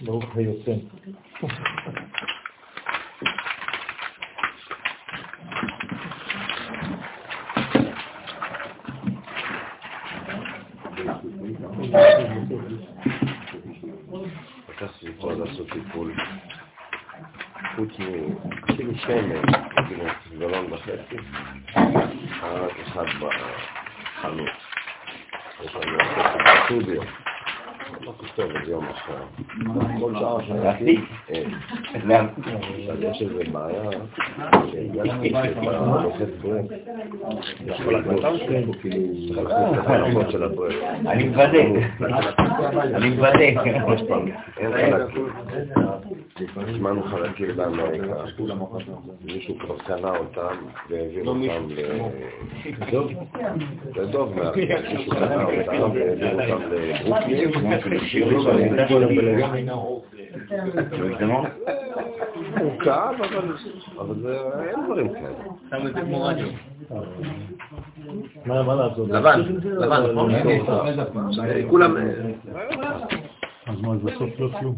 ברוך היוצא. לקחתי יכול לעשות טיפול חוץ מכאילו שמן, כאילו גלון וחצי, רק אחד בחנות. יש לנו סטודיו. לא כתוב את יום אחר. כל שעה שאני... יש איזה בעיה, שהגשתי את הלוחת ברק. יכול להקלטה שלהם, כאילו, צריך להכניס את ההלכות של הברק. אני מוודא, אני מוודא. הזמנו חלקים באמריקה. מישהו כבר קנה אותם והעביר אותם לדוב. מישהו קנה אותם והעביר אותם לברוקלין. הוא כאב, אבל אין דברים כאלה. מה לעשות? לבן, לבן, נכון? כולם... אז מה, אז בסוף לא כלום.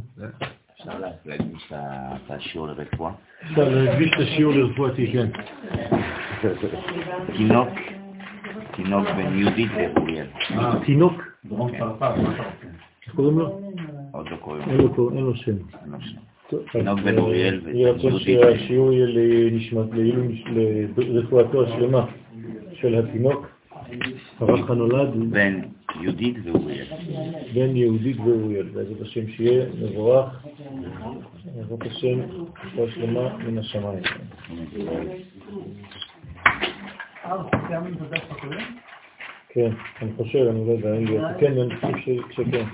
אפשר להקדיש את השיעור לרפואה. אפשר להקדיש את השיעור לרפואתי, כן. תינוק, תינוק בן יהודית ואוריאל. תינוק, דרום צרפת, מה אתה רוצה? איך קוראים לו? עוד לא קוראים לו אין לו שם. תינוק בן אוריאל אה, רצון ויהודית. שהשיעור יהיה לרפואתו השלמה של התינוק, הרח הנולד, בן יהודית ואוריאל. בן יהודית ואוריאל, בעזרת השם שיהיה מבורך, בעזרת השם, רפואה שלמה מן השמיים. כן, אני חושב, אני לא יודע, אין לי אותו. כן, אני חושב שכן,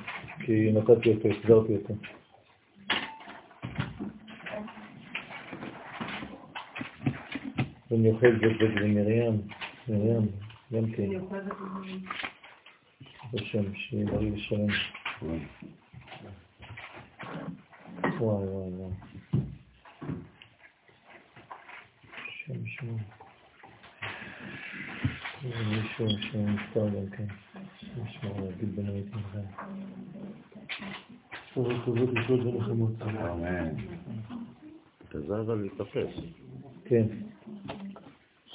כי נתתי אותו, החזרתי אותו. בן יוחד ובן ומרים, מרים, גם כן. בשם, שיהיה בריא ושלם. וואי וואי וואי. שם שם. זה מישהו שנפטר גם כן. נשמע להגיד בין הייתי לכם. טוב, טובות לחיות ונחמות. אמן. זז אבל להתאפס. כן.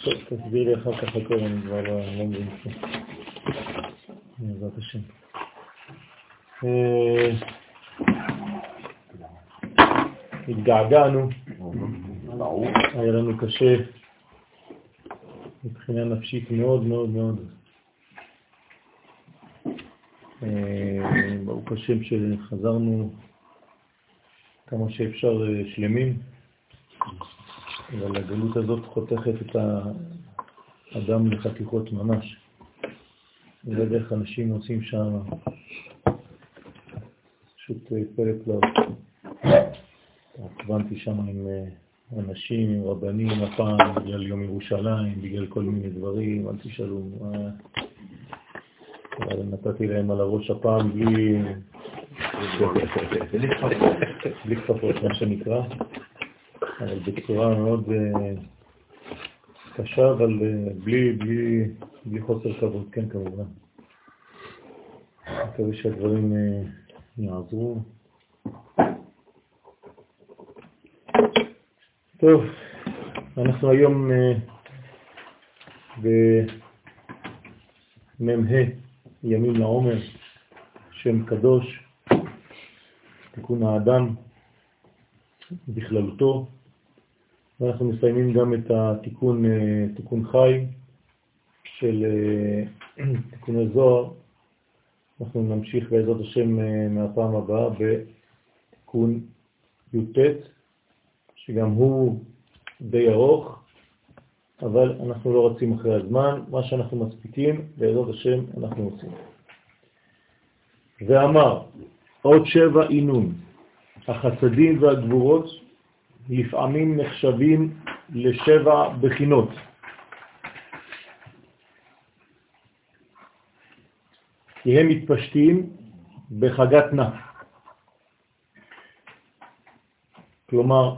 טוב, תסביר לי אחר כך הכל, אני כבר לא לא מבין כלום. בעזרת השם. אה, התגעגענו, היה לנו קשה מבחינה נפשית מאוד מאוד מאוד. אה, ברוך השם שחזרנו כמה שאפשר אה, שלמים. אבל הגלות הזאת חותכת את האדם לחתיכות ממש. לא יודע איך אנשים עושים שם, פשוט אה, פלא פלאות. התכוונתי שם עם אה, אנשים, עם רבנים הפעם, בגלל יום ירושלים, בגלל כל מיני דברים, אל תשאלו. מה- אבל נתתי להם על הראש הפעם בלי... בלי כפפות, מה שנקרא. אבל בצורה מאוד אה, קשה, אבל אה, בלי, בלי, בלי חוסר כבוד, כן כמובן. מקווה שהדברים אה, יעזרו. טוב, אנחנו היום אה, במ"ה ימים לעומר, שם קדוש, תיקון האדם בכללותו, ואנחנו מסיימים גם את התיקון אה, תיקון חי של אה, תיקוני זוהר. אנחנו נמשיך בעזרת השם אה, מהפעם הבאה בתיקון י"ט, שגם הוא די ארוך, אבל אנחנו לא רצים אחרי הזמן, מה שאנחנו מספיקים, בעזרת השם אנחנו עושים. ואמר, עוד שבע עינון, החסדים והגבורות לפעמים נחשבים לשבע בחינות. כי הם מתפשטים בחגת נע. כלומר,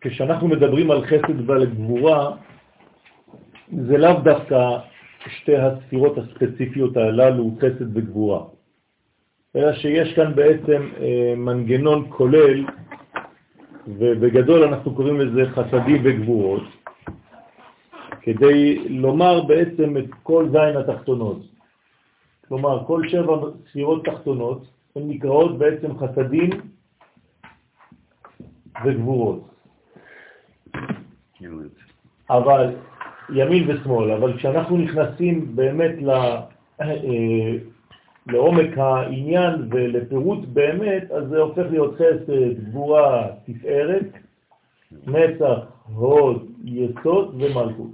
כשאנחנו מדברים על חסד ועל גבורה, זה לאו דווקא שתי הספירות הספציפיות הללו, חסד וגבורה, אלא שיש כאן בעצם אה, מנגנון כולל, ובגדול אנחנו קוראים לזה חסדים וגבורות, כדי לומר בעצם את כל זין התחתונות. כלומר, כל שבע ספירות תחתונות הן נקראות בעצם חסדים וגבורות. אבל ימין ושמאל, אבל כשאנחנו נכנסים באמת ל, אה, לעומק העניין ולפירוט באמת, אז זה הופך להיות חסד, גבורה, תפארת, נצח, הוד, יסוד ומלכות.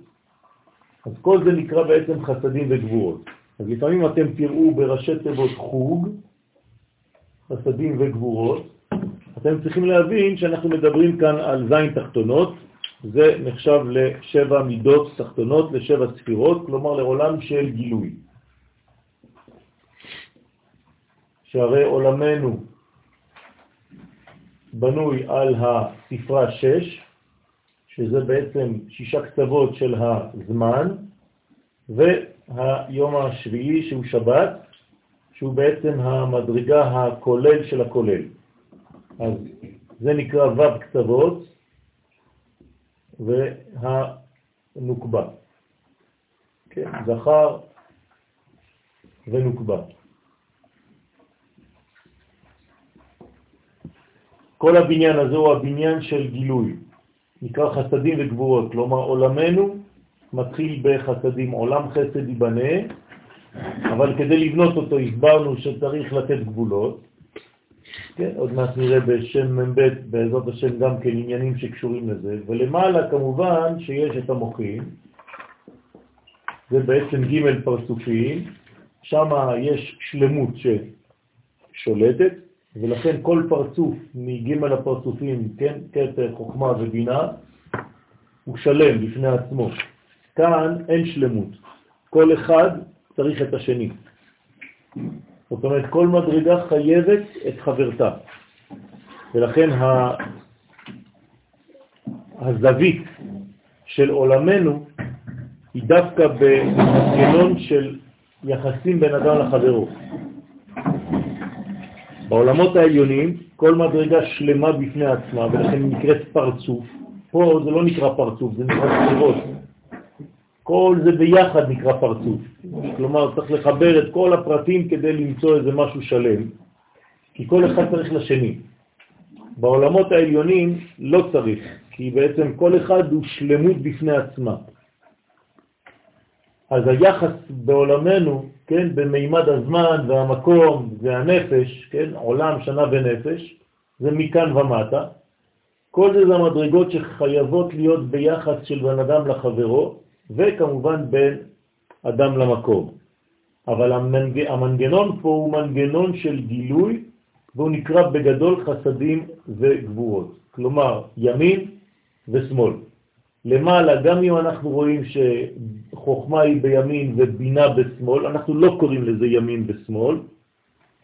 אז כל זה נקרא בעצם חסדים וגבורות. אז לפעמים אתם תראו בראשי תיבות חוג, חסדים וגבורות, אתם צריכים להבין שאנחנו מדברים כאן על זין תחתונות, זה נחשב לשבע מידות תחתונות, לשבע ספירות, כלומר לעולם של גילוי. שהרי עולמנו בנוי על הספרה 6, שזה בעצם שישה קצוות של הזמן, והיום השביעי שהוא שבת, שהוא בעצם המדרגה הכולל של הכולל. אז זה נקרא ו' קצוות, והנוקבה. כן, זכר ונוקבה. כל הבניין הזה הוא הבניין של גילוי, נקרא חסדים וגבורות, כלומר עולמנו מתחיל בחסדים, עולם חסד ייבנה, אבל כדי לבנות אותו הסברנו שצריך לתת גבולות, כן, עוד מעט נראה בשם מ"ב, בעזרת השם, גם כן עניינים שקשורים לזה. ולמעלה כמובן שיש את המוחים, זה בעצם ג' פרצופים, שם יש שלמות ששולטת, ולכן כל פרצוף מג' הפרצופים, כן, קטר, חוכמה ובינה, הוא שלם בפני עצמו. כאן אין שלמות, כל אחד צריך את השני. זאת אומרת, כל מדרגה חייבת את חברתה. ולכן הזווית של עולמנו היא דווקא במנגנון של יחסים בין אדם לחברו. בעולמות העליונים כל מדרגה שלמה בפני עצמה, ולכן נקראת פרצוף. פה זה לא נקרא פרצוף, זה נקרא ספירות. כל זה ביחד נקרא פרצוף. כלומר, צריך לחבר את כל הפרטים כדי למצוא איזה משהו שלם, כי כל אחד צריך לשני. בעולמות העליונים לא צריך, כי בעצם כל אחד הוא שלמות בפני עצמה. אז היחס בעולמנו, כן, במימד הזמן והמקום והנפש, כן, עולם, שנה ונפש, זה מכאן ומטה. כל זה זה המדרגות שחייבות להיות ביחס של בן אדם לחברו, וכמובן בין אדם למקום. אבל המנג... המנגנון פה הוא מנגנון של גילוי, והוא נקרא בגדול חסדים וגבורות. כלומר, ימין ושמאל. למעלה, גם אם אנחנו רואים שחוכמה היא בימין ובינה בשמאל, אנחנו לא קוראים לזה ימין ושמאל,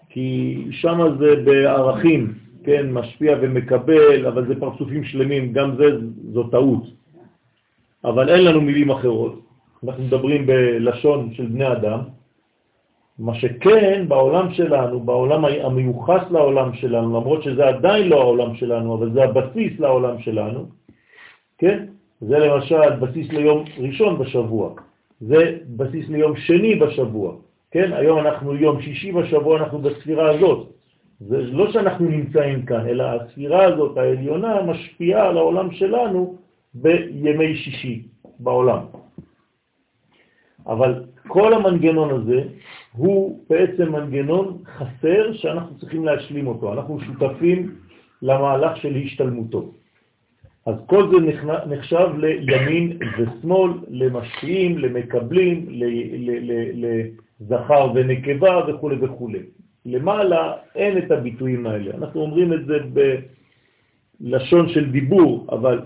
כי שם זה בערכים, כן, משפיע ומקבל, אבל זה פרצופים שלמים, גם זה, זו טעות. אבל אין לנו מילים אחרות. אנחנו מדברים בלשון של בני אדם. מה שכן, בעולם שלנו, בעולם המיוחס לעולם שלנו, למרות שזה עדיין לא העולם שלנו, אבל זה הבסיס לעולם שלנו, כן? זה למשל בסיס ליום ראשון בשבוע, זה בסיס ליום שני בשבוע, כן? היום אנחנו יום שישי בשבוע, אנחנו בספירה הזאת. זה לא שאנחנו נמצאים כאן, אלא הספירה הזאת, העליונה, משפיעה על העולם שלנו בימי שישי בעולם. אבל כל המנגנון הזה הוא בעצם מנגנון חסר שאנחנו צריכים להשלים אותו. אנחנו שותפים למהלך של השתלמותו. אז כל זה נחשב לימין ושמאל, למשפיעים, למקבלים, לזכר ונקבה וכו' וכו'. למעלה אין את הביטויים האלה. אנחנו אומרים את זה בלשון של דיבור, אבל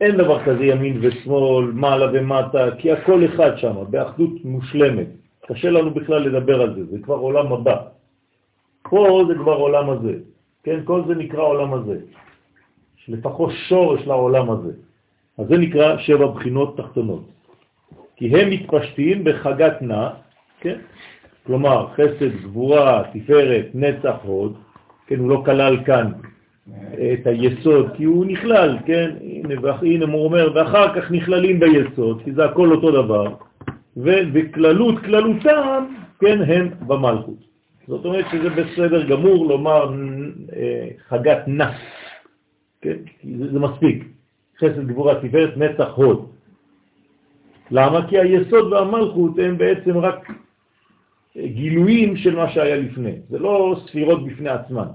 אין דבר כזה ימין ושמאל, מעלה ומטה, כי הכל אחד שם, באחדות מושלמת. קשה לנו בכלל לדבר על זה, זה כבר עולם הבא. פה זה כבר עולם הזה, כן? כל זה נקרא עולם הזה. לפחות שורש לעולם הזה. אז זה נקרא שבע בחינות תחתונות. כי הם מתפשטים בחגת נע, כן? כלומר חסד, גבורה, תפארת, נצח, הוד, כן, הוא לא כלל כאן את היסוד, כי הוא נכלל, כן, הנה, הנה הוא אומר, ואחר כך נכללים ביסוד, כי זה הכל אותו דבר, ובכללות, כללותם, כן, הם במלכות. זאת אומרת שזה בסדר גמור לומר אה, חגת נס, כן, זה, מספיק. חסד, גבורה, תפארת, נצח, הוד. למה? כי היסוד והמלכות הם בעצם רק גילויים של מה שהיה לפני, זה לא ספירות בפני עצמן.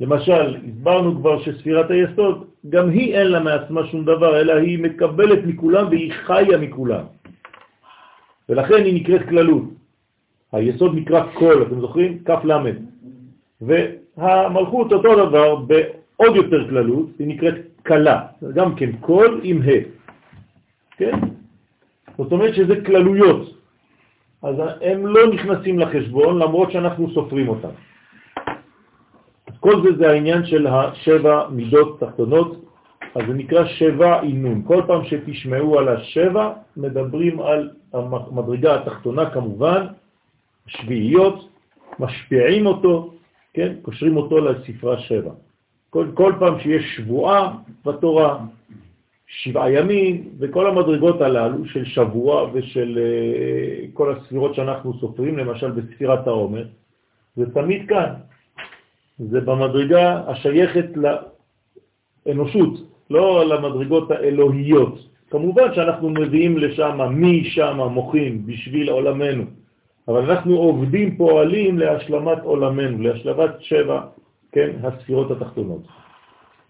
למשל, הסברנו כבר שספירת היסוד, גם היא אין לה מעצמה שום דבר, אלא היא מקבלת מכולם והיא חיה מכולם. ולכן היא נקראת כללות. היסוד נקרא קול, אתם זוכרים? כף למד. והמלכות אותו דבר, בעוד יותר כללות, היא נקראת קלה, גם כן קול עם ה'. כן? זאת אומרת שזה כללויות. אז הם לא נכנסים לחשבון למרות שאנחנו סופרים אותם. כל זה זה העניין של השבע מידות תחתונות, אז זה נקרא שבע עינון. כל פעם שתשמעו על השבע, מדברים על המדרגה התחתונה כמובן, שביעיות, משפיעים אותו, כן, קושרים אותו לספרה שבע. כל, כל פעם שיש שבועה בתורה, שבעה ימים, וכל המדרגות הללו של שבוע ושל uh, כל הספירות שאנחנו סופרים, למשל בספירת העומר, זה תמיד כאן. זה במדרגה השייכת לאנושות, לא למדרגות האלוהיות. כמובן שאנחנו מביאים לשם, מי שם מוחים בשביל עולמנו, אבל אנחנו עובדים, פועלים להשלמת עולמנו, להשלמת שבע, כן, הספירות התחתונות.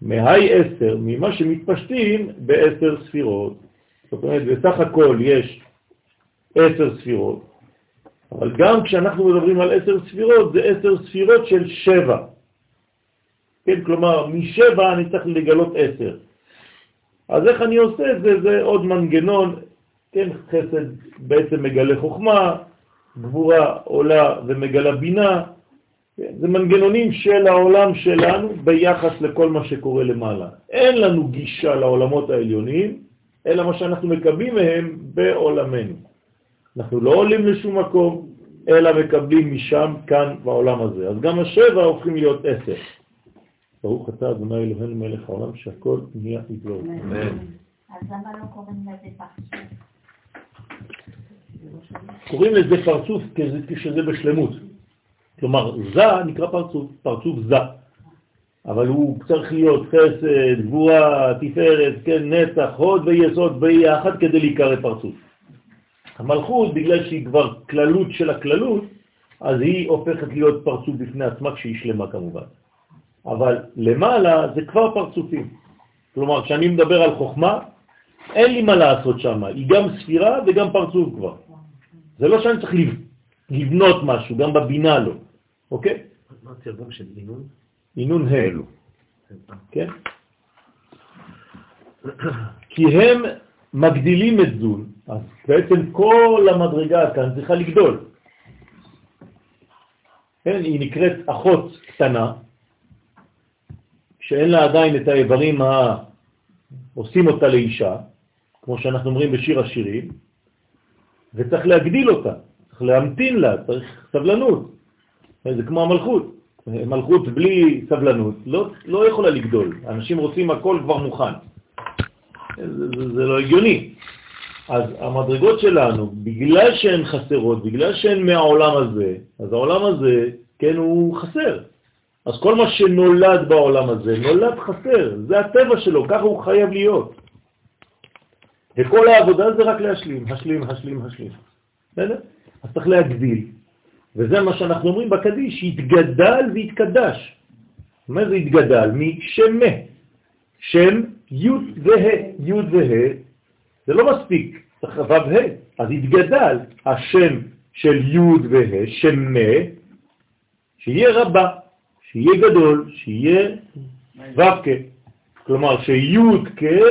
מהי עשר, ממה שמתפשטים בעשר ספירות. זאת אומרת, בסך הכל יש עשר ספירות, אבל גם כשאנחנו מדברים על עשר ספירות, זה עשר ספירות של שבע. כן, כלומר, משבע אני צריך לגלות עשר. אז איך אני עושה את זה? זה עוד מנגנון, כן, חסד בעצם מגלה חוכמה, גבורה עולה ומגלה בינה, כן, זה מנגנונים של העולם שלנו ביחס לכל מה שקורה למעלה. אין לנו גישה לעולמות העליונים, אלא מה שאנחנו מקבלים מהם בעולמנו. אנחנו לא עולים לשום מקום, אלא מקבלים משם, כאן, בעולם הזה. אז גם השבע הופכים להיות עשר. ברוך אתה אדוני אלוהינו מלך העולם שהכל נהיה יגלור. אמן. אז למה לא קוראים לזה פרצוף? קוראים לזה פרצוף כשזה בשלמות. כלומר, זה נקרא פרצוף, פרצוף זה. אבל הוא צריך להיות חסד, גבורה, תפארת, כן, נצח, הוד ויסוד ביחד כדי להיקרא פרצוף. המלכות, בגלל שהיא כבר כללות של הכללות, אז היא הופכת להיות פרצוף בפני עצמה כשהיא שלמה כמובן. אבל למעלה זה כבר פרצופים. כלומר, כשאני מדבר על חוכמה, אין לי מה לעשות שם, היא גם ספירה וגם פרצוף כבר. זה לא שאני צריך לבנות משהו, גם בבינה לא, אוקיי? מה התרגום של עינון? עינון האלו, כן? כי הם מגדילים את זון, אז בעצם כל המדרגה כאן צריכה לגדול. כן, היא נקראת אחות קטנה, שאין לה עדיין את האיברים העושים אותה לאישה, כמו שאנחנו אומרים בשיר השירים, וצריך להגדיל אותה, להמתין לה, צריך סבלנות. זה כמו המלכות. מלכות בלי סבלנות לא, לא יכולה לגדול. אנשים רוצים הכל כבר מוכן. זה, זה, זה לא הגיוני. אז המדרגות שלנו, בגלל שהן חסרות, בגלל שהן מהעולם הזה, אז העולם הזה, כן, הוא חסר. אז כל מה שנולד בעולם הזה, נולד חסר, זה הטבע שלו, ככה הוא חייב להיות. וכל העבודה זה רק להשלים, השלים, השלים, השלים. בסדר? אז צריך להגדיל. וזה מה שאנחנו אומרים בקדיש, התגדל והתקדש. מה זה התגדל? משמה. שם י' וה', י' וה', זה לא מספיק, צריך ו' ה'. אז התגדל השם של י' וה', שמה, שיהיה רבה. שיהיה גדול, שיהיה ו"ק. כלומר שי'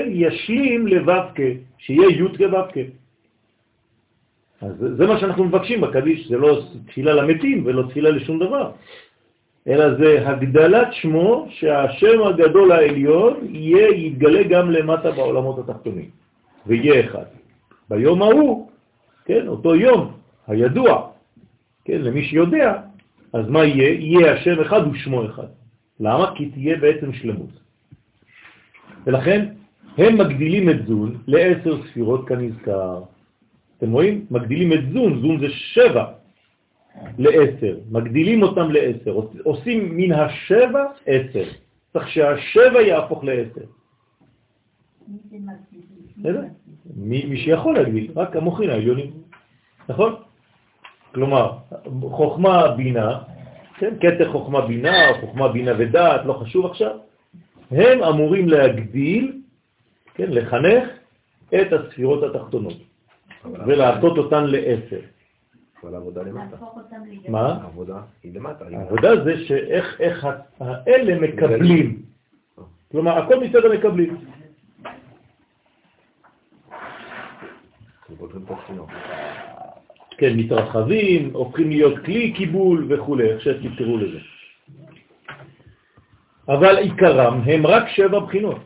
ישלים לו' שיהיה י' כ' ו' כ'. אז זה מה שאנחנו מבקשים בקדיש, זה לא תפילה למתים ולא תפילה לשום דבר, אלא זה הגדלת שמו שהשם הגדול העליון יהיה, יתגלה גם למטה בעולמות התחתונים, ויהיה אחד. ביום ההוא, כן, אותו יום הידוע, כן, למי שיודע, אז מה יהיה? יהיה השם אחד ושמו אחד. למה? כי תהיה בעצם שלמות. ולכן הם מגדילים את זון לעשר ספירות כנזכר. אתם רואים? מגדילים את זון, זון זה שבע לעשר, מגדילים אותם לעשר, עושים מן השבע עשר, צריך שהשבע יהפוך לעשר. מי, מי שיכול להגדיל, רק המוחין העליונים, נכון? כלומר, חוכמה בינה, כן, קטר חוכמה בינה, חוכמה בינה ודעת, לא חשוב עכשיו, הם אמורים להגדיל, כן, לחנך את הספירות התחתונות ולעשות אותן לעשר. אבל העבודה למטה. מה? העבודה היא למטה. העבודה זה שאיך האלה מקבלים. כלומר, הכל מצד המקבלים. כן, מתרחבים, הופכים להיות כלי קיבול וכו', איך שתקראו לזה. אבל עיקרם הם רק שבע בחינות.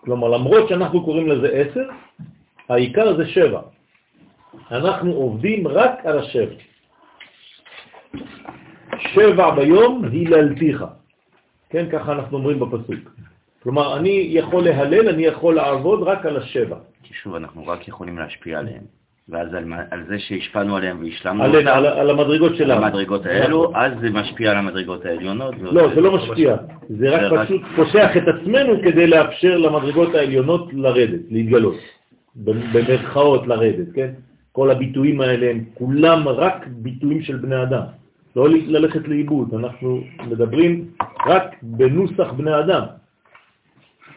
כלומר, למרות שאנחנו קוראים לזה עשר, העיקר זה שבע. אנחנו עובדים רק על השבע. שבע ביום היללתיך. כן, ככה אנחנו אומרים בפסוק. כלומר, אני יכול להלל, אני יכול לעבוד רק על השבע. כי שוב, אנחנו רק יכולים להשפיע עליהם. ואז על, על זה שהשפענו עליהם והשלמנו על, אותם, על, על המדרגות שלנו. על המדרגות האלו, אז זה משפיע על המדרגות העליונות. לא, זה לא משפיע. זה רק זה פשוט רק... פותח את עצמנו כדי לאפשר למדרגות העליונות לרדת, להתגלות. במרכאות לרדת, כן? כל הביטויים האלה הם כולם רק ביטויים של בני אדם. לא ללכת לאיבוד, אנחנו מדברים רק בנוסח בני אדם.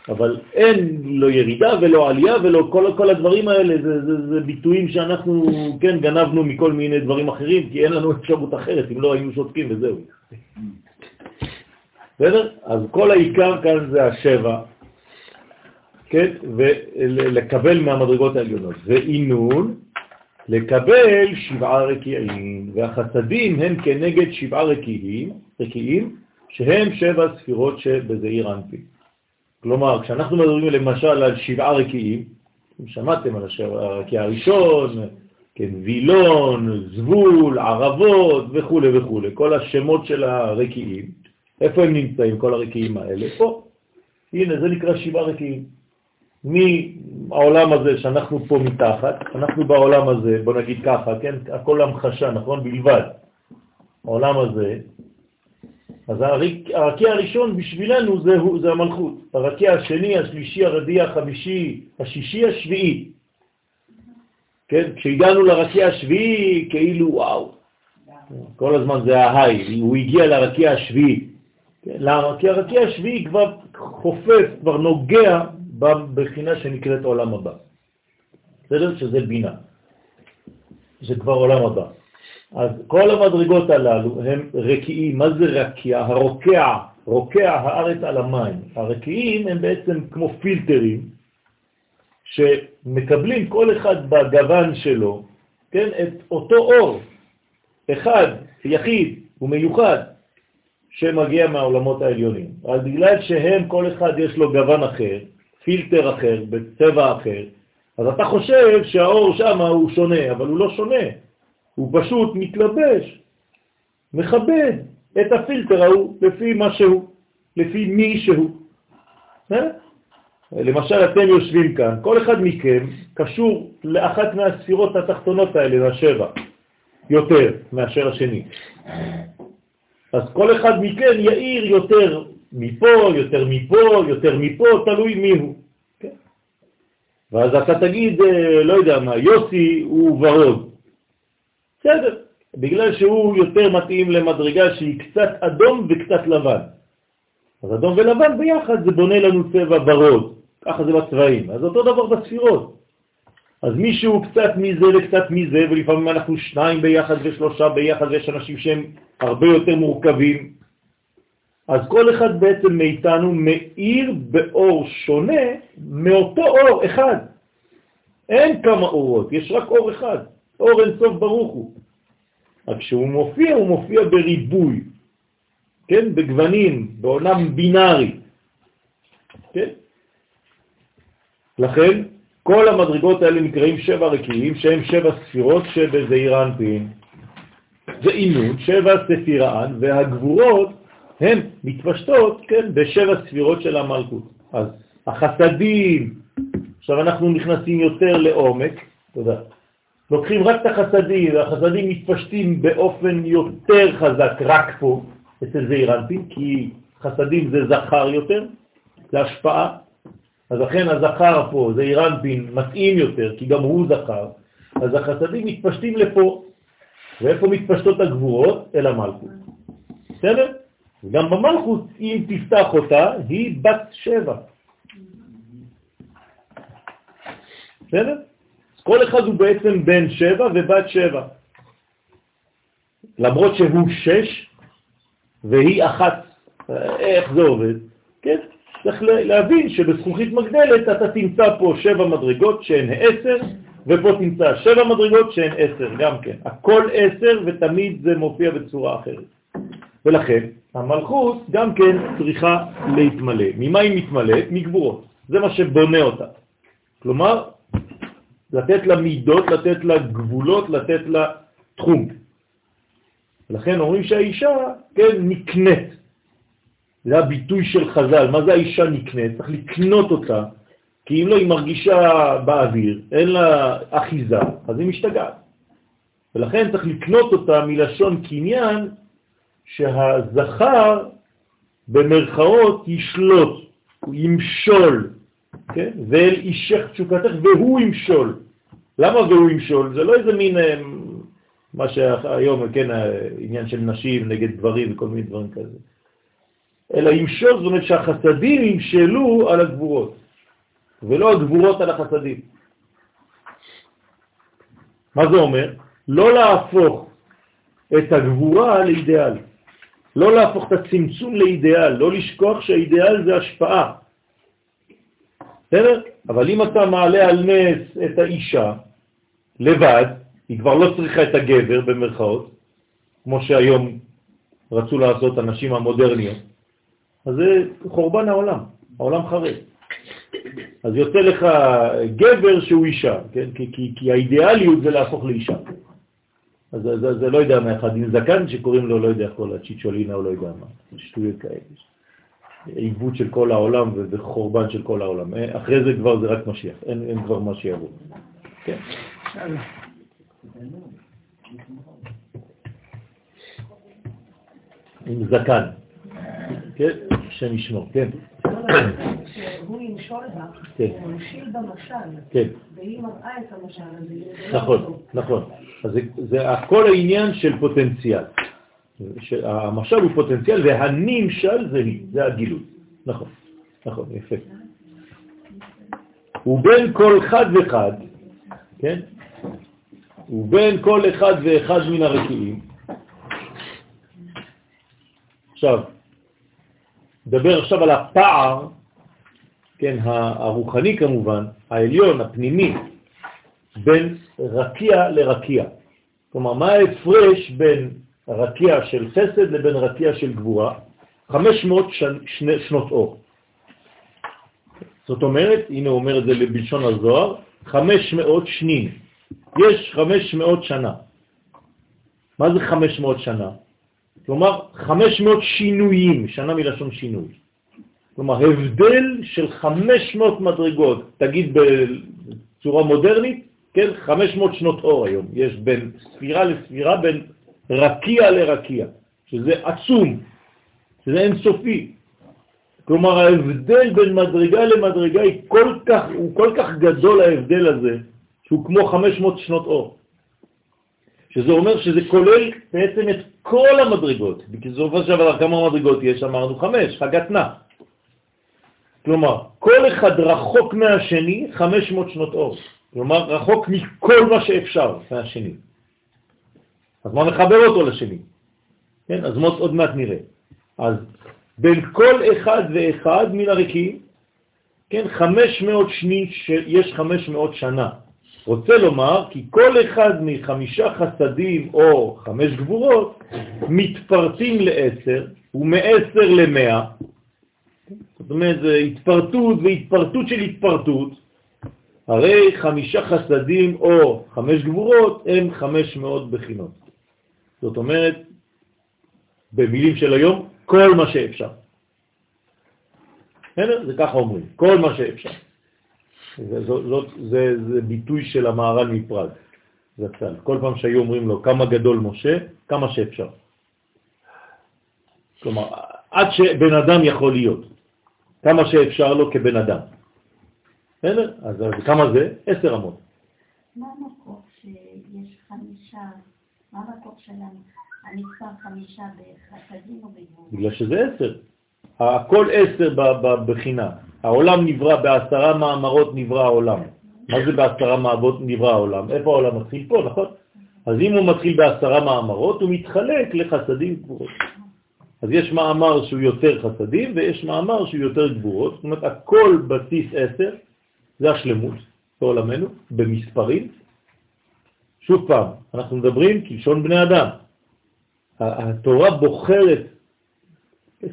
אבל אין לא ירידה ולא עלייה ולא כל, כל הדברים האלה, זה, זה, זה ביטויים שאנחנו, כן, גנבנו מכל מיני דברים אחרים, כי אין לנו אפשרות אחרת, אם לא היינו שותקים וזהו. בסדר? אז כל העיקר כאן זה השבע, כן, ולקבל מהמדרגות העליונות. ועינון, לקבל שבעה רקיעים, והחסדים הם כנגד שבעה רקיעים, רקיעים שהם שבע ספירות שבזעיר אנפי. כלומר, כשאנחנו מדברים למשל על שבעה רקיעים, שמעתם על הרקיע הראשון, כן, וילון, זבול, ערבות וכו' וכו', כל השמות של הרקיעים, איפה הם נמצאים, כל הרקיעים האלה? פה. הנה, זה נקרא שבעה רקיעים. מהעולם הזה שאנחנו פה מתחת, אנחנו בעולם הזה, בוא נגיד ככה, כן, הכל המחשה, נכון? בלבד. העולם הזה, אז הרקיע הראשון בשבילנו זה, זה המלכות. הרקיע השני, השלישי, הרביעי, החמישי, השישי, השביעי. כן? כשהגענו לרקיע השביעי, כאילו וואו, כל הזמן זה ההיי, הוא הגיע לרקיע השביעי. כן? כי הרקיע השביעי כבר חופף, כבר נוגע בבחינה שנקראת עולם הבא. בסדר? שזה בינה. זה כבר עולם הבא. אז כל המדרגות הללו הם רקיעים. מה זה רקיע? הרוקע, רוקע הארץ על המים. הרקיעים הם בעצם כמו פילטרים שמקבלים כל אחד בגוון שלו, כן, את אותו אור, אחד, יחיד ומיוחד, שמגיע מהעולמות העליונים. אז בגלל שהם, כל אחד יש לו גוון אחר, פילטר אחר, בצבע אחר, אז אתה חושב שהאור שם הוא שונה, אבל הוא לא שונה. הוא פשוט מתלבש, מכבד את הפילטר ההוא לפי מה שהוא, לפי מי שהוא. אה? למשל, אתם יושבים כאן, כל אחד מכם קשור לאחת מהספירות התחתונות האלה, לשבע, יותר מאשר השני. אז כל אחד מכם יאיר יותר מפה, יותר מפה, יותר מפה, תלוי מי הוא. כן? ואז אתה תגיד, אה, לא יודע מה, יוסי הוא ורוד. בסדר, בגלל שהוא יותר מתאים למדרגה שהיא קצת אדום וקצת לבן. אז אדום ולבן ביחד זה בונה לנו צבע ורוד, ככה זה בצבעים. אז אותו דבר בספירות. אז מישהו קצת מזה וקצת מזה, ולפעמים אנחנו שניים ביחד ושלושה ביחד, ויש אנשים שהם הרבה יותר מורכבים, אז כל אחד בעצם מאיתנו מאיר באור שונה מאותו אור אחד. אין כמה אורות, יש רק אור אחד, אור אינסוף ברוך הוא. רק כשהוא מופיע, הוא מופיע בריבוי, כן? בגוונים, בעולם בינארי. כן? לכן, כל המדרגות האלה נקראים שבע רקיעים, שהם שבע ספירות שבזעיר אנפין. זה עינון, שבע ספירן, והגבורות הן מתפשטות, כן, בשבע ספירות של המלכות. אז החסדים, עכשיו אנחנו נכנסים יותר לעומק, תודה. לוקחים רק את החסדים, והחסדים מתפשטים באופן יותר חזק רק פה, אצל זעיר אנפין, כי חסדים זה זכר יותר, זה השפעה, אז לכן הזכר פה, זעיר אנפין, מתאים יותר, כי גם הוא זכר, אז החסדים מתפשטים לפה. ואיפה מתפשטות הגבורות? אל המלכות. בסדר? גם במלכות, אם תפתח אותה, היא בת שבע. בסדר? כל אחד הוא בעצם בן שבע ובת שבע. למרות שהוא שש והיא אחת. איך זה עובד? כן? צריך להבין שבזכוכית מגדלת אתה תמצא פה שבע מדרגות שהן עשר, ופה תמצא שבע מדרגות שהן עשר גם כן. הכל עשר ותמיד זה מופיע בצורה אחרת. ולכן המלכות גם כן צריכה להתמלא. ממה היא מתמלאת? מגבורות. זה מה שבונה אותה. כלומר, לתת לה מידות, לתת לה גבולות, לתת לה תחום. ולכן אומרים שהאישה, כן, נקנית. זה הביטוי של חז"ל. מה זה האישה נקנית? צריך לקנות אותה, כי אם לא, היא מרגישה באוויר, אין לה אחיזה, אז היא משתגעת. ולכן צריך לקנות אותה מלשון קניין, שהזכר במרכאות ישלוט, הוא ימשול, כן? ואל אישך תשוקתך והוא ימשול. למה והוא ימשול? זה לא איזה מין, אה, מה שהיום, כן, העניין של נשים נגד גברים וכל מיני דברים כזה. אלא ימשול, זאת אומרת שהחסדים ימשלו על הגבורות, ולא הגבורות על החסדים. מה זה אומר? לא להפוך את הגבורה לאידיאל. לא להפוך את הצמצום לאידיאל, לא לשכוח שהאידיאל זה השפעה. בסדר? אבל אם אתה מעלה על נס את האישה לבד, היא כבר לא צריכה את הגבר במרכאות, כמו שהיום רצו לעשות הנשים המודרניות, אז זה חורבן העולם, העולם חרד. אז יוצא לך גבר שהוא אישה, כן? כי, כי, כי האידיאליות זה להפוך לאישה. אז זה, זה, לא יודע מה אחד עם זקן שקוראים לו, לא יודע, כל הצ'יצ'ולינה או לא יודע מה, שטויות כאלה. עיוות של כל העולם וחורבן של כל העולם. אה, אחרי זה כבר זה רק משיח, אין, אין כבר מה שיבוא. כן. עם זקן, כן, שם ישמור, כן. הוא ימשול בה, כן. הוא ממשיל במשל, כן. והיא מראה את המשל הזה. נכון, נכון. אז זה, זה הכל העניין של פוטנציאל. המשל הוא פוטנציאל והנמשל זה היא, זה הגילוי. נכון, נכון, יפה. ובין כל אחד ואחד, כן? ובין כל אחד ואחד מן הרקיעים. עכשיו, נדבר עכשיו על הפער, כן, הרוחני כמובן, העליון, הפנימי, בין רקיע לרקיע. כלומר, מה ההפרש בין רקיע של חסד לבין רקיע של גבורה? 500 שני, שנות אור. זאת אומרת, הנה אומר את זה בלשון הזוהר, 500 שנים. יש 500 שנה. מה זה 500 שנה? כלומר 500 שינויים, שנה מלשון שינוי. כלומר, הבדל של 500 מדרגות, תגיד בצורה מודרנית, כן, 500 שנות אור היום, יש בין ספירה לספירה, בין רקיע לרקיע, שזה עצום, שזה אינסופי. כלומר, ההבדל בין מדרגה למדרגה היא כל כך, הוא כל כך גדול ההבדל הזה, שהוא כמו 500 שנות אור. שזה אומר שזה כולל בעצם את כל המדרגות, בסופו של דבר כמה מדרגות יש? אמרנו חמש, חגתנה. כלומר, כל אחד רחוק מהשני 500 שנות אור. כלומר, רחוק מכל מה שאפשר מהשני. אז מה מחבר אותו לשני? כן, אז מות עוד מעט נראה. אז בין כל אחד ואחד מן הריקים, כן, 500 שני, יש 500 שנה. רוצה לומר כי כל אחד מחמישה חסדים או חמש גבורות מתפרטים לעשר ומעשר למאה. זאת אומרת, זה התפרטות והתפרטות של התפרטות. הרי חמישה חסדים או חמש גבורות הם חמש מאות בחינות. זאת אומרת, במילים של היום, כל מה שאפשר. זה ככה אומרים, כל מה שאפשר. זה, זאת, זה, זה ביטוי של המערל מפראג, זצ"ל. כל פעם שהיו אומרים לו כמה גדול משה, כמה שאפשר. כלומר, עד שבן אדם יכול להיות, כמה שאפשר לו כבן אדם. בסדר? אז, אז כמה זה? עשר אמות. מה המקור שיש חמישה, מה המקור של המספר חמישה בחסדים או בגבול? בגלל שזה עשר. הכל עשר בבחינה. העולם נברא, בעשרה מאמרות נברא העולם. מה זה בעשרה מאמרות נברא העולם? איפה העולם מתחיל? פה, נכון? אז אם הוא מתחיל בעשרה מאמרות, הוא מתחלק לחסדים גבורות. אז יש מאמר שהוא יותר חסדים ויש מאמר שהוא יותר גבורות. זאת אומרת, הכל בסיס עשר, זה השלמות בעולמנו, במספרים. שוב פעם, אנחנו מדברים כלשון בני אדם. התורה בוחרת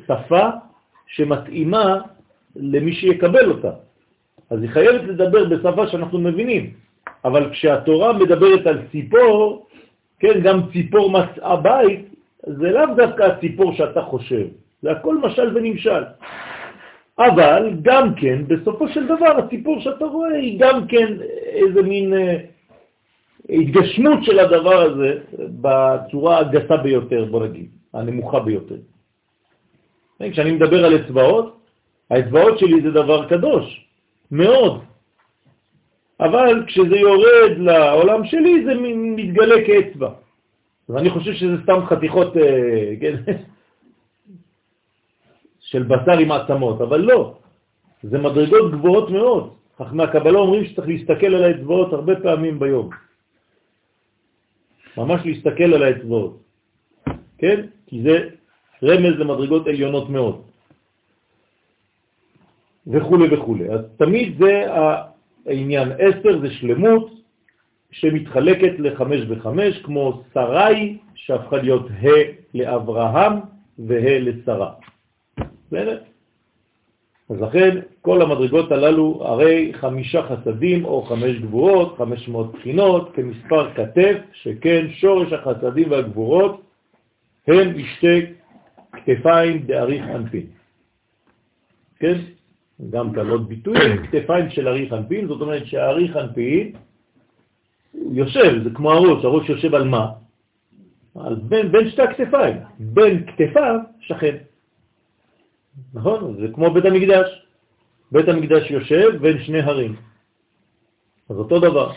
שפה שמתאימה למי שיקבל אותה. אז היא חייבת לדבר בשפה שאנחנו מבינים, אבל כשהתורה מדברת על ציפור, כן, גם ציפור מצאה בית, זה לאו דווקא הציפור שאתה חושב, זה הכל משל ונמשל. אבל גם כן, בסופו של דבר, הציפור שאתה רואה היא גם כן איזה מין אה, התגשמות של הדבר הזה בצורה הגסה ביותר, בוא נגיד, הנמוכה ביותר. כן, כשאני מדבר על אצבעות, האצבעות שלי זה דבר קדוש, מאוד. אבל כשזה יורד לעולם שלי זה מתגלה כאצבע. אז אני חושב שזה סתם חתיכות אה, כן, של בשר עם עצמות, אבל לא, זה מדרגות גבוהות מאוד. חכמי הקבלה אומרים שצריך להסתכל על האצבעות הרבה פעמים ביום. ממש להסתכל על האצבעות, כן? כי זה רמז למדרגות עליונות מאוד. וכו' וכו'. אז תמיד זה העניין. עשר זה שלמות שמתחלקת לחמש וחמש, כמו שרי שהפכה להיות ה' לאברהם וה' לשרה. בסדר? אז לכן כל המדרגות הללו הרי חמישה חסדים או חמש גבורות, חמש מאות בחינות, כמספר כתף, שכן שורש החסדים והגבורות הם בשתי כתפיים דאריך אנפין. כן? גם עוד ביטוי, כתפיים של אריך אנפין, זאת אומרת שהאריך אנפין יושב, זה כמו הראש, הראש יושב על מה? על בין, בין שתי הכתפיים, בין כתפיו שכן. נכון? זה כמו בית המקדש. בית המקדש יושב בין שני הרים. אז אותו דבר.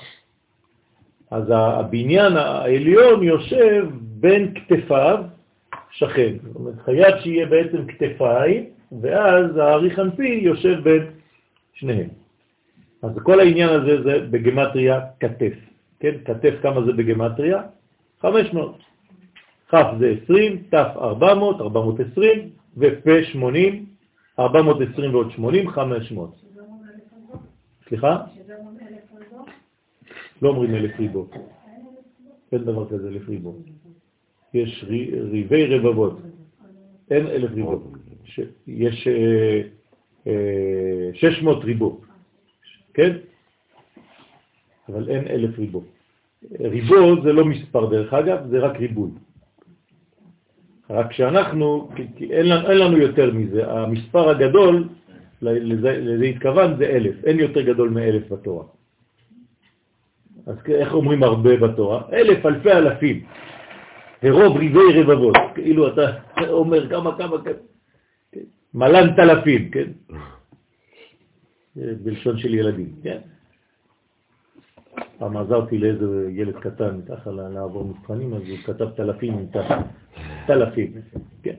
אז הבניין העליון יושב בין כתפיו שכן. זאת אומרת, חייב שיהיה בעצם כתפיים, ואז האריך אנפי יושב בין שניהם. אז כל העניין הזה זה בגמטריה כתף. כן, כתף כמה זה בגמטריה? 500. כ' זה 20, ת' 400, 420, ופה 80, 420 ועוד 80, 500. סליחה? לא אומרים אלף ריבות. אין דבר כזה אלף ריבות. יש ריבי רבבות, אין אלף ריבות. יש 600 אה, אה, ריבות, כן? אבל אין אלף ריבות. ריבו זה לא מספר דרך אגב, זה רק ריבוי. רק שאנחנו, כי אין לנו, אין לנו יותר מזה, המספר הגדול, לזה, לזה התכוון, זה אלף, אין יותר גדול מאלף בתורה. אז איך אומרים הרבה בתורה? אלף, אלפי אלפים. הרוב ריבי רבבות, כאילו אתה אומר כמה, כמה, כמה, כן? מלן תלפים, כן? בלשון של ילדים, כן? פעם עזרתי לאיזה ילד קטן ככה לעבור מבחנים, אז הוא כתב תלפים עם תלפים, כן.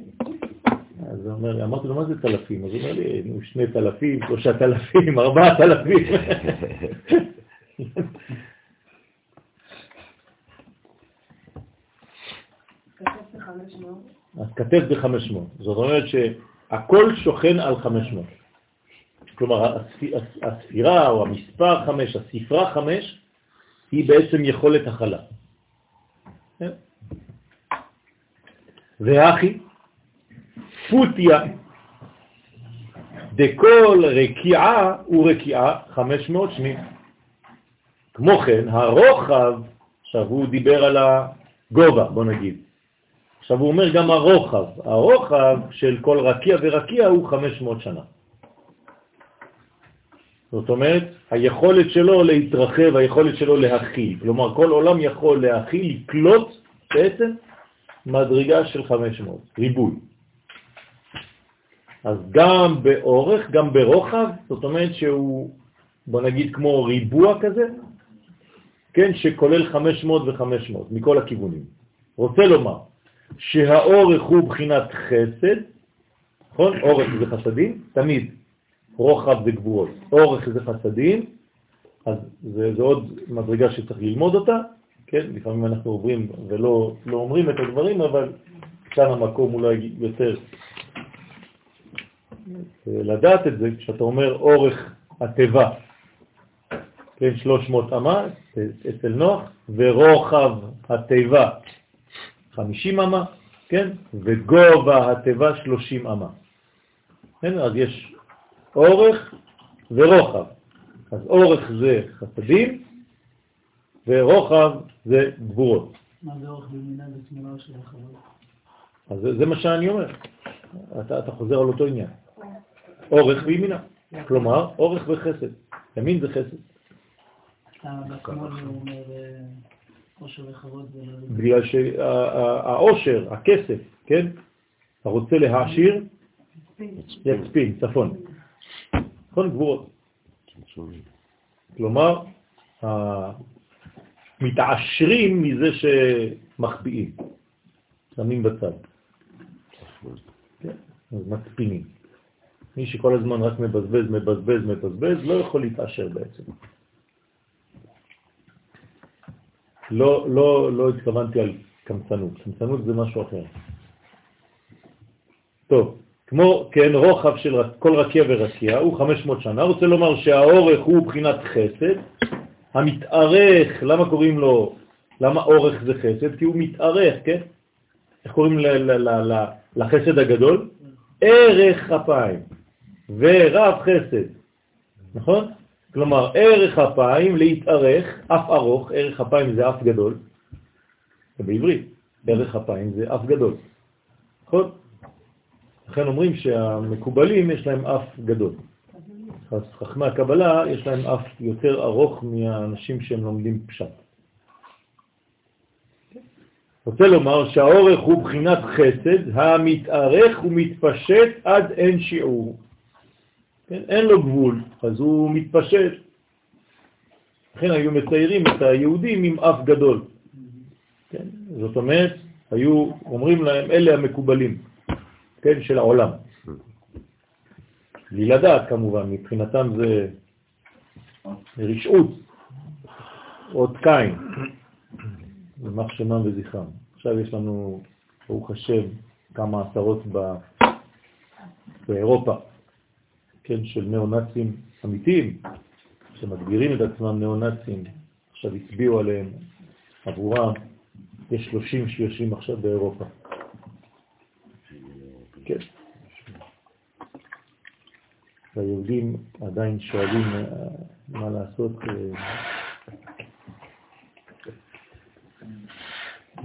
אז הוא אומר, אמרתי לו, מה זה תלפים? אז הוא אומר לי, שני תלפים, שלושה תלפים, ארבעה תלפים. אז כתף ב-500. זאת אומרת הכל שוכן על 500. כלומר, הספירה או המספר 5, הספרה 5, היא בעצם יכולת הכלה. כן? והכי, פוטיה, דכל רקיעה ורקיעה 500 שנים. כמו כן, הרוחב, עכשיו הוא דיבר על הגובה, בוא נגיד. עכשיו הוא אומר גם הרוחב. הרוחב של כל רקיע ורקיע הוא 500 שנה. זאת אומרת, היכולת שלו להתרחב, היכולת שלו להכיל. כלומר, כל עולם יכול להכיל, לקלוט בעצם מדרגה של 500, ריבוי. אז גם באורך, גם ברוחב, זאת אומרת שהוא, בוא נגיד, כמו ריבוע כזה, כן, שכולל 500 ו-500 מכל הכיוונים. רוצה לומר שהאורך הוא בחינת חסד, נכון? אורך זה חסדים, תמיד רוחב זה גבורות. אורך זה חסדים, אז זה, זה עוד מדרגה שצריך ללמוד אותה, כן? לפעמים אנחנו עוברים ולא לא אומרים את הדברים, אבל כאן המקום אולי יותר לדעת את זה, כשאתה אומר אורך התיבה, כן, 300 אמה אצל נוח, ורוחב התיבה 50 אמה, כן, וגובה התיבה 30 אמה. כן, אז יש אורך ורוחב. אז אורך זה חסדים, ורוחב זה גבורות. מה זה אורך בימינה ושמאלה של החברות? אז זה, זה מה שאני אומר. אתה, אתה חוזר על אותו עניין. אורך וימינה. כלומר, אורך וחסד. ימין זה חסד. בשמאל הוא אומר אה. בגלל שהעושר, הכסף, כן? אתה רוצה להעשיר, יצפין, צפון. נכון? גבורות. כלומר, מתעשרים מזה שמחביאים, שמים בצד. כן, אז מצפינים. מי שכל הזמן רק מבזבז, מבזבז, מבזבז, לא יכול להתעשר בעצם. לא, לא, לא התכוונתי על קמצנות, קמצנות זה משהו אחר. טוב, כמו כן רוחב של כל רקיע ורקיע הוא 500 שנה, רוצה לומר שהאורך הוא בחינת חסד, המתארך, למה קוראים לו, למה אורך זה חסד? כי הוא מתארך, כן? איך קוראים לחסד הגדול? ערך אפיים ורב חסד, נכון? כלומר, ערך אפיים להתארך, אף ארוך, ערך אפיים זה אף גדול, זה בעברית, ערך אפיים זה אף גדול, נכון? לכן אומרים שהמקובלים יש להם אף גדול. אז חכמי הקבלה יש להם אף יותר ארוך מהאנשים שהם לומדים פשט. רוצה לומר שהאורך הוא בחינת חסד המתארך ומתפשט עד אין שיעור. כן? אין לו גבול, אז הוא מתפשט. לכן היו מציירים את היהודים עם אף גדול. כן? זאת אומרת, היו אומרים להם, אלה המקובלים, כן, של העולם. בלי לדעת כמובן, מבחינתם זה רשעות, עוד קין, ומח שמם וזכרם. עכשיו יש לנו, ברוך השם, כמה עשרות באירופה, כן, של נאו-נאצים אמיתיים, שמגדירים את עצמם נאו-נאצים, עכשיו הצביעו עליהם, עבורם, יש 30 שיושבים עכשיו באירופה. כן. והיהודים עדיין שואלים אה, מה לעשות. אה.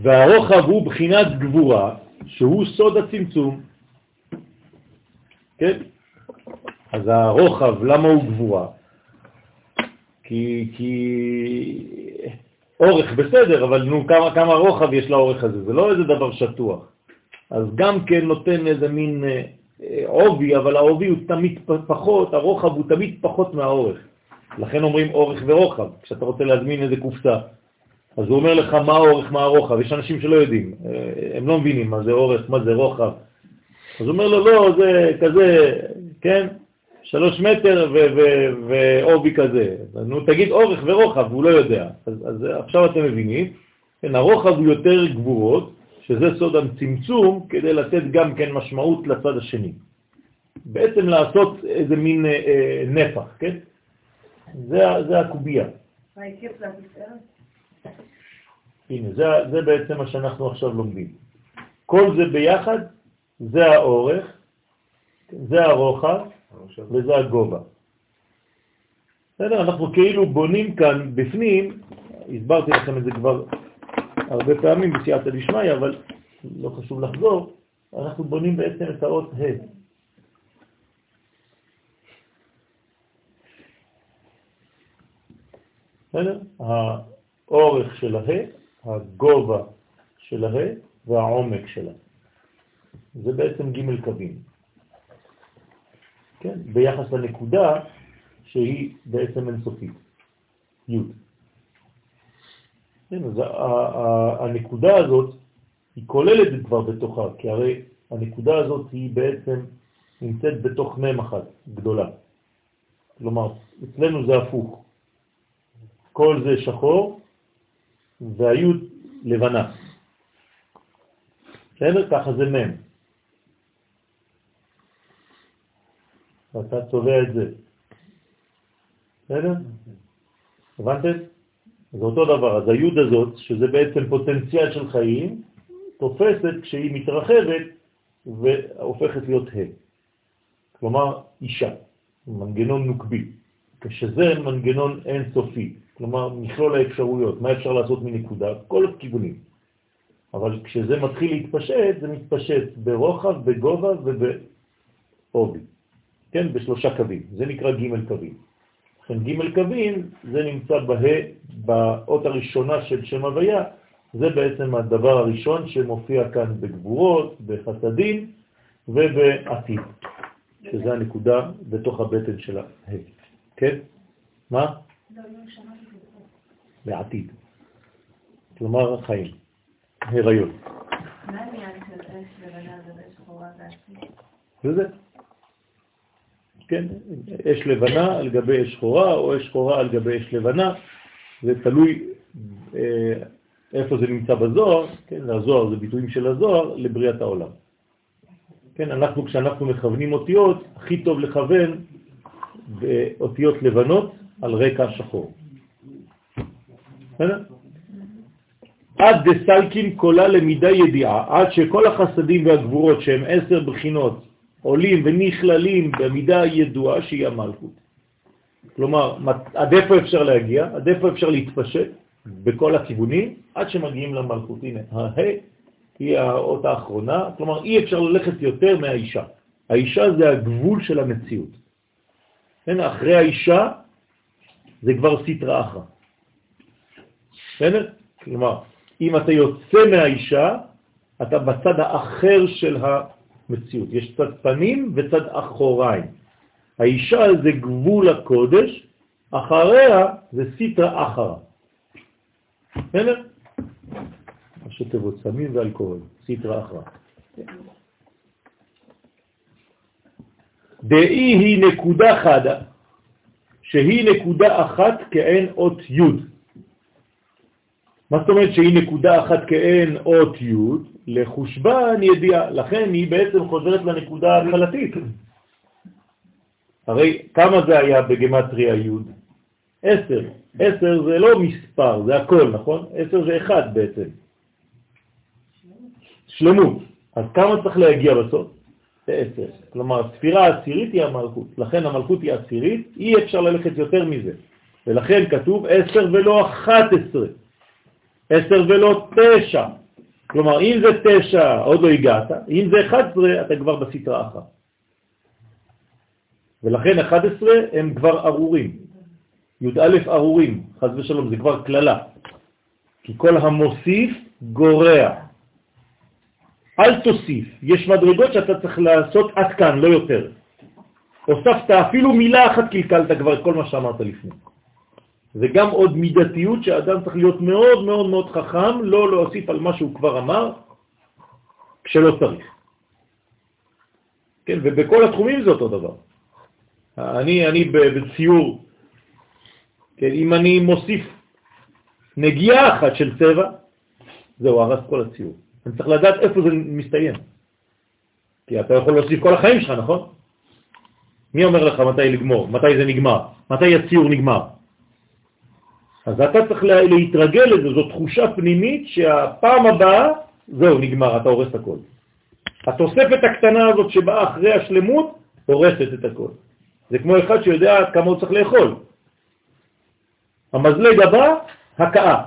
והרוחב הוא בחינת גבורה, שהוא סוד הצמצום. כן? אז הרוחב, למה הוא גבורה? כי, כי אורך בסדר, אבל נו, כמה, כמה רוחב יש לאורך הזה? זה לא איזה דבר שטוח. אז גם כן נותן איזה מין אה, עובי, אבל העובי הוא תמיד פחות, הרוחב הוא תמיד פחות מהאורך. לכן אומרים אורך ורוחב, כשאתה רוצה להזמין איזה קופסה. אז הוא אומר לך מה האורך, מה הרוחב. יש אנשים שלא יודעים, אה, הם לא מבינים מה זה אורך, מה זה רוחב. אז הוא אומר לו, לא, זה כזה, כן, שלוש מטר ועובי כזה. נו, תגיד אורך ורוחב, הוא לא יודע. אז, אז עכשיו אתם מבינים, כן, הרוחב הוא יותר גבורות, שזה סוד הצמצום, כדי לתת גם כן משמעות לצד השני. בעצם לעשות איזה מין אה, אה, נפח, כן? זה, זה הקובייה. הנה, זה, זה בעצם מה שאנחנו עכשיו לומדים. כל זה ביחד, זה האורך, זה הרוחב וזה הגובה. בסדר? אנחנו כאילו בונים כאן בפנים, הסברתי לכם את זה כבר הרבה פעמים בסייעתא דשמיא, אבל לא חשוב לחזור, אנחנו בונים בעצם את האות ה'. בסדר? האורך של הה, הגובה של הה והעומק שלה. זה בעצם ג' קווים. כן? ביחס לנקודה שהיא בעצם אינסופית, י'. כן, אז הנקודה הזאת היא כוללת כבר בתוכה, כי הרי הנקודה הזאת היא בעצם נמצאת בתוך מם אחת גדולה. כלומר, אצלנו זה הפוך. כל זה שחור והיוד לבנה. בסדר? ככה זה מם. ואתה צובע את זה. בסדר? הבנתם? זה אותו דבר. אז היוד הזאת, שזה בעצם פוטנציאל של חיים, תופסת כשהיא מתרחבת והופכת להיות ה'. כלומר, אישה, מנגנון נוקבי. כשזה מנגנון אינסופי, כלומר מכלול האפשרויות, מה אפשר לעשות מנקודה, כל הכיוונים. אבל כשזה מתחיל להתפשט, זה מתפשט ברוחב, בגובה ובעובי. כן, בשלושה קווים. זה נקרא ג' קווים. לכן ג' קווים זה נמצא בה, באות הראשונה של שם הוויה, זה בעצם הדבר הראשון שמופיע כאן בגבורות, בחסדים ובעתיד, שזה הנקודה בתוך הבטן של ה'. כן? מה? בעתיד. כלומר, חיים, הריון. מה העניין של אש לבנה ואש שחורה ועתיד? וזה. כן, אש לבנה על גבי אש שחורה, או אש שחורה על גבי אש לבנה, זה תלוי אה, איפה זה נמצא בזוהר, כן, הזוהר זה ביטויים של הזוהר לבריאת העולם. כן, אנחנו, כשאנחנו מכוונים אותיות, הכי טוב לכוון באותיות לבנות על רקע שחור. עד דסלקין קולה למידה ידיעה, עד שכל החסדים והגבורות שהם עשר בחינות עולים ונכללים במידה ידועה שהיא המלכות. כלומר, עד איפה אפשר להגיע? עד איפה אפשר להתפשט בכל הכיוונים, עד שמגיעים למלכות. הנה, הה היא האות האחרונה, כלומר אי אפשר ללכת יותר מהאישה. האישה זה הגבול של המציאות. כן, אחרי האישה זה כבר סטרה אחרא. בסדר? כלומר, אם אתה יוצא מהאישה, אתה בצד האחר של המציאות. יש צד פנים וצד אחוריים. האישה זה גבול הקודש, אחריה זה סטרה אחרא. בסדר? ראשי תיבות סמים ואלכוהול, סטרה אחרא. דאי היא נקודה חדה, שהיא נקודה אחת כאין אות י'. מה זאת אומרת שהיא נקודה אחת כאין אות י'? לחושבן ידיעה, לכן היא בעצם חוזרת לנקודה ההתחלתית. הרי כמה זה היה בגמטריה י'? עשר. עשר זה לא מספר, זה הכל, נכון? עשר זה אחד בעצם. שלמות. אז כמה צריך להגיע בסוף? בעשר. כלומר, הספירה העשירית היא המלכות. לכן המלכות היא עשירית, אי אפשר ללכת יותר מזה. ולכן כתוב עשר ולא אחת עשרה. עשר ולא תשע. כלומר, אם זה תשע, עוד לא הגעת, אם זה אחד עשרה, אתה כבר בסתרה אחת. ולכן 11 הם כבר ארורים. י"א ארורים, חז ושלום, זה כבר כללה. כי כל המוסיף גורע. אל תוסיף, יש מדרגות שאתה צריך לעשות עד כאן, לא יותר. הוספת אפילו מילה אחת, קלקלת כבר כל מה שאמרת לפני. זה גם עוד מידתיות שאדם צריך להיות מאוד מאוד מאוד חכם, לא להוסיף על מה שהוא כבר אמר, כשלא צריך. כן, ובכל התחומים זה אותו דבר. אני, אני בציור, כן, אם אני מוסיף נגיעה אחת של צבע, זהו, הרס כל הציור. אני צריך לדעת איפה זה מסתיים. כי אתה יכול להוסיף כל החיים שלך, נכון? מי אומר לך מתי לגמור? מתי זה נגמר? מתי הציור נגמר? אז אתה צריך לה- להתרגל לזה, זו תחושה פנימית שהפעם הבאה, זהו, נגמר, אתה הורס את הכל. התוספת הקטנה הזאת שבאה אחרי השלמות, הורסת את הכל. זה כמו אחד שיודע כמה הוא צריך לאכול. המזלג הבא, הקאה.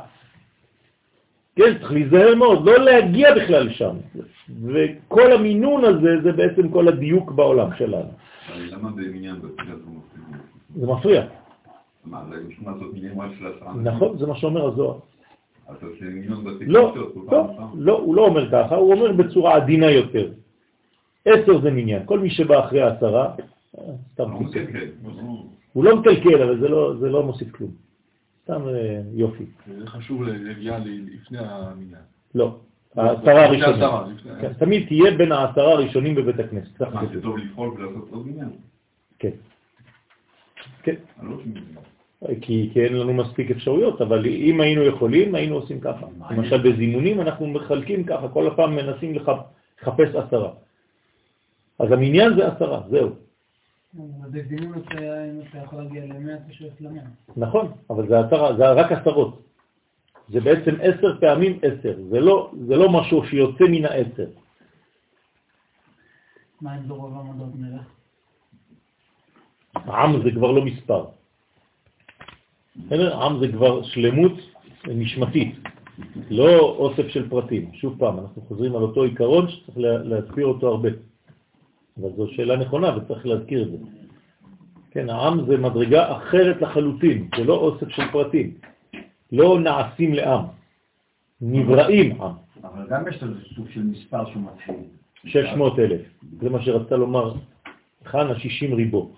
כן, צריך להיזהר מאוד, לא להגיע בכלל לשם. וכל המינון הזה זה בעצם כל הדיוק בעולם שלנו. למה במניין זה זה. מה, רק של עשרה? נכון, זה מה שאומר הזוהר. מיליון בתפילה לא, לא, פעם? לא, הוא לא אומר ככה, הוא אומר בצורה עדינה יותר. עשר זה מניין, כל מי שבא אחרי העשרה, אה, סתם לא. הוא לא מקלקל, אבל זה לא, זה לא מוסיף כלום. סתם אה, יופי. זה חשוב להגיע לפני המניין. לא, העשרה הראשונים. לפני- כן, תמיד תהיה בין העשרה הראשונים בבית הכנסת. מה. זה טוב לפעול ולעשות עוד מניין? כן. כן, כי, כי אין לנו מספיק אפשרויות, אבל אם היינו יכולים, היינו עושים ככה. למשל בזימונים אנחנו מחלקים ככה, כל הפעם מנסים לח- לחפש עשרה. אז המניין זה עשרה, זהו. בזימון אתה יכול להגיע למאה, אתה שואף למאה. נכון, אבל זה, עשרה, זה רק עשרות. זה בעצם עשר פעמים עשר, זה לא, זה לא משהו שיוצא מן העשר. מה עם דור עמדות מלך? עם זה כבר לא מספר. בסדר? עם זה כבר שלמות נשמתית, לא אוסף של פרטים. שוב פעם, אנחנו חוזרים על אותו עיקרון שצריך לה- להזכיר אותו הרבה. אבל זו שאלה נכונה וצריך להזכיר את זה. כן, העם זה מדרגה אחרת לחלוטין, זה לא אוסף של פרטים. לא נעשים לעם, נבראים עם. אבל גם יש לו סוג של מספר שהוא מתחיל. 600 אלף. זה מה שרצה לומר חנה 60 ריבו.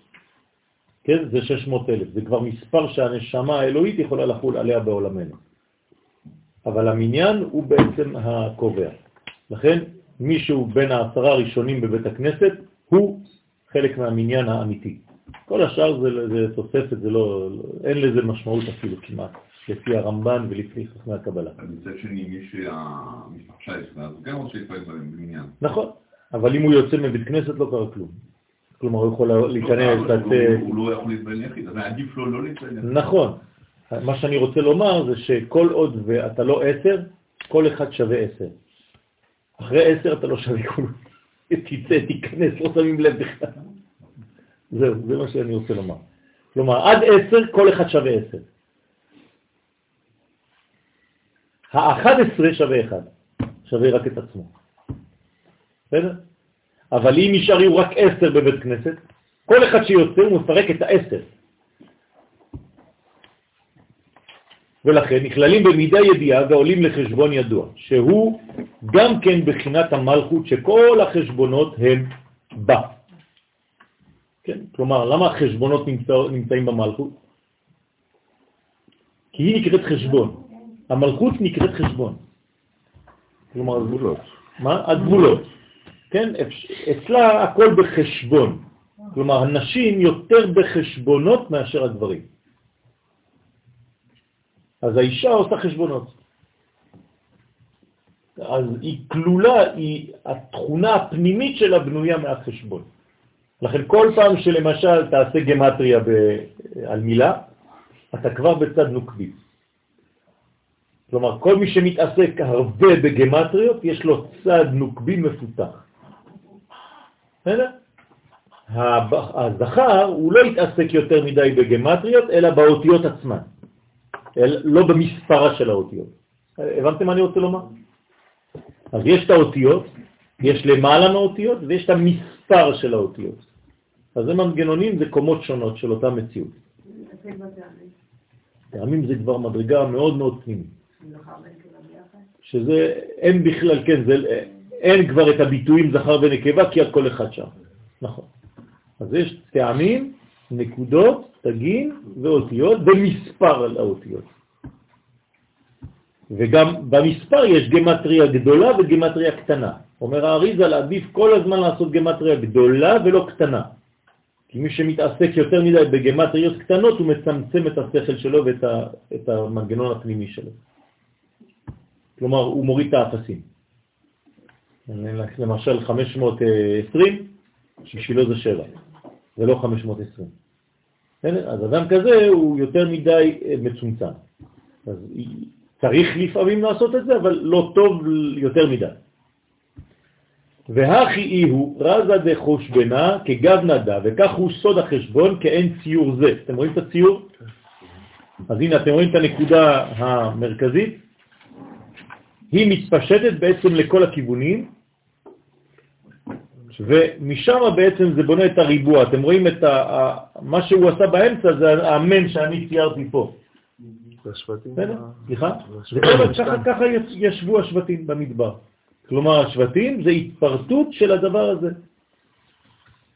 כן? זה 600 אלף. זה כבר מספר שהנשמה האלוהית יכולה לחול עליה בעולמנו. אבל המניין הוא בעצם הקובע. לכן, מישהו בין העשרה הראשונים בבית הכנסת הוא חלק מהמניין האמיתי. כל השאר זה, זה תוספת, זה לא, אין לזה משמעות אפילו כמעט, לפי הרמב"ן ולפי חכמי הקבלה. אבל מצד שני, מי שהמשפחה יש לה, אז הוא גם להתפעל בהם במניין. נכון, אבל אם הוא יוצא מבית כנסת לא קרה כלום. כלומר, הוא יכול להיכנס, לא, אבל לצאת... הוא- לא יכול להתפעל יחיד, אז עדיף לו לא יחיד. נכון. מה שאני רוצה לומר זה שכל עוד ואתה לא עשר, כל אחד שווה עשר. אחרי עשר אתה לא שווה כלום. תצא, תיכנס, לא שמים לב בכלל. זהו, זה מה שאני רוצה לומר. כלומר, עד עשר, כל אחד שווה עשר. האחד עשרה שווה אחד, שווה רק את עצמו. בסדר? אבל אם נשארו רק עשר בבית כנסת, כל אחד שיוצא הוא מפרק את העשר. ולכן נכללים במידה ידיעה ועולים לחשבון ידוע, שהוא גם כן בחינת המלכות שכל החשבונות הם בה. כן? כלומר, למה החשבונות נמצא, נמצאים במלכות? כי היא נקראת חשבון. המלכות נקראת חשבון. כלומר, הגבולות. מה? הגבולות. כן? אצלה הכל בחשבון. כלומר, הנשים יותר בחשבונות מאשר הגברים. אז האישה עושה חשבונות. אז היא כלולה, היא, התכונה הפנימית שלה בנויה מהחשבון. לכן כל פעם שלמשל תעשה גמטריה ב, על מילה, אתה כבר בצד נוקבי. כלומר, כל מי שמתעסק הרבה בגמטריות, יש לו צד נוקבי מפותח. בסדר? הזכר הוא לא יתעסק יותר מדי בגמטריות, אלא באותיות עצמן. אל, לא במספרה של האותיות. הבנתם מה אני רוצה לומר? אז יש את האותיות, יש למעלה מהאותיות ויש את המספר של האותיות. אז זה מנגנונים, זה קומות שונות של אותה מציאות. טעמים זה כבר מדרגה מאוד מאוד פנימית. שזה, אין בכלל, כן, זה, אין כבר את הביטויים זכר ונקבה כי הכל אחד שם. נכון. אז יש טעמים, נקודות, תגים ואותיות במספר על האותיות. וגם במספר יש גמטריה גדולה וגמטריה קטנה. אומר האריזה עדיף כל הזמן לעשות גמטריה גדולה ולא קטנה. כי מי שמתעסק יותר מדי בגמטריות קטנות הוא מצמצם את השכל שלו ואת המנגנון הפנימי שלו. כלומר, הוא מוריד את האפסים. למשל 520, בשבילו זה שבע. ולא 520. בסדר? אז אדם כזה הוא יותר מדי אה, מצומצם. אז צריך לפעמים לעשות את זה, אבל לא טוב יותר מדי. והכי אי הוא רזה דחושבנה כגב נדה, וכך הוא סוד החשבון כאין ציור זה. אתם רואים את הציור? אז הנה, אתם רואים את הנקודה המרכזית? היא מתפשטת בעצם לכל הכיוונים, ומשם בעצם זה בונה את הריבוע. אתם רואים את ה, מה שהוא עשה באמצע, זה האמן שאני ציירתי פה. השבטים. סליחה? ככה ישבו השבטים במדבר. כלומר, השבטים זה התפרטות של הדבר הזה.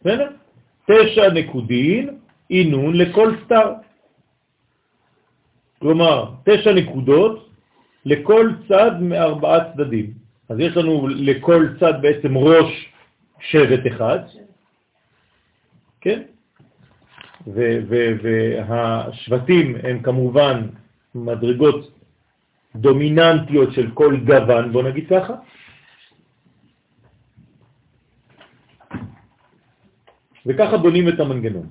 בסדר? תשע נקודין, עינון לכל סתר. כלומר, תשע נקודות לכל צד מארבעה צדדים. אז יש לנו לכל צד בעצם ראש שבט אחד, כן? והשבטים הם כמובן מדרגות דומיננטיות של כל גוון, בוא נגיד ככה. וככה בונים את המנגנון.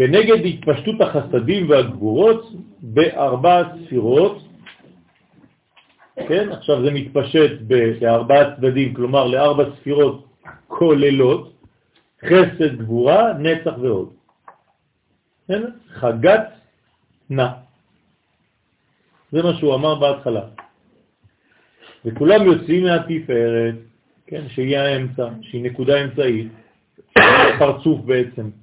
כנגד התפשטות החסדים והגבורות בארבע ספירות, כן, עכשיו זה מתפשט בארבעה צדדים, כלומר לארבע ספירות כוללות, חסד, גבורה, נצח ועוד. כן? חגת נע. זה מה שהוא אמר בהתחלה. וכולם יוצאים מהתפארת, כן, שהיא האמצע, שהיא נקודה אמצעית, פרצוף בעצם.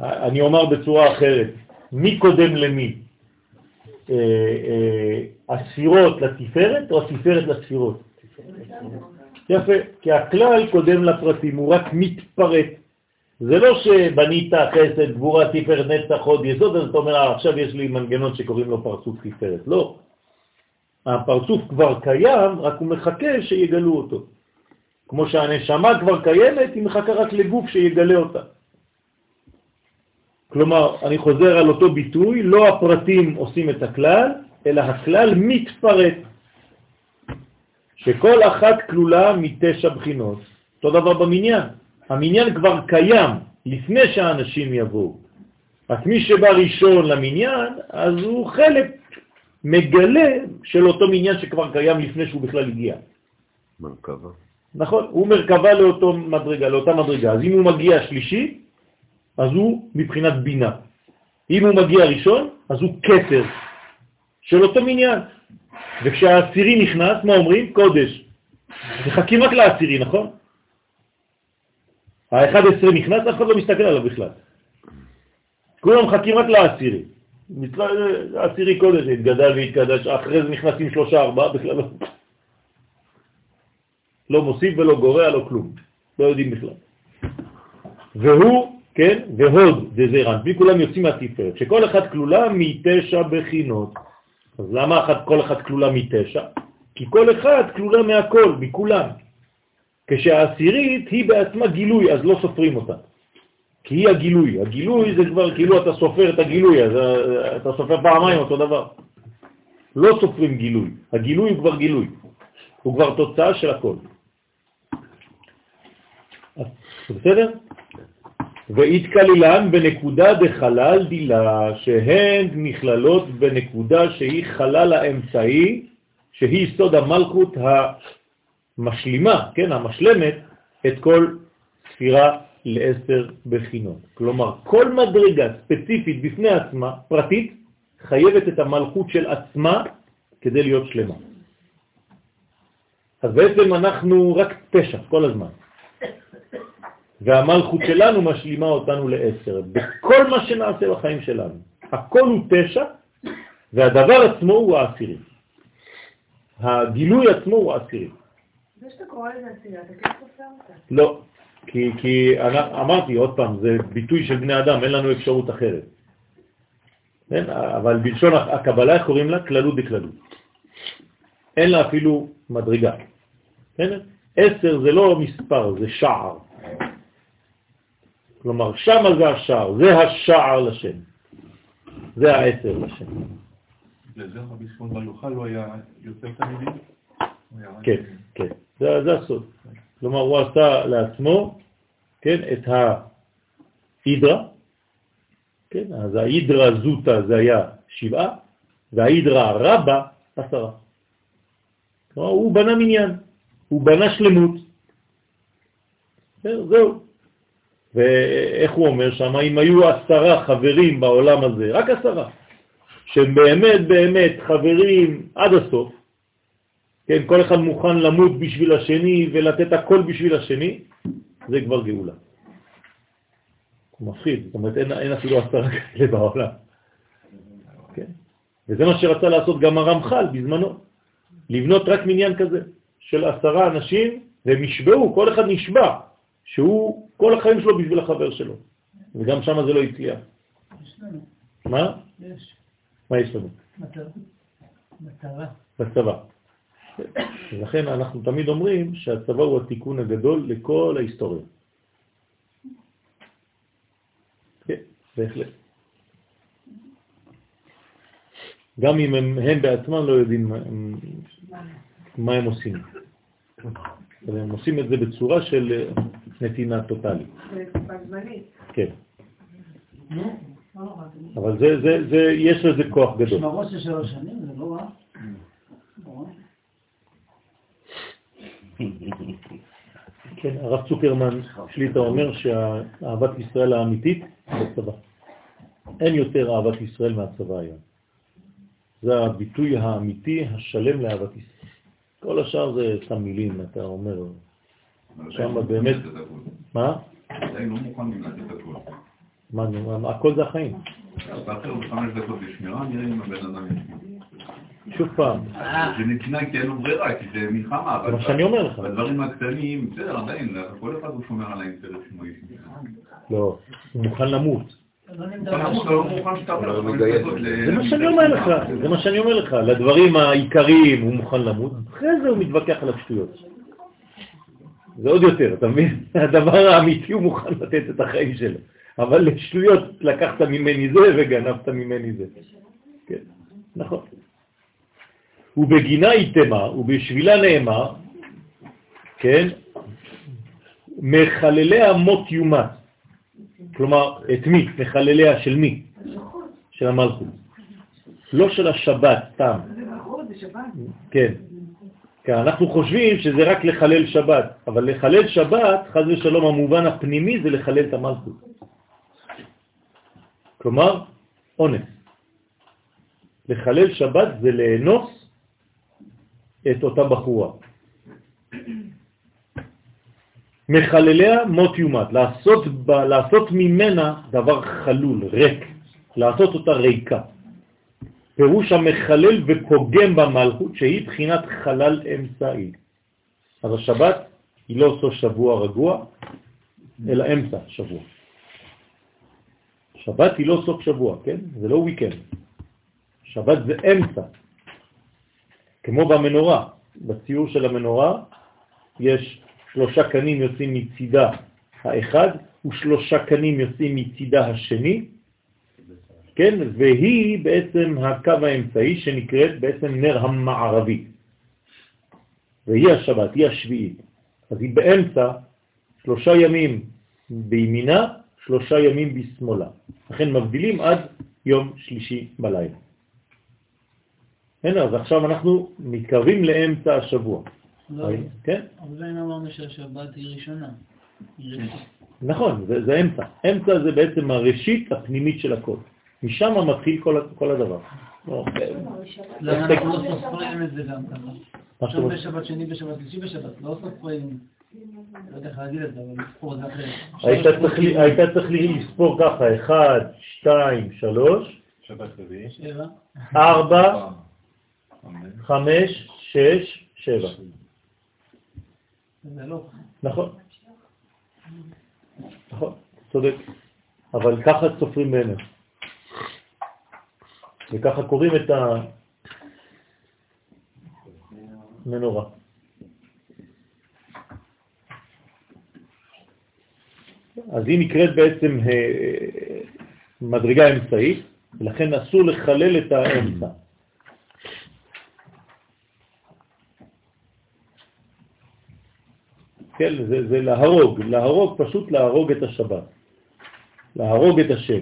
אני אומר בצורה אחרת, מי קודם למי? אה, אה, הספירות לתפארת או התפארת לספירות? יפה, כי הכלל קודם לפרטים, הוא רק מתפרט. זה לא שבנית חסד, גבורה, תפארת, נצח, עוד יסוד, אז אתה אומר, אה, עכשיו יש לי מנגנון שקוראים לו פרצוף תפארת. לא. הפרצוף כבר קיים, רק הוא מחכה שיגלו אותו. כמו שהנשמה כבר קיימת, היא מחכה רק לגוף שיגלה אותה. כלומר, אני חוזר על אותו ביטוי, לא הפרטים עושים את הכלל, אלא הכלל מתפרט. שכל אחת כלולה מתשע בחינות. אותו דבר במניין. המניין כבר קיים לפני שהאנשים יבואו. רק מי שבא ראשון למניין, אז הוא חלק מגלה של אותו מניין שכבר קיים לפני שהוא בכלל הגיע. מרכבה. נכון, הוא מרכבה לאותו מדרגה, לאותה מדרגה. אז אם הוא מגיע שלישי, אז הוא מבחינת בינה. אם הוא מגיע ראשון, אז הוא כתר של אותו מניין. וכשהעשירי נכנס, מה אומרים? קודש. מחכים רק לעשירי, נכון? ה-11 נכנס, אף אחד לא מסתכל עליו בכלל. כולם מחכים רק לעשירי. עשירי קודש התגדל והתקדש, אחרי זה נכנסים שלושה ארבעה, בכלל לא. לא מוסיף ולא גורע, לא כלום. לא יודעים בכלל. והוא, כן, והוד דזרן, בלי כולם יוצאים מהתפארת, שכל אחד כלולה מתשע בחינות. אז למה אחת, כל אחד כלולה מתשע? כי כל אחד כלולה מהכל, מכולם. כשהעשירית היא בעצמה גילוי, אז לא סופרים אותה. כי היא הגילוי. הגילוי זה כבר כאילו אתה סופר את הגילוי, אז אה, אתה סופר פעמיים אותו דבר. לא סופרים גילוי. הגילוי הוא כבר גילוי. הוא כבר תוצאה של הכל. בסדר? והתקלילן בנקודה דחלל דילה, שהן נכללות בנקודה שהיא חלל האמצעי, שהיא סוד המלכות המשלימה, כן, המשלמת, את כל ספירה לעשר בחינות. כלומר, כל מדרגה ספציפית בפני עצמה, פרטית, חייבת את המלכות של עצמה כדי להיות שלמה. אז בעצם אנחנו רק תשע כל הזמן. והמלכות שלנו משלימה אותנו לעשר, בכל מה שנעשה בחיים שלנו. הכל הוא תשע, והדבר עצמו הוא העשירי. הגילוי עצמו הוא העשירי. זה שאתה קורא לזה עשירי, אתה כן סופר אותה? לא, כי, כי אמרתי עוד פעם, זה ביטוי של בני אדם, אין לנו אפשרות אחרת. כן? אבל בלשון הקבלה קוראים לה כללות דקללות. אין לה אפילו מדרגה. כן? עשר זה לא מספר, זה שער. כלומר, שם זה השער, זה השער לשם. זה העשר לשם. לזה רבי שמעון בר יוחאי לא היה יותר תלמידים? כן, כן, זה הסוד. כלומר, הוא עשה לעצמו כן, את ההידרה, כן, אז ההידרה זוטה זה היה שבעה, וההידרה רבה עשרה. כלומר, הוא בנה מניין, הוא בנה שלמות. זהו. ואיך הוא אומר שם, אם היו עשרה חברים בעולם הזה, רק עשרה, שהם באמת באמת חברים עד הסוף, כן, כל אחד מוכן למות בשביל השני ולתת הכל בשביל השני, זה כבר גאולה. הוא מפחיד, זאת אומרת אין, אין אפילו עשרה כאלה בעולם. כן? וזה מה שרצה לעשות גם הרמח"ל בזמנו, לבנות רק מניין כזה של עשרה אנשים, והם נשבעו, כל אחד נשבע, שהוא כל החיים שלו בשביל החבר שלו, וגם שם זה לא הצליח. יש לנו. מה? יש. מה יש לנו? מטרה. מטרה. בצבא. לכן אנחנו תמיד אומרים שהצבא הוא התיקון הגדול לכל ההיסטוריה. כן, בהחלט. גם אם הם, הם בעצמם לא יודעים מה הם, מה הם עושים. אבל הם עושים את זה בצורה של נתינה זמנית. כן. לא. אבל זה, זה, זה, יש לזה כוח גדול. של שלוש שנים, זה לא. לא רע. כן, הרב צוקרמן שליטה אומר שאהבת ישראל האמיתית בצבא. אין יותר אהבת ישראל מהצבא היום. זה הביטוי האמיתי השלם לאהבת ישראל. כל השאר זה סתם מילים, אתה אומר. שם באמת... מה? עדיין לא מוכנים לתת הכל. מה, הכל זה החיים. אתה אחר בחמש דקות בשמירה, נראה אם הבן אדם ישמע. שוב פעם, זה נתינה כי אין לו ברירה, כי זה מלחמה. זה מה שאני אומר לך. בדברים הקטנים, בסדר, עדיין, כל אחד הוא שומר על האינטרס שלו. לא, הוא מוכן למות. לא לא לא זה מה שאני אומר לך, זה מה שאני אומר לך. לדברים העיקריים הוא מוכן למות, אחרי זה הוא מתווכח על השטויות. זה עוד יותר, אתה מבין? הדבר האמיתי הוא מוכן לתת את החיים שלו. אבל לשטויות לקחת ממני זה וגנבת ממני זה. כן, נכון. ובגינה יתמה, ובשבילה נאמר, כן, מחלליה מות יומת. כלומר, את מי? מחלליה של מי? של המלכות. לא של השבת, סתם. זה מלכות, זה שבת. כן. כן, אנחנו חושבים שזה רק לחלל שבת, אבל לחלל שבת, חז ושלום, המובן הפנימי זה לחלל את המלכות. כלומר, אונס. לחלל שבת זה לאנוס את אותה בחורה. מחלליה מות יומת, לעשות, ב, לעשות ממנה דבר חלול, ריק, לעשות אותה ריקה. פירוש המחלל ופוגם במלכות שהיא בחינת חלל אמצעי. אז השבת היא לא אותו שבוע רגוע, אלא אמצע שבוע. שבת היא לא סוף שבוע, כן? זה לא וויקנד. שבת זה אמצע. כמו במנורה, בציור של המנורה יש שלושה קנים יוצאים מצידה האחד ושלושה קנים יוצאים מצידה השני, כן? והיא בעצם הקו האמצעי שנקראת בעצם נר המערבי. והיא השבת, היא השביעית. אז היא באמצע שלושה ימים בימינה, שלושה ימים בשמאלה. לכן מבדילים עד יום שלישי בלילה. הנה, אז עכשיו אנחנו מתקרבים לאמצע השבוע. לא, כן? אבל אין אמרנו שהשבת היא ראשונה. נכון, זה, זה אמצע. אמצע זה בעצם הראשית הפנימית של הכל. משם מתחיל כל, הדבר. לא, למה אנחנו לא סופרים את זה גם ככה? שאתה- בשבת, שני בשבת, שלישי בשבת, לא סופרים. לא יודע איך להגיד את זה, אבל לספור זה אחרת. היית צריך לספור ככה, 1, 2, 3, שבע. 4, 5, 6, 7. זה לא. נכון. נכון, צודק. אבל ככה סופרים באמת. וככה קוראים את המנורה. אז היא נקראת בעצם אה, מדרגה אמצעית, ולכן אסור לחלל את האמצע. כן, זה, זה להרוג, להרוג, פשוט להרוג את השבת. להרוג את השם.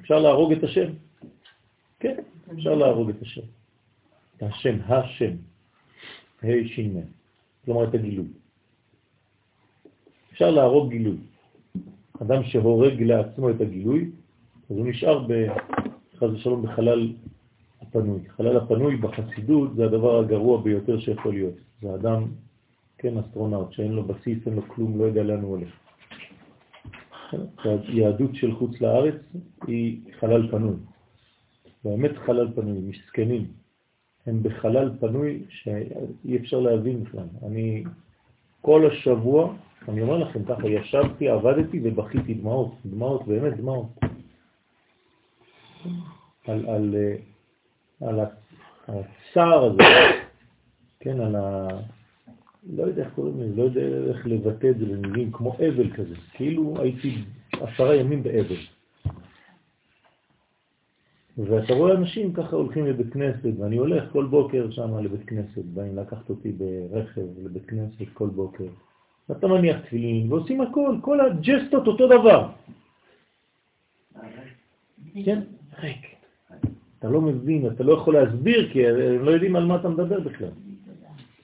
אפשר להרוג את השם? כן, אפשר להרוג את השם. השם, השם, ה' ש"מ, כלומר את הגילוי. אפשר להרוג גילוי. אדם שהורג לעצמו את הגילוי, אז הוא נשאר חס ושלום בחלל הפנוי. חלל הפנוי בחסידות זה הדבר הגרוע ביותר שיכול להיות. זה אדם, כן, אסטרונאוט, שאין לו בסיס, אין לו כלום, לא יודע לאן הוא הולך. היהדות של חוץ לארץ היא חלל פנוי. באמת חלל פנוי, מסכנים. הם בחלל פנוי שאי אפשר להבין בכלל. אני כל השבוע, אני אומר לכם ככה, ישבתי, עבדתי ובכיתי דמעות, דמעות, באמת דמעות. על, על, על הצער הזה, כן, על ה... לא יודע איך קוראים לזה, לא יודע איך לבטא את זה במילים, כמו אבל כזה, כאילו הייתי עשרה ימים באבל. ואתה רואה אנשים ככה הולכים לבית כנסת, ואני הולך כל בוקר שם לבית כנסת, באים לקחת אותי ברכב לבית כנסת כל בוקר. ואתה מניח תפילין, ועושים הכל, כל הג'סטות אותו דבר. כן? ריק. אתה לא מבין, אתה לא יכול להסביר, כי הם לא יודעים על מה אתה מדבר בכלל.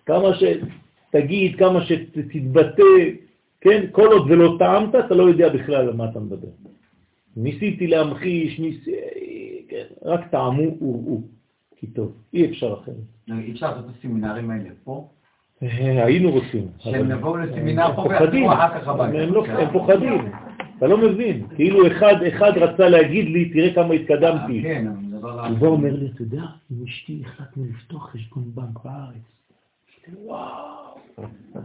כמה שתגיד, כמה שתתבטא, כן, כל עוד ולא טעמת, אתה לא יודע בכלל על מה אתה מדבר. ניסיתי להמחיש, ניס... כן, רק טעמו וראו, כי טוב, אי אפשר אחרת. אי אפשר לעשות את הסמינרים האלה פה? אה, היינו רוצים. שהם יבואו לסמינר פה ויחזרו אחר כך הביתה. לא- הם פוחדים, אתה לא מבין. כאילו אחד אחד רצה להגיד לי, תראה כמה התקדמתי. אה, כן, הוא בא אומר לי, אתה יודע, עם אשתי החלטנו לפתוח חשבון בנק בארץ. וואו,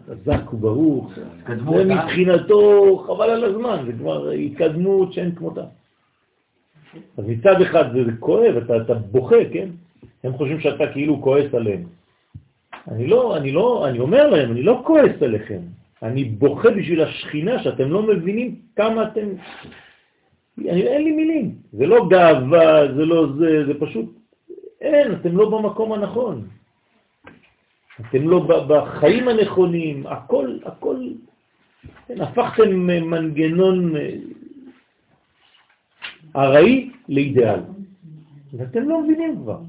חזק וברוך. זה מבחינתו חבל על הזמן, זה כבר התקדמות שאין כמותה. אז מצד אחד זה כואב, אתה, אתה בוכה, כן? הם חושבים שאתה כאילו כועס עליהם. אני לא, אני לא, אני אומר להם, אני לא כועס עליכם. אני בוכה בשביל השכינה שאתם לא מבינים כמה אתם... אני, אין לי מילים. זה לא גאווה, זה לא זה, זה פשוט... אין, אתם לא במקום הנכון. אתם לא בחיים הנכונים, הכל, הכל... כן, הפכתם מנגנון ארעי לאידאל. ואתם לא מבינים כבר.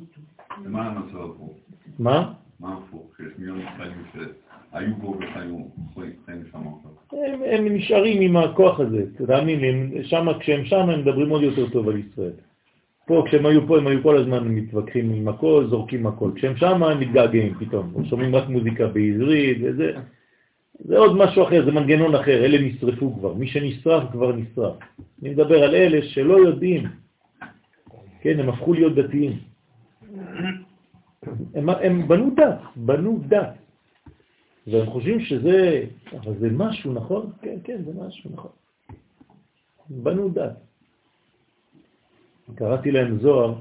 מה המצב הפוך? מה? מה הפוך? שיש מיליון ישראלים שהיו פה וחיו חיים שם עכשיו. הם נשארים עם הכוח הזה, תאמין לי, כשהם שם הם מדברים עוד יותר טוב על ישראל. פה, כשהם היו פה, הם היו כל הזמן מתווכחים עם הכל, זורקים הכל. כשהם שם הם מתגעגעים פתאום, שומעים רק מוזיקה בעברית וזה. זה עוד משהו אחר, זה מנגנון אחר, אלה נשרפו כבר, מי שנשרף כבר נשרף. אני מדבר על אלה שלא יודעים, כן, הם הפכו להיות דתיים. הם, הם בנו דת, בנו דת. והם חושבים שזה, אבל זה משהו, נכון? כן, כן, זה משהו, נכון. בנו דת. קראתי להם זוהר,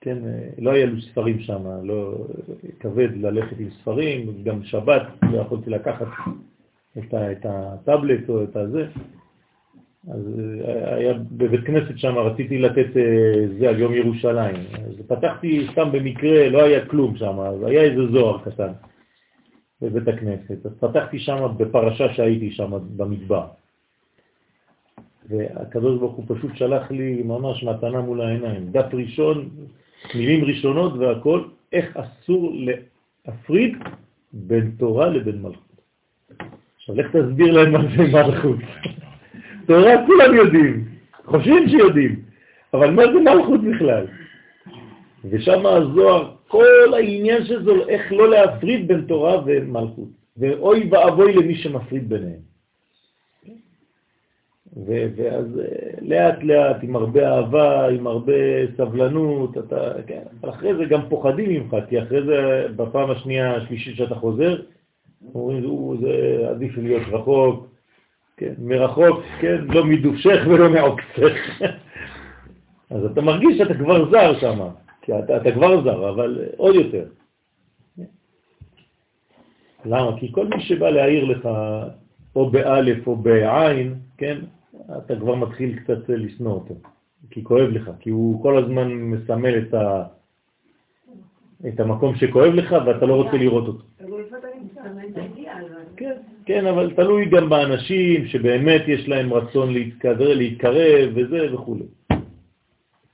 כן, לא היה לו ספרים שם, לא כבד ללכת עם ספרים, גם שבת לא יכולתי לקחת את, את הטאבלט או את הזה. אז אה, היה בבית כנסת שם, רציתי לתת אה, זה על יום ירושלים. אז פתחתי סתם במקרה, לא היה כלום שם, אז היה איזה זוהר קטן בבית הכנסת. אז פתחתי שם בפרשה שהייתי שם במדבר. והקדוש ברוך הוא פשוט שלח לי ממש מתנה מול העיניים. דף ראשון, מילים ראשונות והכל, איך אסור להפריד בין תורה לבין מלכות. עכשיו, לך תסביר להם מה זה מלכות. תורה כולם יודעים, חושבים שיודעים, אבל מה זה מלכות בכלל? ושם הזוהר, כל העניין של זה, איך לא להפריד בין תורה ומלכות. ואוי ואבוי למי שמפריד ביניהם. ואז אה, לאט לאט, עם הרבה אהבה, עם הרבה סבלנות, אתה, כן, אבל אחרי זה גם פוחדים ממך, כי אחרי זה, בפעם השנייה, השלישית שאתה חוזר, אומרים, זה עדיף להיות רחוק, כן, מרחוק, כן, לא מדובשך ולא מעוקצך. אז אתה מרגיש שאתה כבר זר שם, כי אתה, אתה כבר זר, אבל עוד יותר. למה? כי כל מי שבא להעיר לך, או באלף או בעין, כן, אתה כבר מתחיל קצת לשנוא אותו, כי כואב לך, כי הוא כל הזמן מסמל את, ה... את המקום שכואב לך ואתה לא רוצה לראות אותו. אבל איפה אתה נמצא? כן, כן, אבל תלוי גם באנשים שבאמת יש להם רצון להתקרב, להתקרב וזה וכו'.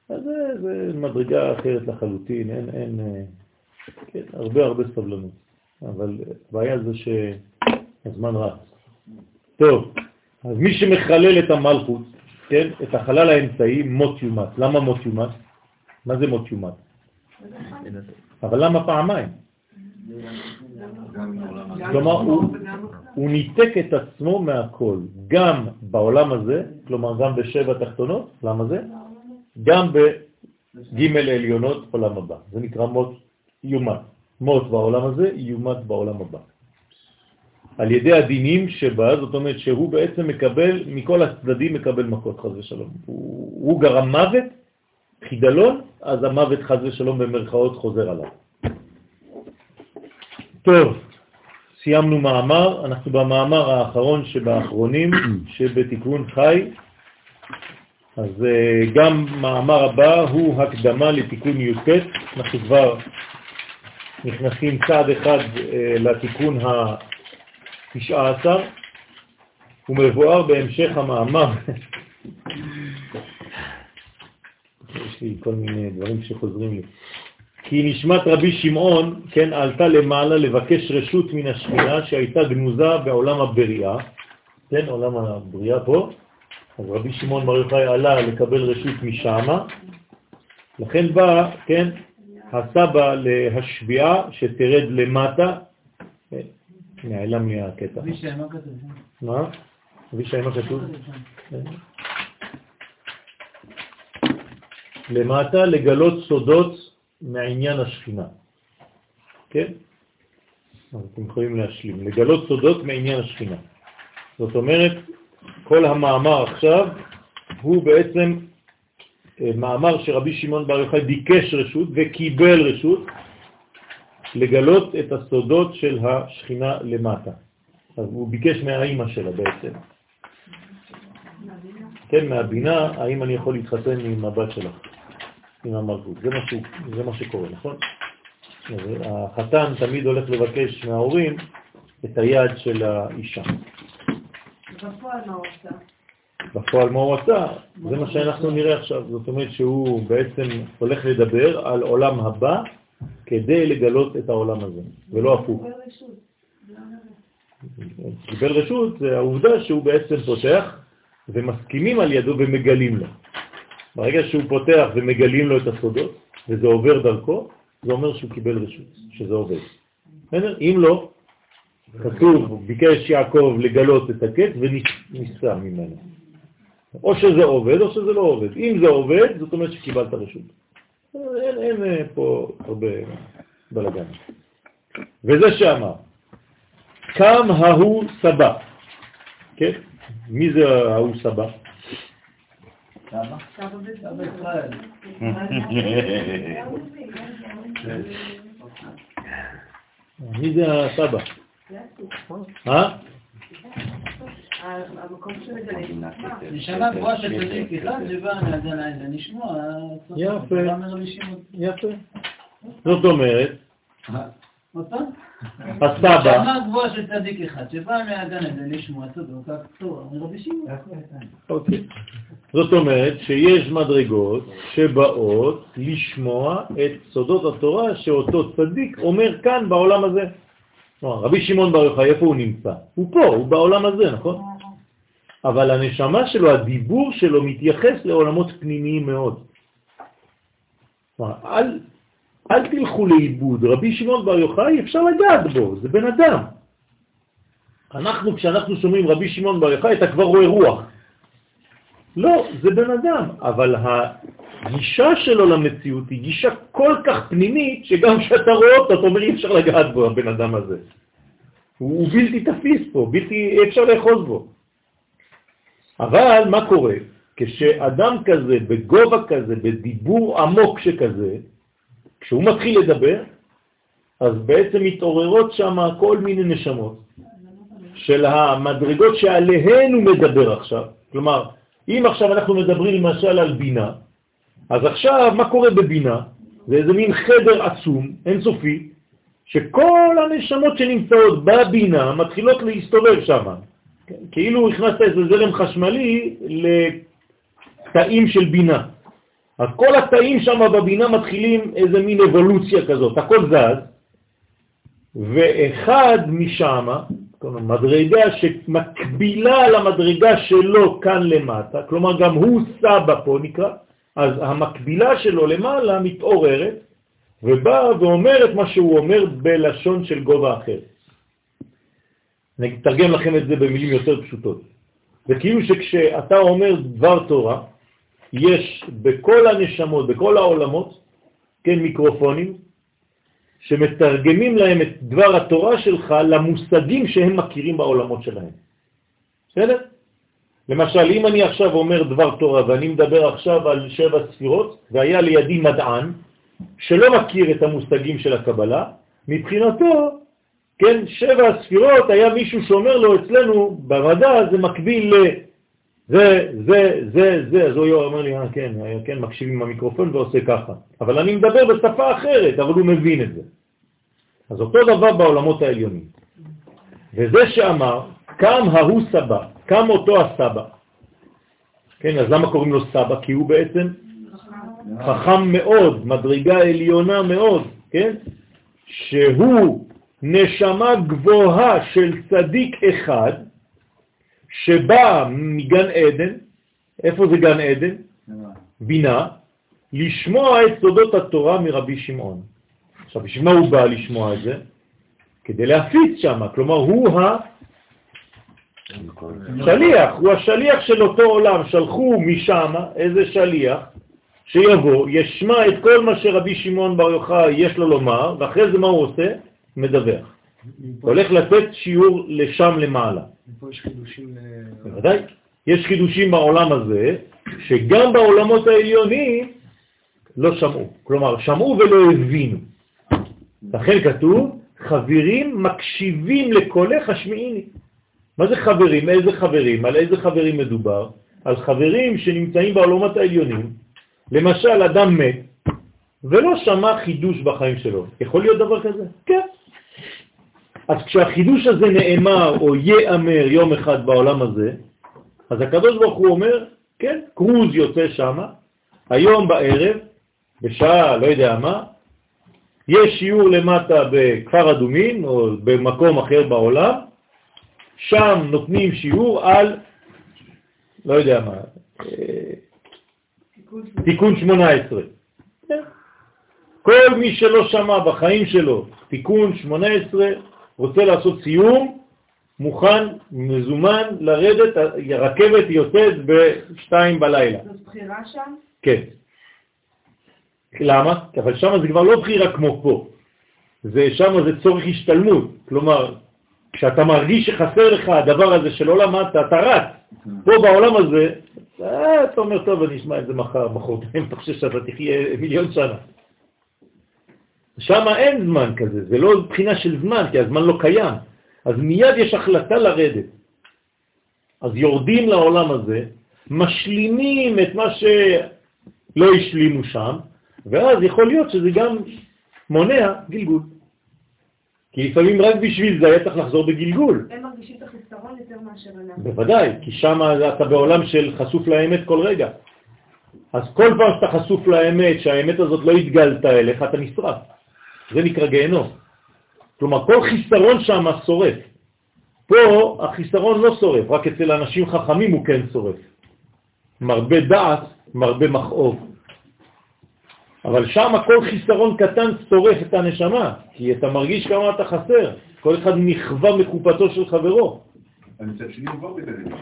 אז זה, זה מדרגה אחרת לחלוטין, אין, אין, כן, הרבה הרבה סבלנות. אבל הבעיה זה שהזמן רץ. טוב, אז מי שמחלל את המלכות, כן, את החלל האמצעי, מות יומת. למה מות יומת? מה זה מות יומת? אבל למה פעמיים? כלומר, הוא, ניתק את עצמו מהכל, גם בעולם הזה, כלומר גם בשבע תחתונות, למה זה? גם בג' עליונות עולם הבא. זה נקרא מות יומת. מות בעולם הזה, יומת בעולם הבא. על ידי הדינים שבה, זאת אומרת שהוא בעצם מקבל, מכל הצדדים מקבל מכות חז ושלום. הוא, הוא גרם מוות, חידלון, אז המוות חז ושלום במרכאות חוזר עליו. טוב, סיימנו מאמר, אנחנו במאמר האחרון שבאחרונים, שבתיקון חי. אז אה, גם מאמר הבא הוא הקדמה לתיקון י"ט, אנחנו כבר נכנסים צעד אחד אה, לתיקון ה-19, ומבואר בהמשך המאמר. יש לי כל מיני דברים שחוזרים לי. כי נשמת רבי שמעון, כן, עלתה למעלה לבקש רשות מן השכינה שהייתה גנוזה בעולם הבריאה, כן, עולם הבריאה פה, אז רבי שמעון בר יוחאי עלה לקבל רשות משמה, לכן בא, כן, הסבא להשביעה שתרד למטה, כן, נעלם לי הקטע. אבישי, מה כתוב? מה? אבישי, מה כתוב? כן. למטה לגלות סודות מעניין השכינה. כן? אז אתם יכולים להשלים. לגלות סודות מעניין השכינה. זאת אומרת, כל המאמר עכשיו הוא בעצם אה, מאמר שרבי שמעון בר יוחאי ביקש רשות וקיבל רשות לגלות את הסודות של השכינה למטה. אז הוא ביקש מהאימא שלה בעצם. כן, מהבינה, האם אני יכול להתחתן עם הבת שלך. עם המלכות. זה מה, שהוא, זה מה שקורה, נכון? החתן תמיד הולך לבקש מההורים את היד של האישה. בפועל מה הוא עשה? בפועל מה הוא עשה? זה מה שאנחנו נראה עכשיו. זאת אומרת שהוא בעצם הולך לדבר על עולם הבא כדי לגלות את העולם הזה, ולא הפוך. קיבל רשות זה העובדה שהוא בעצם פותח ומסכימים על ידו ומגלים לו. ברגע שהוא פותח ומגלים לו את הסודות, וזה עובר דרכו, זה אומר שהוא קיבל רשות, שזה עובד. אם לא, כתוב, ביקש יעקב לגלות את הקץ וניסה ממנו. או שזה עובד או שזה לא עובד. אם זה עובד, זאת אומרת שקיבלת רשות. אין, אין אה, פה הרבה בלגן. וזה שאמר, קם ההוא סבא. כן? מי זה ההוא סבא? מי זה הסבא? אה? נשמה גבוהה של צדיק אחד שבא מאזן העזן, לשמוע, יפה, יפה. זאת אומרת, הסבא, נשמה גבוהה של צדיק אחד שבא מהגן עדן לשמוע צדוק, תורה מרבי שמעון. אוקיי. זאת אומרת שיש מדרגות שבאות לשמוע את סודות התורה שאותו צדיק אומר כאן בעולם הזה. רבי שמעון בר יוחאי, איפה הוא נמצא? הוא פה, הוא בעולם הזה, נכון? אבל הנשמה שלו, הדיבור שלו מתייחס לעולמות פנימיים מאוד. אל, אל תלכו לאיבוד, רבי שמעון בר יוחאי אפשר לגעת בו, זה בן אדם. אנחנו, כשאנחנו שומעים רבי שמעון בר יוחאי, אתה כבר רואה רוח. לא, זה בן אדם, אבל הגישה שלו למציאות היא גישה כל כך פנימית, שגם כשאתה רואה אותו, אתה אומר, אי אפשר לגעת בו, הבן אדם הזה. הוא, בלתי תפיס פה, בלתי, אפשר לאחוז בו. אבל מה קורה? כשאדם כזה, בגובה כזה, בדיבור עמוק שכזה, כשהוא מתחיל לדבר, אז בעצם מתעוררות שם כל מיני נשמות של המדרגות שעליהן הוא מדבר עכשיו. כלומר, אם עכשיו אנחנו מדברים למשל על בינה, אז עכשיו מה קורה בבינה? זה איזה מין חדר עצום, אינסופי, שכל הנשמות שנמצאות בבינה מתחילות להסתובב שם. כאילו הכנסת איזה זרם חשמלי לתאים של בינה. אז כל התאים שם בבינה מתחילים איזה מין אבולוציה כזאת, הכל זז, ואחד משם, מדרגה שמקבילה למדרגה שלו כאן למטה, כלומר גם הוא סבא פה נקרא, אז המקבילה שלו למעלה מתעוררת ובאה ואומרת מה שהוא אומר בלשון של גובה אחר. אני אתרגם לכם את זה במילים יותר פשוטות. זה כאילו שכשאתה אומר דבר תורה, יש בכל הנשמות, בכל העולמות, כן, מיקרופונים, שמתרגמים להם את דבר התורה שלך למושגים שהם מכירים בעולמות שלהם. בסדר? למשל, אם אני עכשיו אומר דבר תורה ואני מדבר עכשיו על שבע ספירות, והיה לידי מדען שלא מכיר את המושגים של הקבלה, מבחינתו, כן, שבע הספירות היה מישהו שאומר לו אצלנו במדע זה מקביל ל... זה, זה, זה, זה, אז הוא אומר לי, אה, כן, כן, מקשיב עם המיקרופון ועושה ככה. אבל אני מדבר בשפה אחרת, אבל הוא מבין את זה. אז אותו דבר בעולמות העליונים. וזה שאמר, קם ההוא סבא, קם אותו הסבא. כן, אז למה קוראים לו סבא? כי הוא בעצם חכם מאוד, מדרגה עליונה מאוד, כן? שהוא נשמה גבוהה של צדיק אחד, שבא מגן עדן, איפה זה גן עדן? בינה, לשמוע את סודות התורה מרבי שמעון. עכשיו, בשביל מה הוא בא לשמוע את זה? כדי להפיץ שם, כלומר הוא השליח, הוא השליח של אותו עולם, שלחו משם איזה שליח שיבוא, ישמע את כל מה שרבי שמעון בר יוחאי יש לו לומר, ואחרי זה מה הוא עושה? מדווח. הולך לתת שיעור לשם למעלה. יש חידושים... בוודאי. יש חידושים בעולם הזה, שגם בעולמות העליונים לא שמעו. כלומר, שמעו ולא הבינו. לכן כתוב, חברים מקשיבים לקולך השמיעיני. מה זה חברים? איזה חברים? על איזה חברים מדובר? על חברים שנמצאים בעולמות העליונים. למשל, אדם מת ולא שמע חידוש בחיים שלו. יכול להיות דבר כזה? כן. אז כשהחידוש הזה נאמר או יאמר יום אחד בעולם הזה, אז הקדוש ברוך הוא אומר, כן, קרוז יוצא שם, היום בערב, בשעה לא יודע מה, יש שיעור למטה בכפר אדומים או במקום אחר בעולם, שם נותנים שיעור על, לא יודע מה, אה, תיקון 18. כל מי שלא שמע בחיים שלו תיקון 18, רוצה לעשות סיום, מוכן, מזומן, לרדת, הרכבת יוצאת בשתיים בלילה. זאת בחירה שם? כן. למה? אבל שם זה כבר לא בחירה כמו פה. זה, שם זה צורך השתלמות. כלומר, כשאתה מרגיש שחסר לך הדבר הזה שלא למדת, אתה רץ. פה בעולם הזה, אה, אתה אומר, טוב, אני אשמע את זה מחר, מחרתיים, אתה חושב שאתה תחיה מיליון שנה. שם אין זמן כזה, זה לא בחינה של זמן, כי הזמן לא קיים. אז מיד יש החלטה לרדת. אז יורדים לעולם הזה, משלימים את מה שלא השלימו שם, ואז יכול להיות שזה גם מונע גלגול. כי לפעמים רק בשביל זה היה צריך לחזור בגלגול. הם מרגישים את החיסרון יותר מאשר אנחנו. בוודאי, כי שם אתה בעולם של חשוף לאמת כל רגע. אז כל פעם שאתה חשוף לאמת, שהאמת הזאת לא התגלתה אליך, אתה נשרף. זה נקרא גיהנום. כלומר, כל חיסרון שם שורף. פה החיסרון לא שורף, רק אצל אנשים חכמים הוא כן שורף. מרבה דעת, מרבה מכאוב. אבל שם כל חיסרון קטן שורף את הנשמה, כי אתה מרגיש כמה אתה חסר. כל אחד נכווה מקופתו של חברו. מצד שני הוא כבר בגן עדן.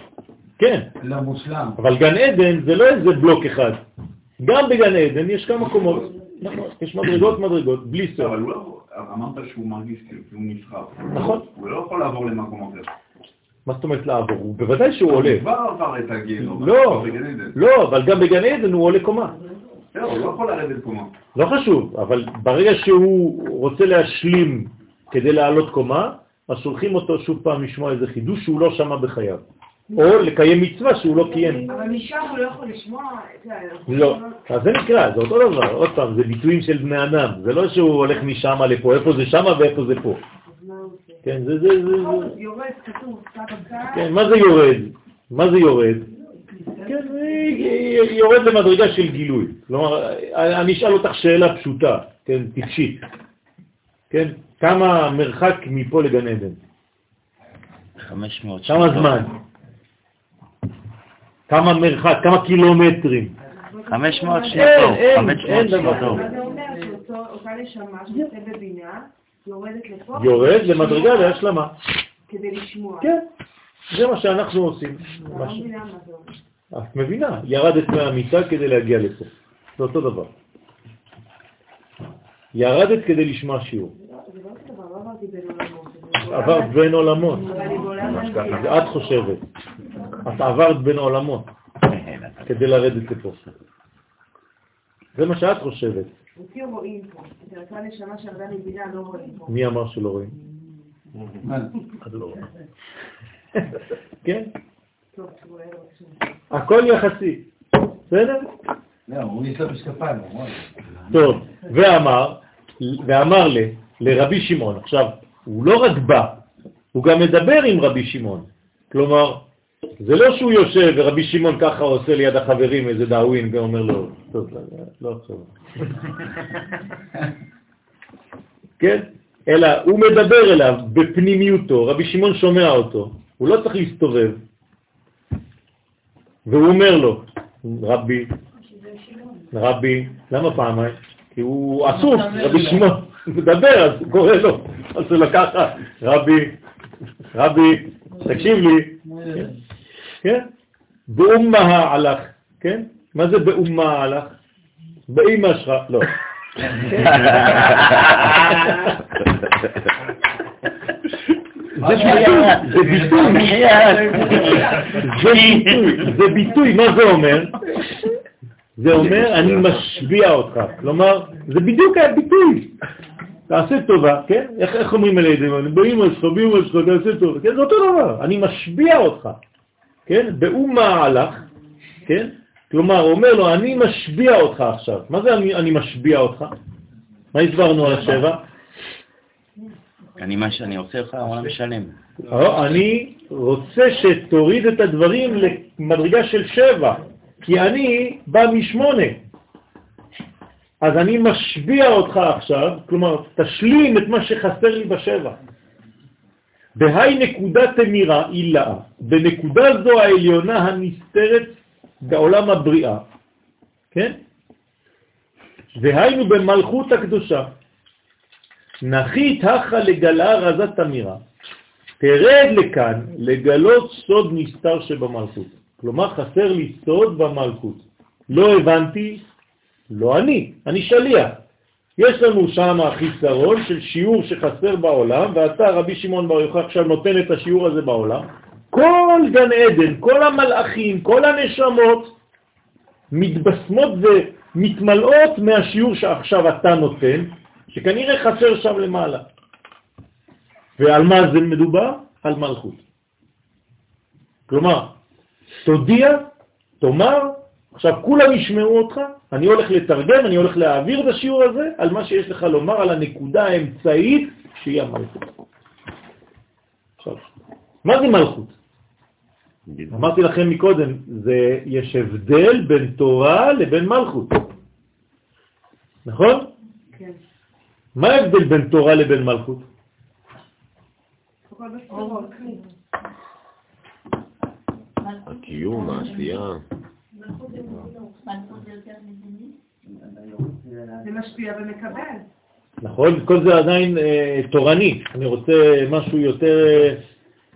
כן. לא מושלם. אבל גן עדן זה לא איזה בלוק אחד. גם בגן עדן יש כמה קומות. נכון, יש מדרגות מדרגות, בלי סוף. אבל הוא לא... אמרת שהוא מרגיש כאילו נסחר. נכון. הוא לא יכול לעבור למקום אחר. מה זאת אומרת לעבור? הוא בוודאי שהוא עולה. הוא כבר עבר את הגיהנום. לא. לא, אבל גם בגן עדן הוא עולה קומה. זהו, הוא לא יכול לרדת קומה. לא חשוב, אבל ברגע שהוא רוצה להשלים כדי לעלות קומה, אז שולחים אותו שוב פעם לשמוע איזה חידוש שהוא לא שמע בחייו. או לקיים מצווה שהוא לא קיים. אבל משם הוא לא יכול לשמוע... לא, אז זה נקרא, זה אותו דבר, עוד פעם, זה ביטויים של בני אדם, זה לא שהוא הולך משם לפה, איפה זה שם ואיפה זה פה. כן, זה, זה, זה, זה, יורד, כתוב. כן, מה זה יורד? מה זה יורד? כן, יורד למדרגה של גילוי. כלומר, אני אשאל אותך שאלה פשוטה, כן, טיפשית. כן, כמה מרחק מפה לגן עדן? 500 כמה זמן? כמה מרחק? כמה קילומטרים? 500 אין, שנות אור. אין, 500 אין שנות אור. מה זה אומר? שאותה נשמה שנמצאת בבינה, יורדת לפה. יורד למדרגה להשלמה. כדי לשמוע. כן, זה מה שאנחנו עושים. אני מה לא מבינה מה זה אומר. את מבינה, ירדת מהמיטה כדי להגיע לפה. זה אותו דבר. ירדת כדי לשמוע שיעור. זה לא אותו דבר, לא עברתי בין עולמות. עברת בין את חושבת. את עברת בין עולמות כדי לרדת לפה. זה מה שאת חושבת. אותי רואים פה. את אותה נשמה שירדה מבינה לא רואים פה. מי אמר שלא רואים? את לא רואה. כן. הכל יחסי. בסדר? לא. טוב, ואמר, ואמר ל, לרבי שמעון, עכשיו, הוא לא רק בא, הוא גם מדבר עם רבי שמעון. כלומר, זה לא שהוא יושב ורבי שמעון ככה עושה ליד החברים איזה דאווין ואומר לו, טוב, לא, לא עכשיו. כן? אלא הוא מדבר אליו בפנימיותו, רבי שמעון שומע אותו, הוא לא צריך להסתובב. והוא אומר לו, רבי, רבי, למה פעמיים? כי הוא עסוק, רבי שמעון, מדבר, אז הוא קורא לו, אז הוא לקח, רבי, רבי, תקשיב לי, כן? באומה הלך, כן? מה זה באומה הלך? באמא שלך, לא. זה ביטוי, זה ביטוי, זה ביטוי, מה זה אומר? זה אומר, אני משביע אותך. כלומר, זה בדיוק הביטוי. תעשה טובה, כן? איך, איך אומרים על ידי באמא שלך, באמא שלך, תעשה טובה. כן, זה אותו דבר, אני משביע אותך. כן? באומה הלך, כן? כלומר, אומר לו, אני משביע אותך עכשיו. מה זה אני, אני משביע אותך? מה הסברנו על השבע? אני מה שאני עושה לך עולם שלם. אה, אני רוצה שתוריד את הדברים למדרגה של שבע, כי אני בא משמונה. אז אני משביע אותך עכשיו, כלומר, תשלים את מה שחסר לי בשבע. בהי נקודת אמירה אילאה, בנקודה זו העליונה הנסתרת בעולם הבריאה, כן? והיינו במלכות הקדושה. נחית הכה לגלה רזת אמירה, תרד לכאן לגלות סוד נסתר שבמלכות. כלומר, חסר לי סוד במלכות. לא הבנתי, לא אני, אני שליח. יש לנו שם חיסרון של שיעור שחסר בעולם, ואתה, רבי שמעון בר יוחאי, עכשיו נותן את השיעור הזה בעולם. כל גן עדן, כל המלאכים, כל הנשמות, מתבשמות ומתמלאות מהשיעור שעכשיו אתה נותן, שכנראה חסר שם למעלה. ועל מה זה מדובר? על מלכות. כלומר, תודיע, תאמר, עכשיו כולם ישמעו אותך, אני הולך לתרגם, אני הולך להעביר את השיעור הזה על מה שיש לך לומר על הנקודה האמצעית שהיא המלכות. עכשיו, מה זה מלכות? אמרתי לכם מקודם, זה, יש הבדל בין תורה לבין מלכות. נכון? כן. מה ההבדל בין תורה לבין מלכות? הקיום, העשייה. זה משפיע ומקבל. נכון? כל זה עדיין אה, תורני. אני רוצה משהו יותר...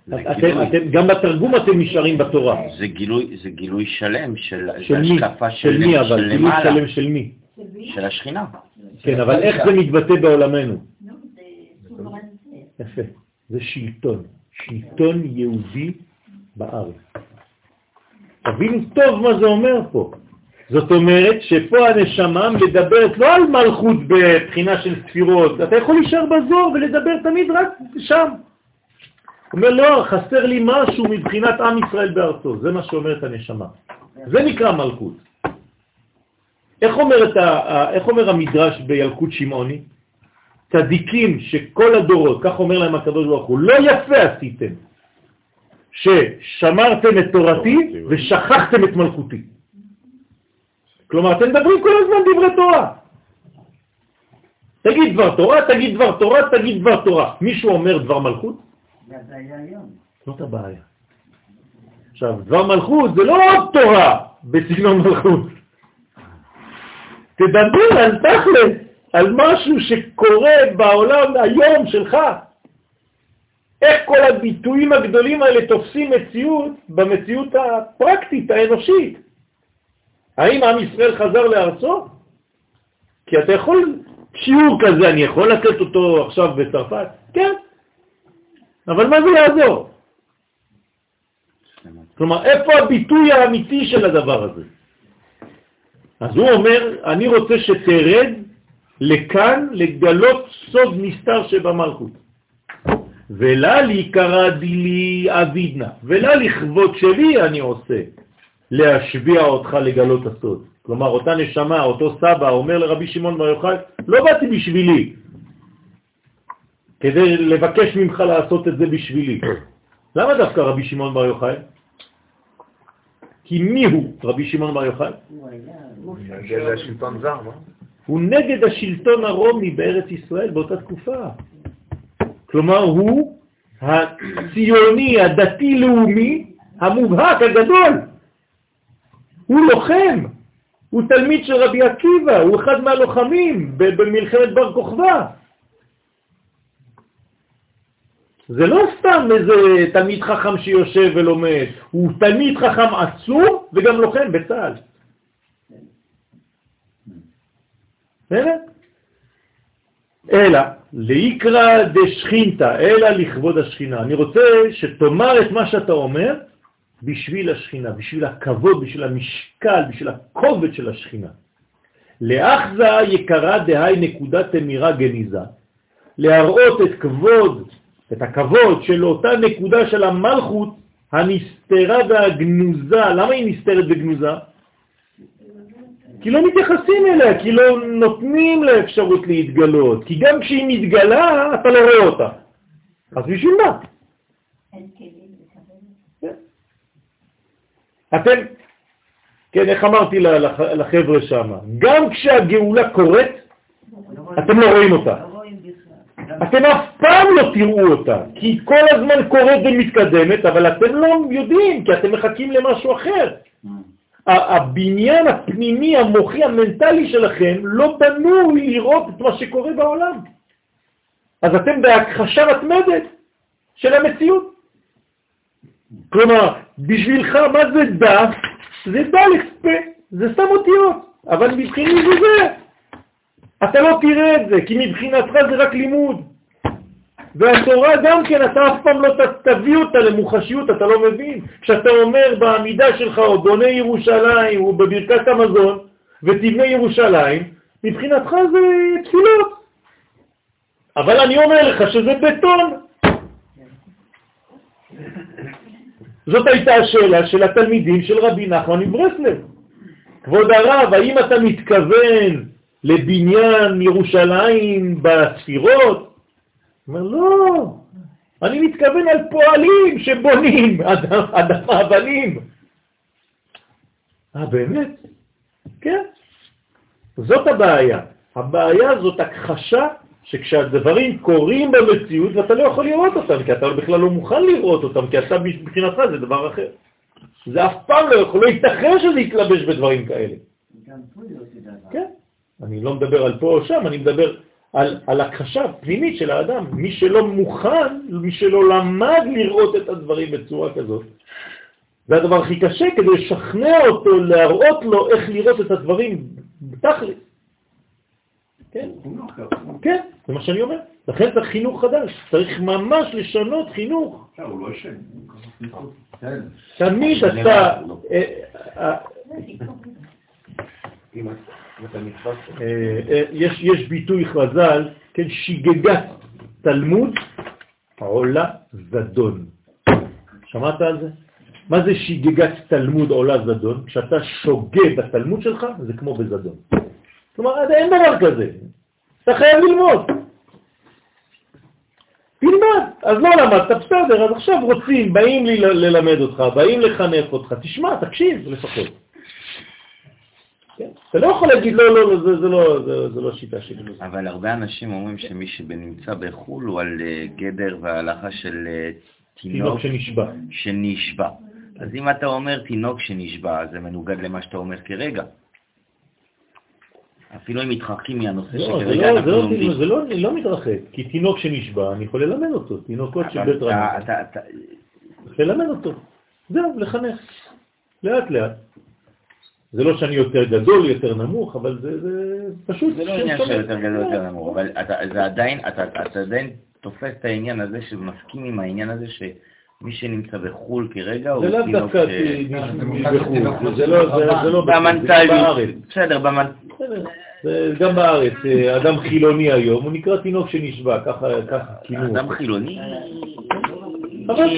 זה אתם, גם בתרגום אתם נשארים בתורה. זה גילוי, זה גילוי שלם של, של מי? השקפה של מי אבל? של גילוי למעלה, שלם של מי? של השכינה. כן, אבל איך זה מתבטא בעולמנו? יפה. זה שלטון. שלטון יהודי בארץ. תבינו טוב מה זה אומר פה. זאת אומרת שפה הנשמה מדברת לא על מלכות בבחינה של ספירות, אתה יכול להישאר בזור ולדבר תמיד רק שם. הוא אומר, לא, חסר לי משהו מבחינת עם ישראל בארצו. זה מה שאומרת הנשמה. זה נקרא מלכות. איך אומר, את ה, איך אומר המדרש בילקוט שמעוני? צדיקים שכל הדורות, כך אומר להם הקדוש לא יפה עשיתם, ששמרתם את תורתי ושכחתם את מלכותי. כלומר, אתם מדברים כל הזמן דברי תורה. תגיד דבר תורה, תגיד דבר תורה, תגיד דבר תורה. מישהו אומר דבר מלכות? זה הבעיה היום. זאת הבעיה. עכשיו, דבר מלכות זה לא עוד תורה בסגנון מלכות. תדבר על תכלס, על משהו שקורה בעולם היום שלך. איך כל הביטויים הגדולים האלה תופסים מציאות במציאות הפרקטית, האנושית. האם עם ישראל חזר לארצו? כי אתה יכול, שיעור כזה אני יכול לתת אותו עכשיו בצרפת? כן. אבל מה זה יעזור? כלומר, איפה הביטוי האמיתי של הדבר הזה? אז הוא אומר, אני רוצה שתרד לכאן לגלות סוד נסתר שבמלכות. ולה קרא דילי אבידנה, ולה לכבוד שלי אני עושה, להשביע אותך לגלות הסוד. כלומר, אותה נשמה, אותו סבא, אומר לרבי שמעון בר יוחאי, לא באתי בשבילי, כדי לבקש ממך לעשות את זה בשבילי. למה דווקא רבי שמעון בר יוחאי? כי מי הוא רבי שמעון בר יוחאי? נגד השלטון זר, מה? הוא נגד השלטון הרומי בארץ ישראל באותה תקופה. כלומר, הוא הציוני, הדתי-לאומי, המובהק, הגדול. הוא לוחם, הוא תלמיד של רבי עקיבא, הוא אחד מהלוחמים במלחמת בר כוכבא. זה לא סתם איזה תלמיד חכם שיושב ולומד, הוא תלמיד חכם עצום וגם לוחם בצה"ל. בסדר? אלא, ליקרא דשכינתא, אלא לכבוד השכינה. אני רוצה שתאמר את מה שאתה אומר בשביל השכינה, בשביל הכבוד, בשביל המשקל, בשביל הכובד של השכינה. לאחזה יקרה דהי נקודת אמירה גניזה, להראות את כבוד, את הכבוד של אותה נקודה של המלכות הנסתרה והגנוזה. למה היא נסתרת וגנוזה? כי לא מתייחסים אליה, כי לא נותנים לה אפשרות להתגלות, כי גם כשהיא מתגלה, אתה לא רואה אותה. אז בשביל מה? כן. אתם, כן, איך אמרתי לחבר'ה שם, גם כשהגאולה קורית, אתם לא רואים אותה. אתם אף פעם לא תראו אותה, כי כל הזמן קורית ומתקדמת, אבל אתם לא יודעים, כי אתם מחכים למשהו אחר. הבניין הפנימי, המוחי, המנטלי שלכם לא בנוי לראות את מה שקורה בעולם. אז אתם בהכחשה מתמדת של המציאות. כלומר, בשבילך מה זה דף? זה דלק פה, זה סתם אותיות, אבל מבחיני זה זה. אתה לא תראה את זה, כי מבחינתך זה רק לימוד. והתורה גם כן, אתה אף פעם לא תביא אותה למוחשיות, אתה לא מבין. כשאתה אומר בעמידה שלך, או בונה ירושלים, או בברכת המזון, ותבנה ירושלים, מבחינתך זה תפילות. אבל אני אומר לך שזה בטון. זאת הייתה השאלה של התלמידים של רבי נחמן מברסלב. כבוד הרב, האם אתה מתכוון לבניין ירושלים בספירות? אומר, לא, אני מתכוון על פועלים שבונים, אדמה אבנים. אה, באמת? כן. זאת הבעיה. הבעיה זאת הכחשה שכשהדברים קורים במציאות ואתה לא יכול לראות אותם, כי אתה בכלל לא מוכן לראות אותם, כי אתה מבחינתך זה דבר אחר. זה אף פעם לא יכול, לא ייתכן שזה יתלבש בדברים כאלה. כן, אני לא מדבר על פה או שם, אני מדבר על, על הכחשה פנימית של האדם. מי שלא מוכן, מי שלא למד לראות את הדברים בצורה כזאת, זה הדבר הכי קשה כדי לשכנע אותו, להראות לו איך לראות את הדברים בתכלית. כן, כן, זה מה שאני אומר. לכן צריך חינוך חדש, צריך ממש לשנות חינוך. הוא לא ישן. תמיד אתה... אה, אה, אה, יש ביטוי חז"ל, כן, שיגגת תלמוד עולה זדון. שמעת על זה? מה זה שיגגת תלמוד עולה זדון? כשאתה שוגה בתלמוד שלך, זה כמו בזדון. כלומר, אין דבר כזה. אתה חייב ללמוד. תלמד. אז לא למדת, בסדר, אז עכשיו רוצים, באים ללמד אותך, באים לחנך אותך, תשמע, תקשיב לפחות. כן? אתה לא יכול להגיד, לא, לא, לא, זה, זה, לא, זה, זה לא שיטה שלי. אבל הרבה אנשים אומרים שמי שנמצא בחו"ל הוא על אה, גדר והלכה של אה, תינוק שנשבע. שנשבע. אז אם אתה אומר תינוק שנשבע, זה מנוגד למה שאתה אומר כרגע. אפילו אם מתרחקים מהנושא לא, שכרגע לא, אנחנו זה לא, לומדים. זה לא, מתרחק, כי תינוק שנשבע, אני יכול ללמד אותו, תינוקות של בית אתה- רמה, אתה- ללמד אותו. זהו, לחנך, לאט לאט. זה לא שאני יותר גדול, יותר נמוך, אבל זה, זה פשוט... זה לא עניין. של יותר גדול יותר נמוך, אבל אתה, זה עדיין, אתה, אתה עדיין תופס את העניין הזה שמסכים עם העניין הזה שמי שנמצא בחו"ל כרגע הוא זה לאו תינוק דווקא. בחו"ל, זה לא זה- זה לא בחו"ל, זה גם במנטליות, בארץ. בסדר, גם בארץ, אה, אדם חילוני היום, הוא נקרא תינוק שנשבע, ככה ככה כינו אדם. חילוני,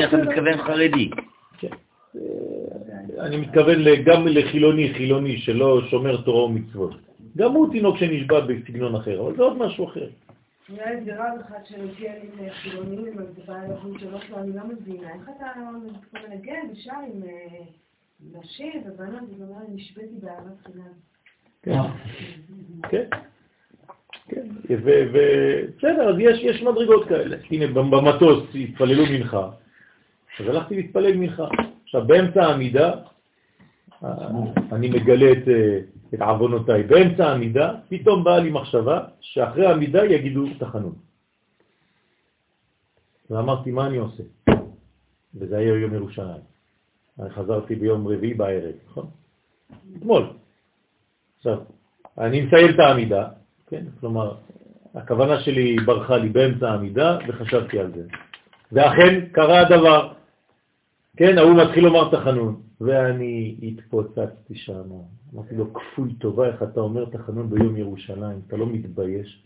אתה. מתכוון חרדי. אני מתכוון גם לחילוני, חילוני שלא שומר תורה ומצוות. גם הוא תינוק שנשבע בסגנון אחר, אבל זה עוד משהו אחר. היה איזה רב אחד שמגיע עם אה, חילונים, אז זה בא אליו שלוש לו, אני לא מבינה, איך אתה מנגן ושר עם אה, נשים ובנות, הוא אומר, נשביתי באהבת חינם. כן. כן. כן. ו- ו- בסדר, אז יש מדרגות כאלה. הנה, במטוס התפללו מנחה, אז הלכתי להתפלל מנחה. עכשיו, באמצע העמידה, אני מגלה את, אה, את עוונותיי. באמצע העמידה, פתאום באה לי מחשבה שאחרי העמידה יגידו תחנון. ואמרתי, מה אני עושה? וזה היה יום ירושלים. אני חזרתי ביום רביעי בערב, נכון? אתמול. עכשיו, אני מסיים את העמידה, כן? כלומר, הכוונה שלי ברחה לי באמצע העמידה וחשבתי על זה. ואכן קרה הדבר. כן, ההוא מתחיל לומר תחנון, ואני התפוצצתי שם. אמרתי לו, כפוי טובה, איך אתה אומר תחנון ביום ירושלים, אתה לא מתבייש?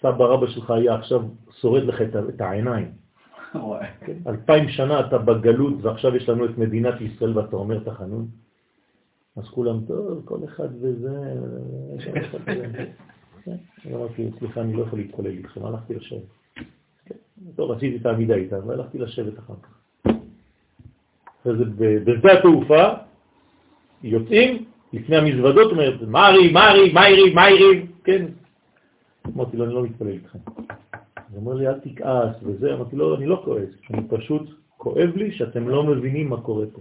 סבא רבא שלך היה עכשיו שורד לך את העיניים. כן? אלפיים שנה אתה בגלות ועכשיו יש לנו את מדינת ישראל ואתה אומר תחנון. אז כולם, טוב, כל אחד וזה... כל אחד וזה." כן. אמרתי, סליחה, אני לא יכול להתכולל איתכם, הלכתי לשבת. כן. טוב, עשיתי את העמידה איתם והלכתי לשבת אחר כך. בשדה התעופה יוצאים, לפני המזוודות, אומרת, מה ריב, מה ריב, מה ריב, מה ריב, כן. אמרתי לו, אני לא מתפלל איתכם. הוא אומר לי, אל תכעס וזה, אמרתי לו, אני לא כועס, אני פשוט כואב לי שאתם לא מבינים מה קורה פה.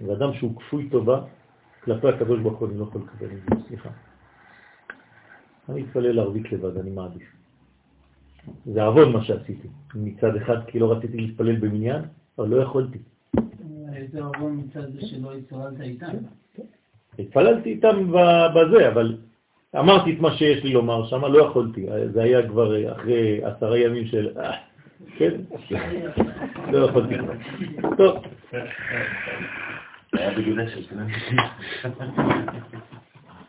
ואדם שהוא כפוי טובה, כלפי הקדוש ברוך הוא אני לא יכול לקבל את זה, סליחה. אני אתפלל ערבית לבד, אני מעדיף. זה עבוד מה שעשיתי. מצד אחד כי לא רציתי להתפלל במניין, אבל לא יכולתי. איזה ארון מצד זה שלא התפללת איתם. התפללתי איתם בזה, אבל אמרתי את מה שיש לי לומר שם, לא יכולתי. זה היה כבר אחרי עשרה ימים של... אה, כן? לא יכולתי. טוב.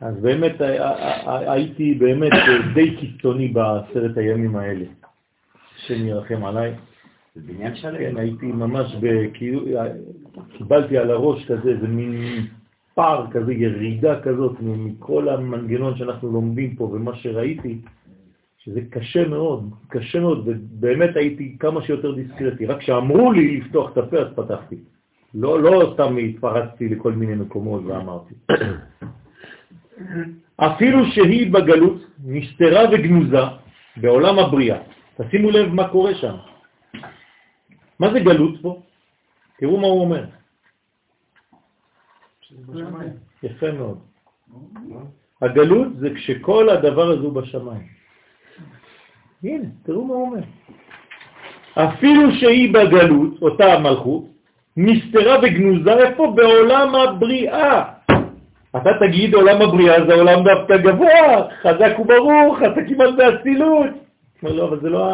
אז באמת ה- ה- ה- הייתי באמת די קיצוני בעשרת הימים האלה. השם ירחם עליי. זה בניין שלם. כן, הייתי ממש, ב- קיבלתי על הראש כזה, איזה מין פער כזה, ירידה כזאת מכל המנגנון שאנחנו לומדים פה ומה שראיתי, שזה קשה מאוד, קשה מאוד, ובאמת הייתי כמה שיותר דיסקרטי. רק כשאמרו לי לפתוח את הפה אז פתחתי. לא, לא סתם התפרצתי לכל מיני מקומות ואמרתי. אפילו שהיא בגלות, נסתרה וגנוזה בעולם הבריאה. תשימו לב מה קורה שם. מה זה גלות פה? תראו מה הוא אומר. יפה מאוד. הגלות זה כשכל הדבר הזה הוא בשמיים. הנה, תראו מה הוא אומר. אפילו שהיא בגלות, אותה המלכות, נסתרה וגנוזה איפה? בעולם הבריאה. אתה תגיד עולם הבריאה זה עולם דווקא גבוה, חזק וברוך, אתה כמעט באצילות. אומר לו, אבל זה לא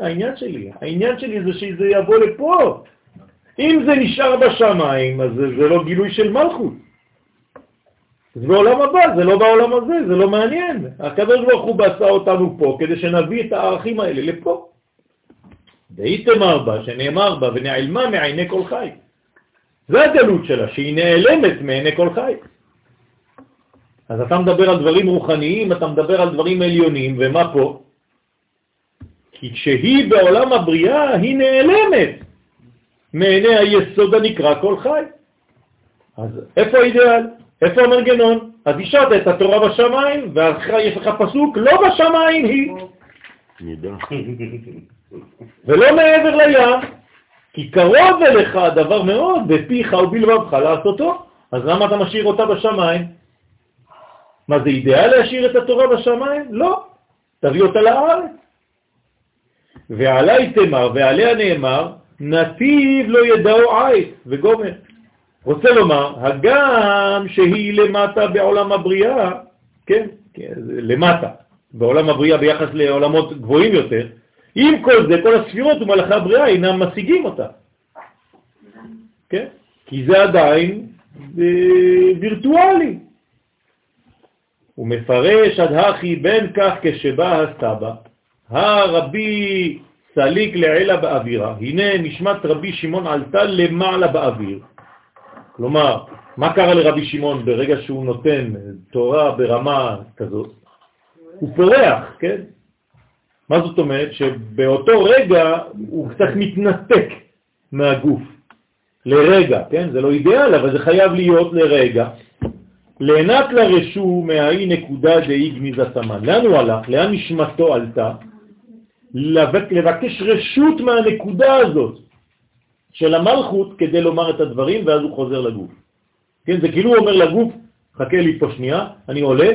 העניין שלי. העניין שלי זה שזה יבוא לפה. אם זה נשאר בשמיים, אז זה, זה לא גילוי של מלכות. זה בעולם הבא, זה לא בעולם הזה, זה לא מעניין. הקדוש ברוך הוא בעשה אותנו פה כדי שנביא את הערכים האלה לפה. ואיתמר בה, שנאמר בה, ונעלמה מעיני כל חי. זה הגלות שלה, שהיא נעלמת מעיני כל חי. אז אתה מדבר על דברים רוחניים, אתה מדבר על דברים עליונים, ומה פה? כי כשהיא בעולם הבריאה, היא נעלמת מעיני היסוד הנקרא כל חי. אז איפה האידאל? איפה המנגנון? אז השארת את התורה בשמיים, ואחרי יש לך פסוק, לא בשמיים היא. נדע. ולא מעבר לים, כי קרוב אליך הדבר מאוד, בפיך ובלבבך לעשותו. אז למה אתה משאיר אותה בשמיים? מה, זה אידאל להשאיר את התורה בשמיים? לא. תביא אותה לארץ. ועלי תמר ועליה נאמר, נתיב לא ידעו עית וגומר. רוצה לומר, הגם שהיא למטה בעולם הבריאה, כן, כן למטה, בעולם הבריאה ביחס לעולמות גבוהים יותר, עם כל זה, כל הספירות ומלאכי הבריאה אינם משיגים אותה. כן? כי זה עדיין אה, וירטואלי. הוא מפרש עד הכי בין כך כשבא הסבא, הרבי סליק לעילה באווירה, הנה נשמת רבי שמעון עלתה למעלה באוויר. כלומר, מה קרה לרבי שמעון ברגע שהוא נותן תורה ברמה כזאת? הוא פורח, כן? מה זאת אומרת? שבאותו רגע הוא קצת מתנתק מהגוף, לרגע, כן? זה לא אידיאל, אבל זה חייב להיות לרגע. לענת לרשו מהאי נקודה דאי גמיזה סמן. לאן הוא הלך? לאן נשמתו עלתה? לבקש רשות מהנקודה הזאת של המלכות כדי לומר את הדברים, ואז הוא חוזר לגוף. כן, זה כאילו הוא אומר לגוף, חכה לי פה שנייה, אני עולה,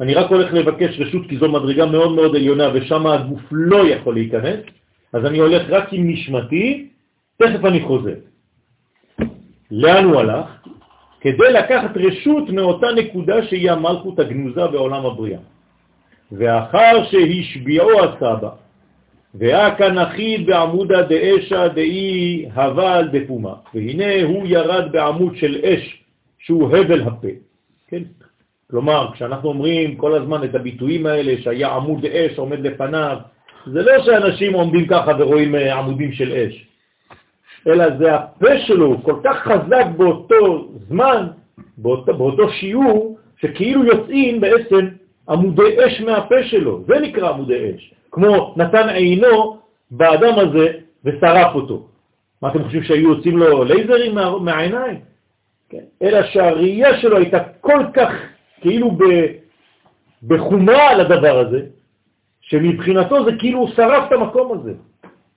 אני רק הולך לבקש רשות כי זו מדרגה מאוד מאוד עליונה ושם הגוף לא יכול להיכנס, אז אני הולך רק עם נשמתי, תכף אני חוזר. לאן הוא הלך? כדי לקחת רשות מאותה נקודה שהיא המלכות הגנוזה בעולם הבריאה. ואחר שהשביעו הסבא, והכן אחיד בעמודה דאשה דאי הבל דפומה, והנה הוא ירד בעמוד של אש שהוא הבל הפה. כן? כלומר, כשאנחנו אומרים כל הזמן את הביטויים האלה שהיה עמוד אש עומד לפניו, זה לא שאנשים עומדים ככה ורואים אה, עמודים של אש, אלא זה הפה שלו כל כך חזק באותו זמן, באותו, באותו שיעור, שכאילו יוצאים בעצם עמודי אש מהפה שלו, זה נקרא עמודי אש. כמו נתן עינו באדם הזה ושרף אותו. מה אתם חושבים שהיו יוצאים לו לייזרים מה, מהעיניים? כן. אלא שהראייה שלו הייתה כל כך כאילו ב, בחומה על הדבר הזה, שמבחינתו זה כאילו הוא שרף את המקום הזה.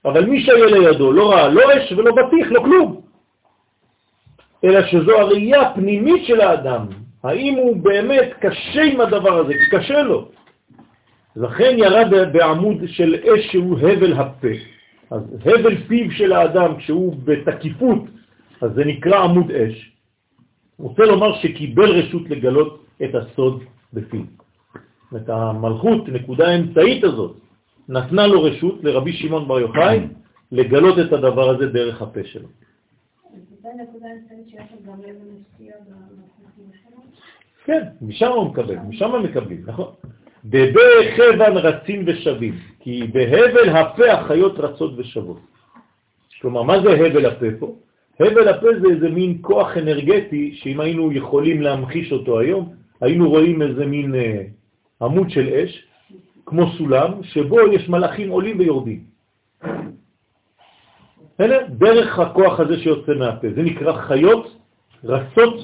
אבל מי שהיה לידו לא ראה לא אש ולא בטיח, לא כלום. אלא שזו הראייה הפנימית של האדם. האם הוא באמת קשה עם הדבר הזה, קשה לו. לכן ירד בעמוד של אש שהוא הבל הפה. אז הבל פיו של האדם, כשהוא בתקיפות, אז זה נקרא עמוד אש. רוצה לומר שקיבל רשות לגלות את הסוד בפיו. את המלכות, נקודה האמצעית הזאת, נתנה לו רשות לרבי שמעון בר יוחאי לגלות את הדבר הזה דרך הפה שלו. כן, משם הוא מקבל, משם מקבלים, נכון. בבי חבן רצים ושווים, כי בהבל הפה החיות רצות ושבות. כלומר, מה זה הבל הפה פה? הבל הפה זה איזה מין כוח אנרגטי, שאם היינו יכולים להמחיש אותו היום, היינו רואים איזה מין אה, עמוד של אש, כמו סולם, שבו יש מלאכים עולים ויורדים. הנה, דרך הכוח הזה שיוצא מהפה. זה נקרא חיות רצות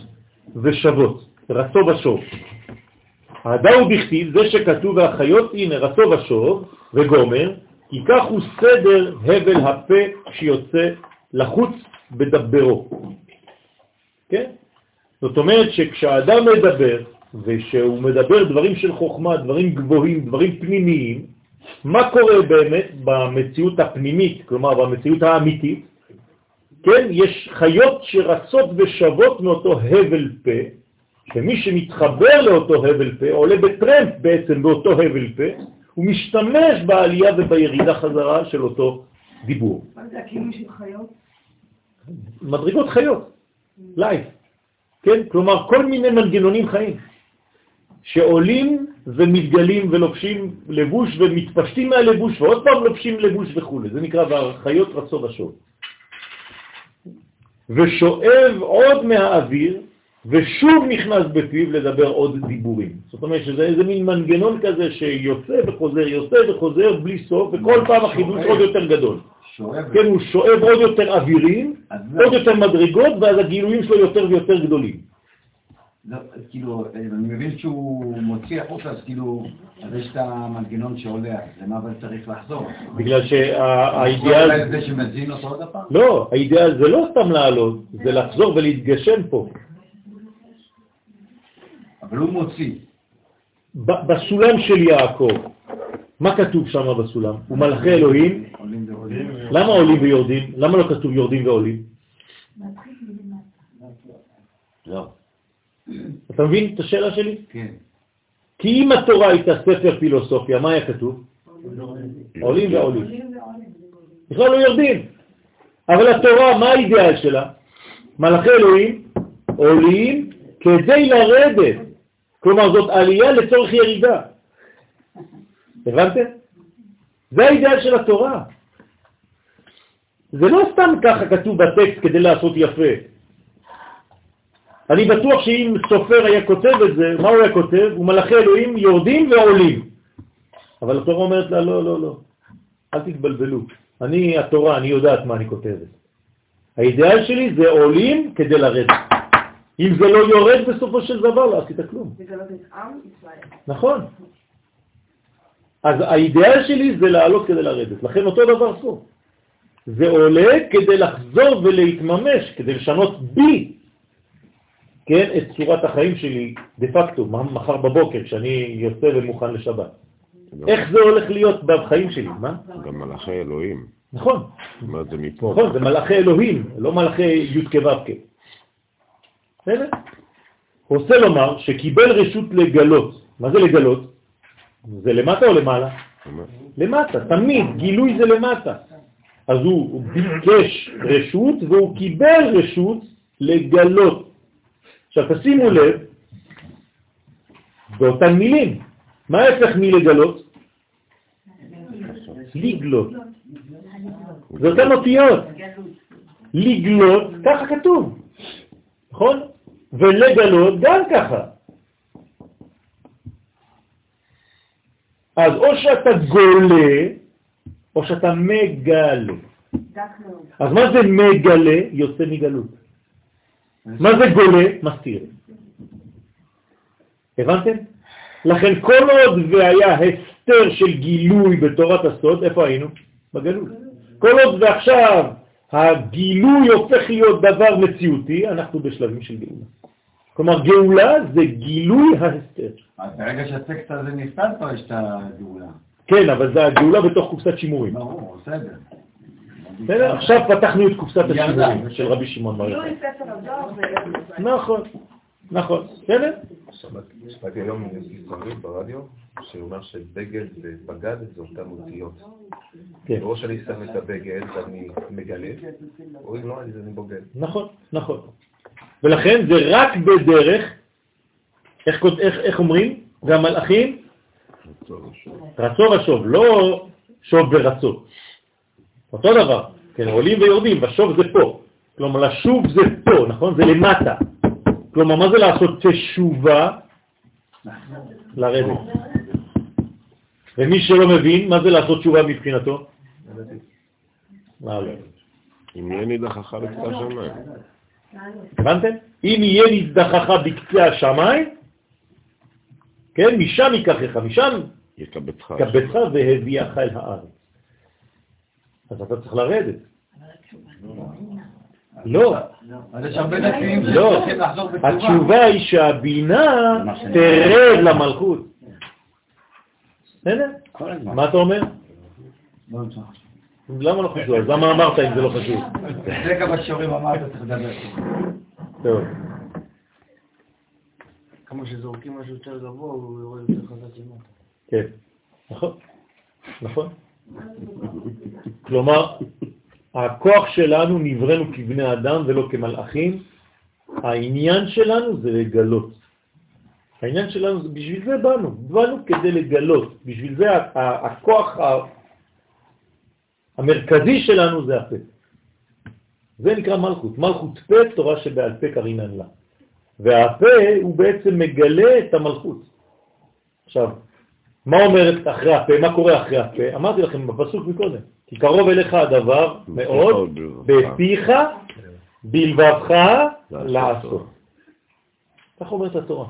ושבות, רצו ושוב. האדם הוא בכתיב, זה שכתוב והחיות, הנה רצו ושוב וגומר, כי כך הוא סדר הבל הפה שיוצא לחוץ בדברו. כן? זאת אומרת שכשהאדם מדבר, ושהוא מדבר דברים של חוכמה, דברים גבוהים, דברים פנימיים, מה קורה באמת במציאות הפנימית, כלומר במציאות האמיתית? כן, יש חיות שרצות ושבות מאותו הבל פה, שמי שמתחבר לאותו הבל פה עולה בטרמפ בעצם באותו הבל פה, הוא משתמש בעלייה ובירידה חזרה של אותו דיבור. מה זה הכינוי של חיות? מדרגות חיות, live, כן? כלומר כל מיני מנגנונים חיים. שעולים ומתגלים ולובשים לבוש ומתפשטים מהלבוש ועוד פעם לובשים לבוש וכו'. זה נקרא והחיות רצוא ושוב. ושואב עוד מהאוויר ושוב נכנס בפיו לדבר עוד דיבורים. זאת אומרת שזה איזה מין מנגנון כזה שיוצא וחוזר, יוצא וחוזר בלי סוף, וכל פעם החידוש עוד יותר גדול. כן, הוא שואב עוד יותר אווירים, עוד יותר מדרגות, ואז הגילויים שלו יותר ויותר גדולים. לא, כאילו, אני מבין שהוא מוציא החוצה, אז כאילו, אז יש את המנגנון שעולה, למה אבל צריך לחזור? בגלל שהאידיאל... זה שמזין אותו עוד הפעם? לא, האידיאל זה לא סתם לעלות, זה לחזור ולהתגשם פה. אבל הוא מוציא. בסולם של יעקב, מה כתוב שם בסולם? הוא מלאכי אלוהים. למה עולים ויורדים? למה לא כתוב יורדים ועולים? לא. אתה מבין את השאלה שלי? כן. כי אם התורה הייתה ספר פילוסופיה, מה היה כתוב? עולים ועולים. בכלל לא יורדים. אבל התורה, מה האידאל שלה? מלאכי אלוהים עולים כדי לרדת. כלומר, זאת עלייה לצורך ירידה. הבנתם? זה האידאל של התורה. זה לא סתם ככה כתוב בטקסט כדי לעשות יפה. אני בטוח שאם סופר היה כותב את זה, מה הוא היה כותב? הוא מלאכי אלוהים יורדים ועולים. אבל התורה אומרת לה, לא, לא, לא, אל תתבלבלו. אני, התורה, אני יודעת מה אני כותבת. האידאל שלי זה עולים כדי לרדת. אם זה לא יורד בסופו של דבר, לא עשית כלום. נכון. אז האידאל שלי זה לעלות כדי לרדת. לכן אותו דבר פה. זה עולה כדי לחזור ולהתממש, כדי לשנות בי כן, את צורת החיים שלי דה פקטו, מחר בבוקר, כשאני יוצא ומוכן לשבת. איך זה הולך להיות בחיים שלי, מה? גם מלאכי אלוהים. נכון. מה זה מפה? נכון, זה מלאכי אלוהים, לא מלאכי י' כו' בסדר? רוצה לומר שקיבל רשות לגלות. מה זה לגלות? זה למטה או למעלה? למטה, תמיד, גילוי זה למטה. אז הוא ביקש רשות והוא קיבל רשות לגלות. עכשיו תשימו לב, באותן מילים, מה ההפך מלגלות? לגלות. זה אותן אותיות. לגלות, ככה כתוב, נכון? ולגלות גם ככה. אז או שאתה גולה, או שאתה מגלה. אז מה זה מגלה? יוצא מגלות. מה זה גולה? מסתיר. הבנתם? לכן כל עוד והיה הסתר של גילוי בתורת הסוד, איפה היינו? בגלות. כל עוד ועכשיו הגילוי הופך להיות דבר מציאותי, אנחנו בשלבים של גאולה. כלומר, גאולה זה גילוי ההסתר. אז ברגע שהטקסט הזה נפתר פה יש את הגאולה. כן, אבל זה הגאולה בתוך קופסת שימורים. ברור, בסדר. בסדר? עכשיו פתחנו את קופסת השימורים של רבי שמעון יוחאי. נכון, נכון, בסדר? שמעתי היום מסתובבים ברדיו, שאומר שבגד ובגד זה אותן אותיות. כן. או שאני שם את הבגד ואני מגלה, או אם לא, אני בוגד. נכון, נכון. ולכן זה רק בדרך, איך, איך, איך אומרים? זה המלאכים? רצו ושוב, לא שוב ורצו. אותו דבר, כן, עולים ויורדים, ושוב זה פה. כלומר, לשוב זה פה, נכון? זה למטה. כלומר, מה זה לעשות תשובה? לרדת. ומי שלא מבין, מה זה לעשות תשובה מבחינתו? לעלות. אם יהיה נידחך בקצה השמיים. הבנתם? אם יהיה נידחך בקצה השמיים, כן, משם ייקחך, משם יקבצך והביאך אל הארץ. אז אתה צריך לרדת. לא. לא. התשובה היא שהבינה תרד למלכות. בסדר? מה אתה אומר? למה לא חשוב? אז למה אמרת אם זה לא חשוב? זה כמה שיעורים אמרת, צריך לדבר. טוב. כמה שזורקים משהו יותר גבוה, הוא יורד יותר חזק למטה. כן, נכון, נכון. כלומר, הכוח שלנו נבראנו כבני אדם ולא כמלאכים, העניין שלנו זה לגלות. העניין שלנו, בשביל זה באנו, באנו כדי לגלות, בשביל זה הכוח המרכזי שלנו זה הפה. זה נקרא מלכות, מלכות פה, תורה שבעל פה קרינן לה. והפה הוא בעצם מגלה את המלכות. עכשיו, מה אומרת אחרי הפה? מה קורה אחרי הפה? אמרתי לכם בפסוק מקודם, כי קרוב אליך הדבר מאוד, בפיך, בלבבך לעשות. כך אומרת התורה.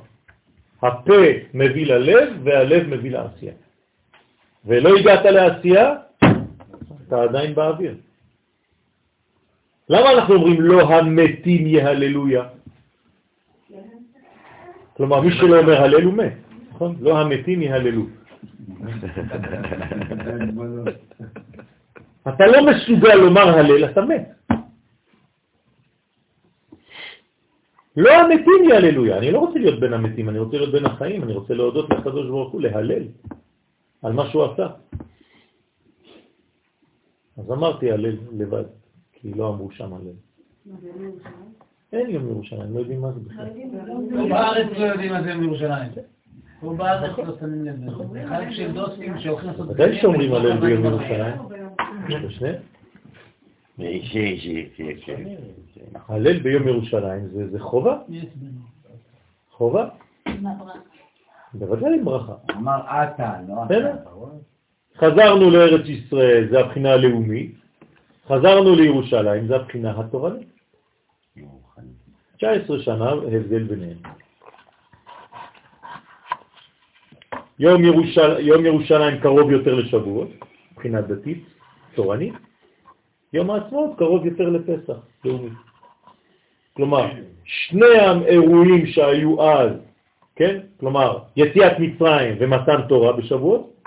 הפה מביא ללב והלב מביא לעשייה. ולא הגעת לעשייה, אתה עדיין באוויר. למה אנחנו אומרים לא המתים יהללויה? כלומר, מי שלא אומר הלל הוא מת, נכון? לא המתים יהללו. אתה לא מסוגל לומר הלל, אתה מת. לא המתים יהללויה, אני לא רוצה להיות בין המתים, אני רוצה להיות בין החיים, אני רוצה להודות לקדוש ברוך הוא, להלל על מה שהוא עשה. אז אמרתי הלל לבד, כי לא אמרו שם הלל. אין יום ירושלים, לא יודעים מה זה בכלל. פה בארץ לא יודעים מה זה יום ירושלים. פה בארץ לא שמים לב לזה. חלק של דוסים שהולכים לעשות... ודאי שאומרים הלל ביום ירושלים. הלל ביום ירושלים זה חובה. חובה. בוודאי עם ברכה. אמר אתה, לא אתה. חזרנו לארץ ישראל, זה הבחינה הלאומית. חזרנו לירושלים, זה הבחינה התורנית. 19 שנה הבדל ביניהם. יום, ירושל... יום ירושלים קרוב יותר לשבועות, מבחינה דתית, תורנית. יום העצמאות קרוב יותר לפסח, לאומי. כלומר, שני האירועים שהיו אז, כן? כלומר, יציאת מצרים ומתן תורה בשבועות,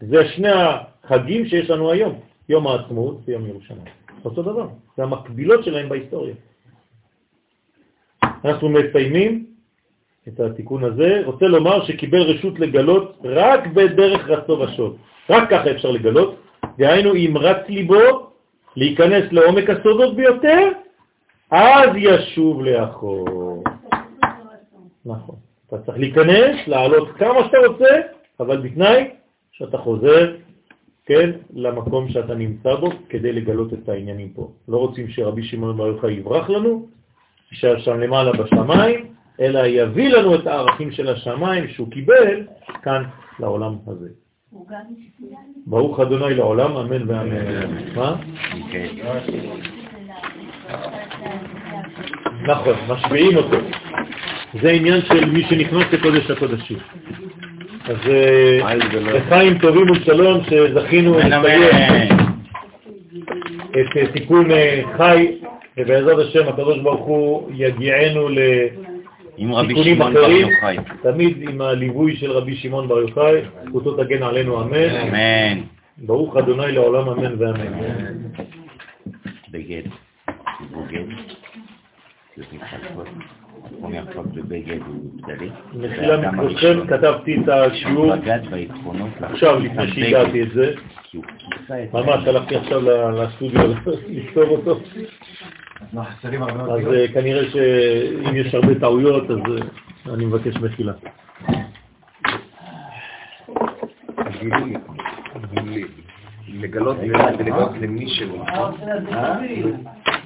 זה שני החגים שיש לנו היום, יום העצמאות ויום ירושלים. אותו דבר, זה המקבילות שלהם בהיסטוריה. אנחנו מסיימים את התיקון הזה, רוצה לומר שקיבל רשות לגלות רק בדרך רצו ושוב. רק ככה אפשר לגלות, דהיינו אם רץ ליבו להיכנס לעומק הסודות ביותר, אז ישוב לאחור. נכון. אתה צריך להיכנס, לעלות כמה שאתה רוצה, אבל בתנאי שאתה חוזר, כן, למקום שאתה נמצא בו כדי לגלות את העניינים פה. לא רוצים שרבי שמעון בר יוחאי יברח לנו, יישאר שם למעלה בשמיים, אלא יביא לנו את הערכים של השמיים שהוא קיבל כאן לעולם הזה. ברוך אדוני לעולם, אמן ואמן. מה? נכון, משביעים אותו. זה עניין של מי שנכנס לקודש הקודשים. אז לחיים טובים ושלום שזכינו לסיים את אה, תיקון אה, חי, ובעזרת השם הקדוש ברוך הוא יגיענו לתיקונים אחרים, תמיד עם הליווי של רבי שמעון בר יוחאי, זכותו תגן עלינו אמן. אמן. ברוך אדוני לעולם אמן ואמן. בגד, בוגד, אומר כבר בבגד ובגדלי. מחילה מכבודכם, כתבתי את השיעור עכשיו לפני שהגעתי את זה. ממש הלכתי עכשיו לסטודיו לפתור אותו. אז אה, כנראה שאם יש הרבה טעויות, אז אה, אני מבקש מחילה. לגלות למי שהוא.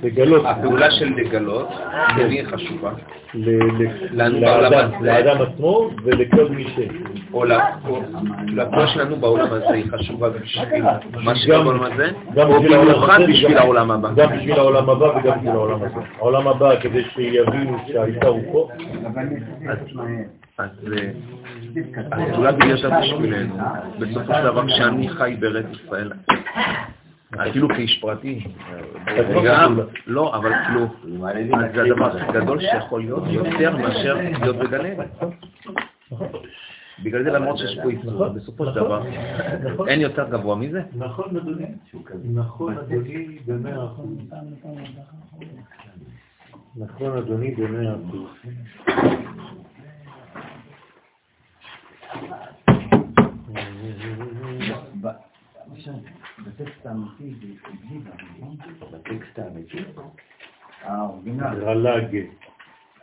לגלות. הפעולה של לגלות, למי היא חשובה? לאדם עצמו ולכל מי ש... או לפעולה שלנו בעולם הזה היא חשובה בשביל מה שקורה בעולם הזה, או במיוחד בשביל העולם הבא. גם בשביל העולם הבא וגם בשביל העולם הזה. העולם הבא כדי שיבינו שהאישה הוא פה. אז הפעולה בהיותה בשבילנו, בסופו של דבר כשאני חי בארץ ישראל, אפילו כאיש פרטי, גם, לא, אבל כאילו, זה הדבר הכי גדול שיכול להיות יותר מאשר להיות בגן עדן. בגלל זה למרות שיש פה איסור, בסופו של דבר, אין יותר גבוה מזה. נכון, אדוני. נכון, אדוני, במאה אחוז. נכון, אדוני, במאה אחוז. בטקסט האמיתי בטקסט האמיתי? האורגינל. רל"ג.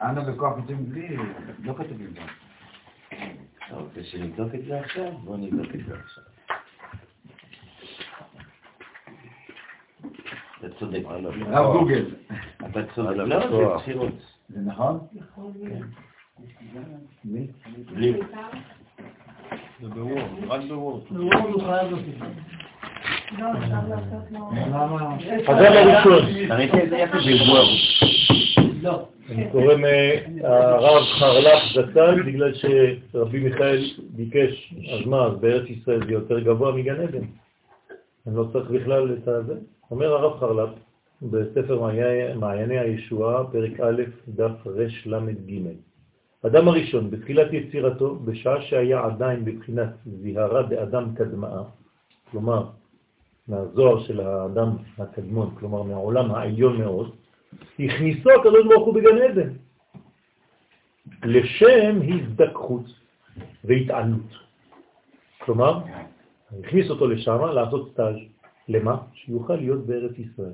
אנו בכוח יוצאים בלי, לא כתובים גם. אתה רוצה שנבדוק את זה עכשיו? בוא נבדוק את זה עכשיו. אתה צודק. רב גוגל. אתה צודק. לא, זה. בחירות. זה נכון? בלי. זה בוורד, רק בוורד. הוא חייב להוסיף. לא, זה יפה בוורד. לא. אני קורא מהרב חרל"פ זצ"ל, בגלל שרבי מיכאל ביקש, אז מה, אז בארץ ישראל זה יותר גבוה מגן עדן. אני לא צריך בכלל את הזה. אומר הרב חרל"פ בספר מעייני- מעייני הישועה, פרק א', דף רל"ג. אדם הראשון, בתחילת יצירתו, בשעה שהיה עדיין בבחינת זיהרה באדם קדמאה, כלומר, מהזוהר של האדם הקדמון, כלומר מהעולם העליון מאוד, הכניסו הקדוש ברוך הוא בגן עדן, לשם הזדככות והתעלות. כלומר, הכניס אותו לשם לעשות סטאז' למה? שיוכל להיות בארץ ישראל.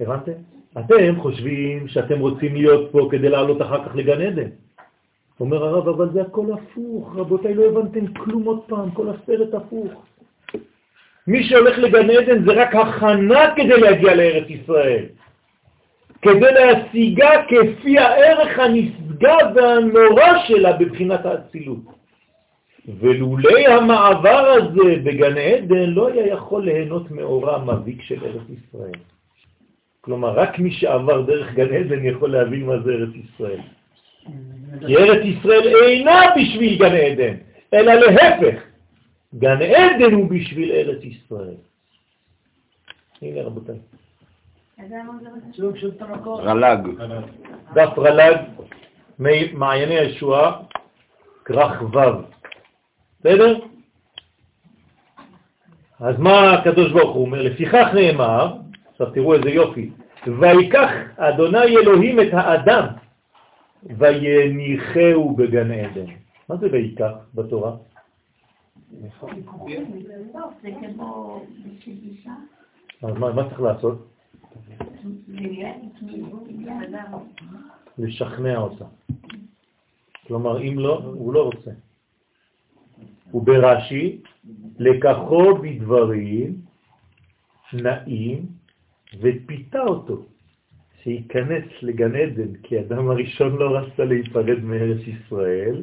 הבנתם? אתם חושבים שאתם רוצים להיות פה כדי לעלות אחר כך לגן עדן. אומר הרב, אבל זה הכל הפוך, רבותיי, לא הבנתם כלום עוד פעם, כל הסרט הפוך. מי שהולך לגן עדן זה רק הכנה כדי להגיע לארץ ישראל. כדי להשיגה כפי הערך הנשגב והנורא שלה בבחינת האצילות. ולולי המעבר הזה בגן עדן לא היה יכול ליהנות מאורה מביק של ארץ ישראל. כלומר, רק מי שעבר דרך גן עדן יכול להבין מה זה ארץ ישראל. כי ארץ ישראל אינה בשביל גן עדן, אלא להפך. גן עדן הוא בשביל ארץ ישראל. הנה רבותיי. רל"ג. דף רל"ג, מעייני הישועה, כרך ו'. בסדר? אז מה הקדוש ברוך הוא אומר? לפיכך נאמר, עכשיו תראו איזה יופי, ויקח אדוני אלוהים את האדם ויניחהו בגן עדן. מה זה ויקח בתורה? לא, זה כמו בשביל אישה. אז מה, מה צריך לעשות? לשכנע אותה. כלומר, אם לא, הוא לא רוצה. וברש"י, לקחו בדברים נעים ופיתה אותו, שייכנס לגן עדן, כי אדם הראשון לא רצה להיפרד מארץ ישראל,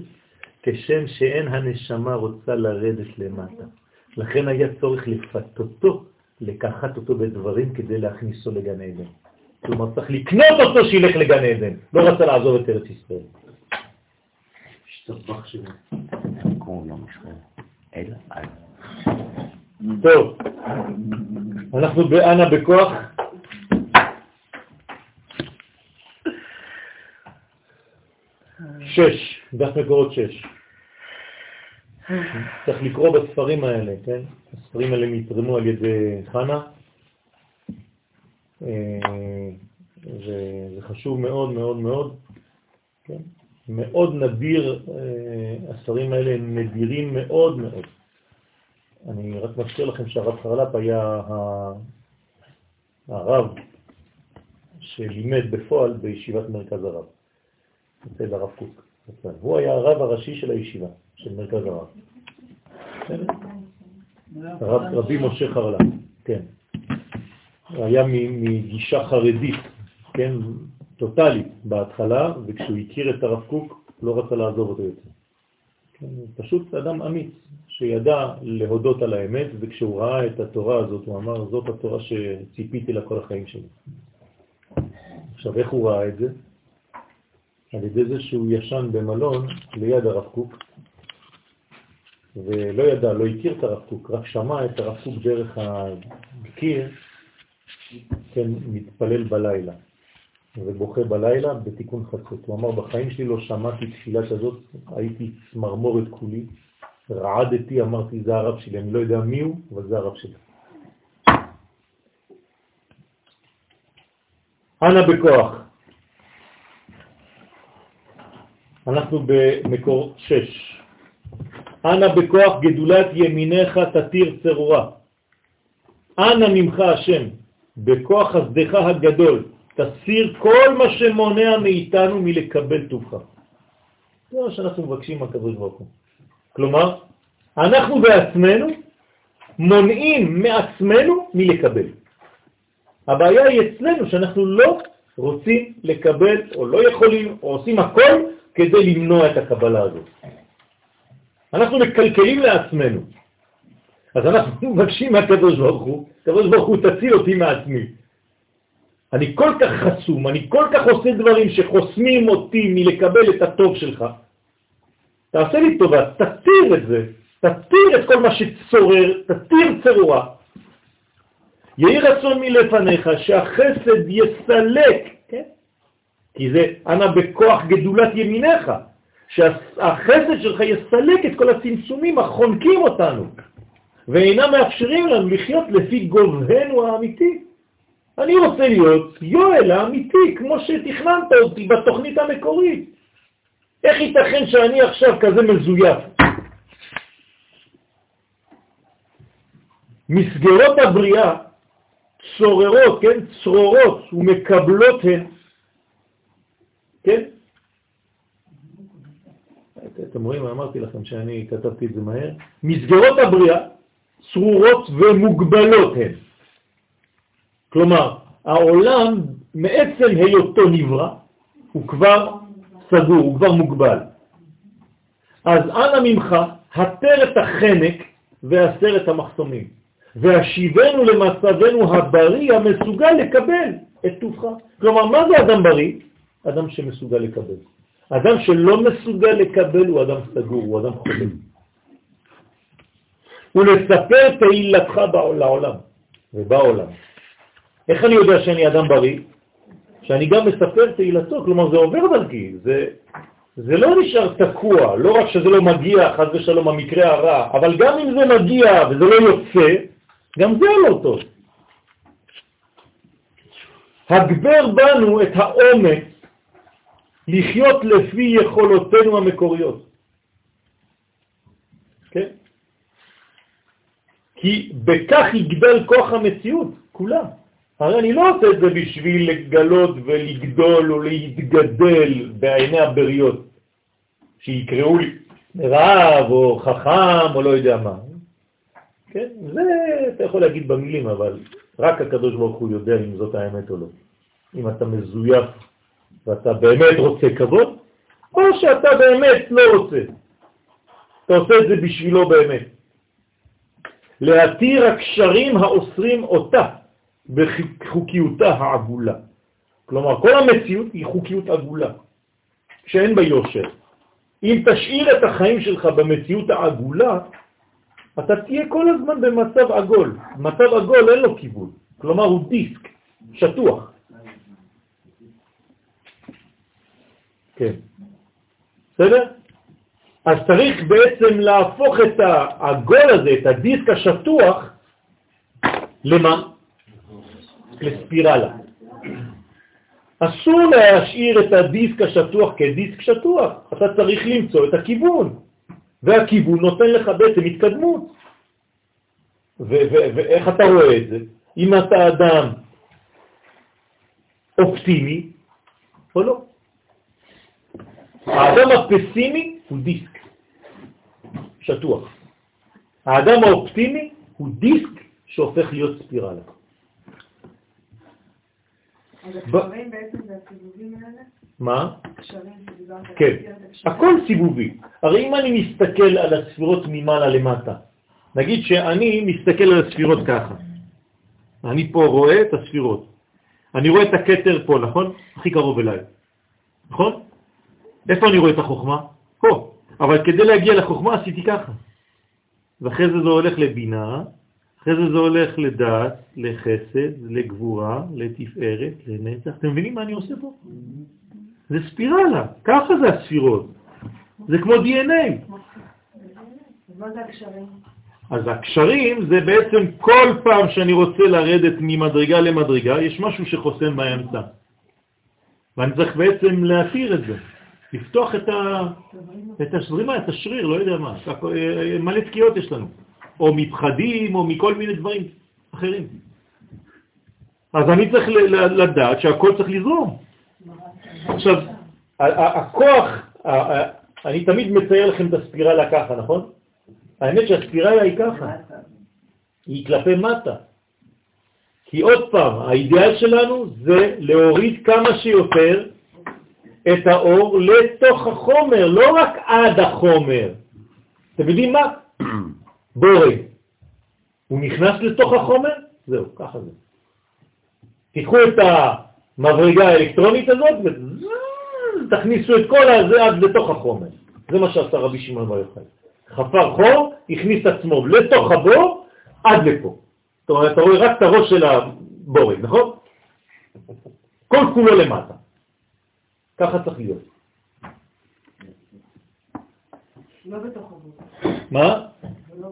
כשם שאין הנשמה רוצה לרדת למטה. לכן היה צורך לפתותו, לקחת אותו בדברים כדי להכניסו לגן עדן. כלומר, צריך לקנות אותו שילך לגן עדן, לא רצה לעזוב את ארץ ישראל. השתבח על. טוב, אנחנו באנה בכוח. שש, דף מקורות שש. צריך לקרוא בספרים האלה, כן? הספרים האלה נתרמו על ידי חנה, אה, וזה חשוב מאוד מאוד מאוד, כן? מאוד נדיר, אה, הספרים האלה הם נדירים מאוד מאוד. אני רק מזכיר לכם שהרב חרל"פ היה הרב שלימד בפועל בישיבת מרכז הרב, אצל הרב קוק. הוא היה הרב הראשי של הישיבה, של מרכז הרב. רבי משה חרל"פ, כן. היה מגישה חרדית, כן, טוטלית בהתחלה, וכשהוא הכיר את הרב קוק לא רצה לעזוב אותו יותר. כן, פשוט אדם אמיץ, שידע להודות על האמת, וכשהוא ראה את התורה הזאת, הוא אמר, זאת התורה שציפיתי לה כל החיים שלי. עכשיו, איך הוא ראה את זה? על ידי זה שהוא ישן במלון ליד הרב קוק, ולא ידע, לא הכיר את הרב קוק, רק שמע את הרב קוק דרך הקיר, כן, מתפלל בלילה, ובוכה בלילה בתיקון חצות. הוא אמר, בחיים שלי לא שמעתי תפילה כזאת, הייתי צמרמורת כולי, רעדתי, אמרתי, זה הרב שלי, אני לא יודע מי הוא, אבל זה הרב שלי. אנא בכוח. אנחנו במקור 6. אנא בכוח גדולת ימיניך תתיר צרורה. אנא ממך השם, בכוח חסדך הגדול, תסיר כל מה שמונע מאיתנו מלקבל טובך. זה מה שאנחנו מבקשים מהקדוש ברוך הוא. כלומר, אנחנו בעצמנו מונעים מעצמנו מלקבל. הבעיה היא אצלנו שאנחנו לא רוצים לקבל או לא יכולים או עושים הכל כדי למנוע את הקבלה הזאת. אנחנו מקלקלים לעצמנו. אז אנחנו מבקשים מהקדוש ברוך הוא, הקדוש ברוך הוא תציל אותי מעצמי. אני כל כך חסום, אני כל כך עושה דברים שחוסמים אותי מלקבל את הטוב שלך. תעשה לי טובה, תתיר את זה, תתיר את כל מה שצורר, תתיר צרורה. יהי רצון מלפניך שהחסד יסלק? כי זה אנא בכוח גדולת ימיניך, שהחסד שלך יסלק את כל הצמצומים החונקים אותנו, ואינם מאפשרים לנו לחיות לפי גובהנו האמיתי. אני רוצה להיות יואל האמיתי, כמו שתכננת אותי בתוכנית המקורית. איך ייתכן שאני עכשיו כזה מזויף? מסגרות הבריאה צוררות, כן, צרורות ומקבלות הן, כן? אתם רואים, אמרתי לכם שאני כתבתי את זה מהר. מסגרות הבריאה צרורות ומוגבלות הן. כלומר, העולם מעצם היותו נברא, הוא כבר סגור, הוא כבר מוגבל. אז אנא ממך, התר את החנק ואסר את המחסומים, והשיבנו למצבנו הבריא המסוגל לקבל את טובך. כלומר, מה זה אדם בריא? אדם שמסוגל לקבל. אדם שלא מסוגל לקבל הוא אדם סגור, הוא אדם חולה. ולספר תהילתך לעולם ובעולם. איך אני יודע שאני אדם בריא? שאני גם מספר תהילתו, כלומר זה עובר דרכי, זה, זה לא נשאר תקוע, לא רק שזה לא מגיע, חז ושלום, המקרה הרע, אבל גם אם זה מגיע וזה לא יוצא, גם זה לא טוב. הגבר בנו את האומץ לחיות לפי יכולותינו המקוריות. כן? כי בכך יגדל כוח המציאות, כולם. הרי אני לא עושה את זה בשביל לגלות ולגדול או להתגדל בעיני הבריות, שיקראו לי רב או חכם או לא יודע מה. כן? זה אתה יכול להגיד במילים, אבל רק הקדוש ברוך הוא יודע אם זאת האמת או לא. אם אתה מזויף ואתה באמת רוצה כבוד, או שאתה באמת לא רוצה. אתה עושה את זה בשבילו באמת. להתיר הקשרים האוסרים אותה. בחוקיותה העגולה. כלומר, כל המציאות היא חוקיות עגולה, שאין בה יושר. אם תשאיר את החיים שלך במציאות העגולה, אתה תהיה כל הזמן במצב עגול. מצב עגול אין לו כיוון, כלומר הוא דיסק, שטוח. כן. בסדר? אז צריך בעצם להפוך את העגול הזה, את הדיסק השטוח, למה? לספירלה. אסור להשאיר את הדיסק השטוח כדיסק שטוח, אתה צריך למצוא את הכיוון, והכיוון נותן לך בעצם התקדמות. ואיך אתה רואה את זה? אם אתה אדם אופטימי או לא. האדם הפסימי הוא דיסק שטוח. האדם האופטימי הוא דיסק שהופך להיות ספירלה. מה? כן, הכל סיבובי. הרי אם אני מסתכל על הספירות ממעלה למטה, נגיד שאני מסתכל על הספירות ככה, אני פה רואה את הספירות, אני רואה את הקטר פה, נכון? הכי קרוב אליי, נכון? איפה אני רואה את החוכמה? פה. אבל כדי להגיע לחוכמה עשיתי ככה. ואחרי זה זה הולך לבינה, אחרי זה זה הולך לדעת, לחסד, לגבורה, לתפארת, לנצח. אתם מבינים מה אני עושה פה? זה ספירלה, ככה זה הספירות. זה כמו DNA. אז הקשרים זה בעצם כל פעם שאני רוצה לרדת ממדרגה למדרגה, יש משהו שחוסם באמצע. ואני צריך בעצם להתיר את זה, לפתוח את, ה... את הזרימה, את השריר, לא יודע מה, מלא תקיעות יש לנו. או מפחדים, או מכל מיני דברים אחרים. אז אני צריך לדעת שהכל צריך לזרום. עכשיו, הכוח אני תמיד מצייר לכם את הספירלה ככה, נכון? האמת שהספירלה היא ככה, היא כלפי מטה. כי עוד פעם, האידאל שלנו זה להוריד כמה שיותר את האור לתוך החומר, לא רק עד החומר. אתם יודעים מה? בורג. הוא נכנס לתוך החומר, זהו, ככה זה. תיקחו את המברגה האלקטרונית הזאת ותכניסו את כל הזה עד לתוך החומר. זה מה שעשה רבי שמעון בר יוחאי. חפר חור, הכניס עצמו לתוך הבור עד לפה. זאת אומרת, אתה רואה רק את הראש של הבורג, נכון? כל כולו למטה. ככה צריך להיות. לא בתוך הבור. מה? לא.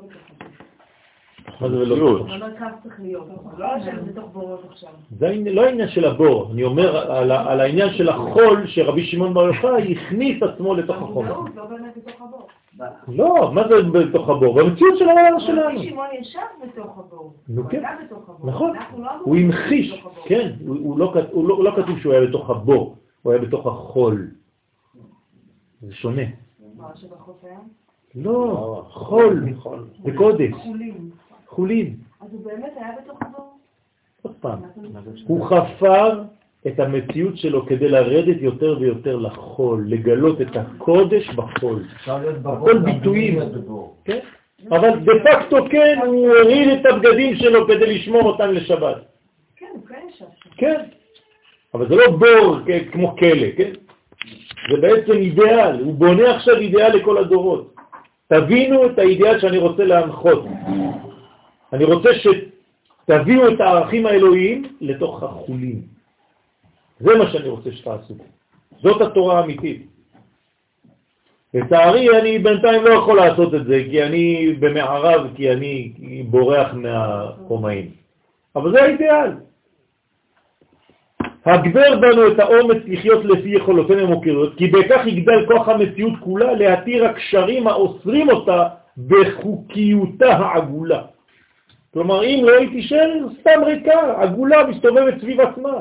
מה זה ולא? לא בתוך בורות עכשיו. זה לא העניין של הבור, אני אומר על, העניין של החול שרבי שמעון בר יוחאי הכניס עצמו לתוך החומר. לא, לא באמת בתוך הבור. לא, מה זה בתוך הבור? במציאות של העולם שלנו. רבי שמעון ישב בתוך הבור. נו, הוא כן. היה בתוך הבור. נכון, לא הוא המחיש. כן, הוא לא לא- לא כתוב שהוא היה בתוך הבור, הוא היה בתוך החול. זה שונה. לא, חול, זה קודש, חולים. חולין. אז הוא באמת היה בתוך הבור? עוד פעם, הוא חפר את המציאות שלו כדי לרדת יותר ויותר לחול, לגלות את הקודש בחול. הכל ביטויים. כן? אבל דה פקטו כן, הוא הוריד את הבגדים שלו כדי לשמור אותם לשבת. כן, הוא כן ישב שם. כן, אבל זה לא בור כ- כמו כלא, כן? זה בעצם אידיאל, הוא בונה עכשיו אידיאל לכל הדורות. תבינו את האידיאל שאני רוצה להנחות. אני רוצה שתביאו את הערכים האלוהיים לתוך החולים. זה מה שאני רוצה שתעשו. זאת התורה האמיתית. לצערי, אני בינתיים לא יכול לעשות את זה, כי אני במערב, כי אני בורח מהרומאים. אבל זה האידיאל. הגבר בנו את האומץ לחיות לפי יכולותינו המוכרות, כי בכך יגדל כוח המציאות כולה להתיר הקשרים האוסרים אותה בחוקיותה העגולה. כלומר, אם לא היא תישאר סתם ריקה, עגולה, מסתובבת סביב עצמה.